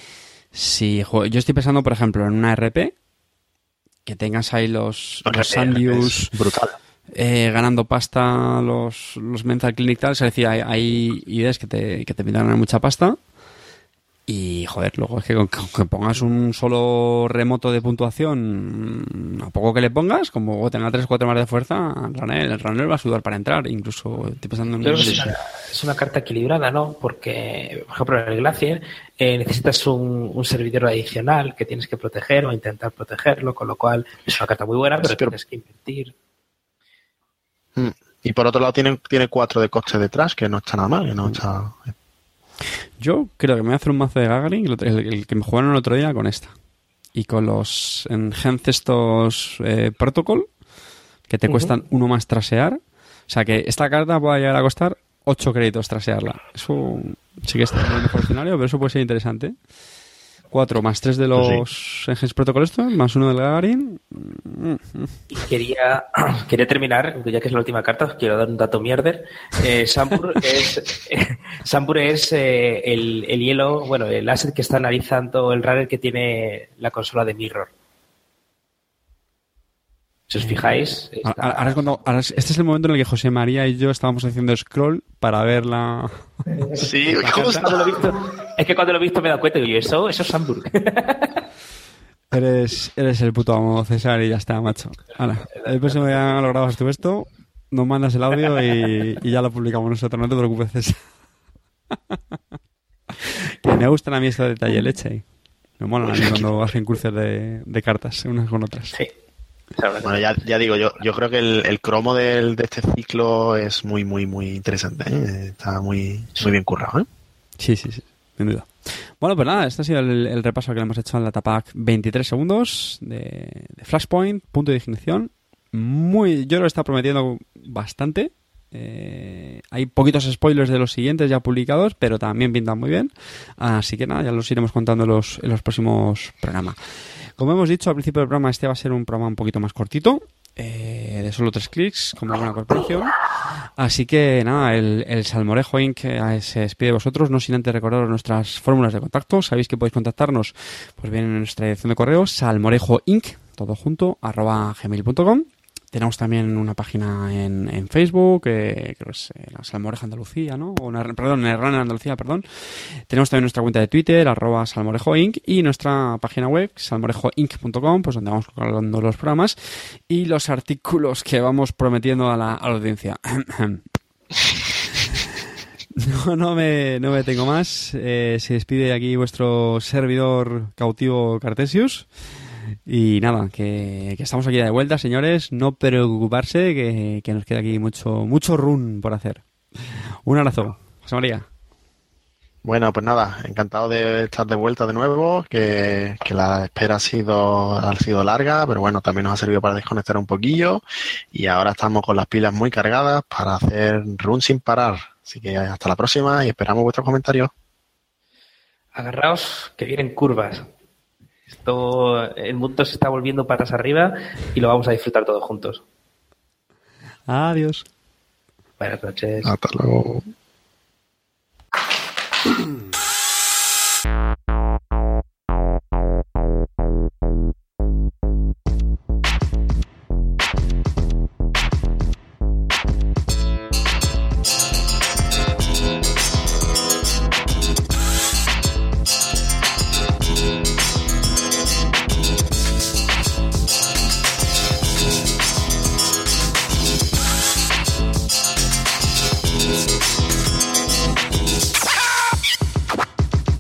Speaker 1: si yo estoy pensando, por ejemplo, en una RP, que tengas ahí los, los Sandius
Speaker 2: brutal.
Speaker 1: eh, ganando pasta, los, los Mental Clinic tal, es decir, hay, hay ideas que te, que te mucha pasta. Y joder, luego es que con, con que pongas un solo remoto de puntuación, a poco que le pongas, como tenga 3 o 4 más de fuerza, el runner, el runner va a sudar para entrar. Incluso estoy pensando en
Speaker 3: Yo creo que
Speaker 2: Sí,
Speaker 3: es, una, es una carta equilibrada, ¿no? Porque, por ejemplo, en el Glacier eh, necesitas un, un servidor adicional que tienes que proteger o intentar protegerlo, con lo cual es una carta muy buena, pero
Speaker 2: Sí, pero-
Speaker 3: tienes que invertir.
Speaker 2: Mm. Y por otro lado tiene, tiene cuatro de coste detrás, que no está nada mal, que no está.
Speaker 1: Yo creo que me voy a hacer un mazo de Gagarin, el, el- el que me jugaron el otro día con esta. Y con los Enhance estos eh, Protocol, que te cuestan uno más trasear. O sea que esta carta puede llegar a costar 8 créditos trasearla. Eso sí que está en el mejor escenario, pero eso puede ser interesante. 4 más 3 de
Speaker 2: Pues
Speaker 1: los Enhance Protocol estos, más uno del Gagarin.
Speaker 3: Y quería, [CLEARS THROAT] quería terminar, ya que es la última carta, os quiero dar un dato mierder. Eh, Sambur [LAUGHS] es, Sambur es eh, el, el hielo, bueno, el asset que está analizando el runner que tiene la consola de Mirror. Si os fijáis, está-
Speaker 1: Ahora- ahora es cuando- ahora es- este es el momento en el que José María y yo estábamos haciendo scroll para ver la...
Speaker 2: Sí,
Speaker 3: Es que cuando lo he visto, es que cuando lo he visto me he dado cuenta y digo, eso, eso es Hamburg. [LAUGHS]
Speaker 1: Eres, eres el puto amo, César, y ya está, macho. Ahora, el próximo día lo grabas tú esto, nos mandas el audio y, y ya lo publicamos nosotros, no te preocupes, César. [LAUGHS] que me gustan a mí estos detalle leche. Me molan a mí cuando hacen cruces de, de cartas unas con otras.
Speaker 3: Sí.
Speaker 2: Bueno, ya, ya digo, yo, yo creo que el, el cromo del, de este ciclo es muy, muy, muy interesante. ¿eh? Está muy, muy bien currado. ¿eh?
Speaker 1: Sí, sí, sí, sin duda. Bueno, pues nada, este ha sido el, repaso que le hemos hecho en la Tapac 23 segundos de, Flashpoint, punto de ignición. Muy, yo lo está prometiendo bastante. Eh, hay poquitos spoilers de los siguientes ya publicados, pero también pintan muy bien. Así que nada, ya los iremos contando los, en los próximos programas. Como hemos dicho al principio del programa, este va a ser un programa un poquito más cortito, eh, de solo tres clics, como buena corporación. Así que nada, el, el Salmorejo Inc. se despide de vosotros, no sin antes recordaros nuestras fórmulas de contacto. Sabéis que podéis contactarnos pues bien en nuestra dirección de correo, salmorejoinc, todo junto, arroba gmail.com. Tenemos también una página en, en Facebook, eh, creo que es eh, la Salmoreja Andalucía, ¿no? O perdón, Nerrana Andalucía, perdón. Tenemos también nuestra cuenta de Twitter, arroba salmorejoinc, y nuestra página web, salmorejoinc.com, pues donde vamos colgando los programas y los artículos que vamos prometiendo a la, a la audiencia. [COUGHS] No, no me, no me tengo más. Eh, se despide aquí vuestro servidor cautivo Cartesius. Y nada, que, que estamos aquí de vuelta, señores. No preocuparse, que, que nos queda aquí mucho, mucho run por hacer. Un abrazo. José María.
Speaker 2: Bueno, pues nada, encantado de estar de vuelta de nuevo, que, que, la espera ha sido, ha sido larga, pero bueno, también nos ha servido para desconectar un poquillo y ahora estamos con las pilas muy cargadas para hacer run sin parar. Así que hasta la próxima y esperamos vuestros comentarios.
Speaker 3: Agarraos, que vienen curvas. Esto, el mundo se está volviendo patas arriba y lo vamos a disfrutar todos juntos.
Speaker 1: Adiós.
Speaker 3: Buenas noches.
Speaker 2: Hasta luego.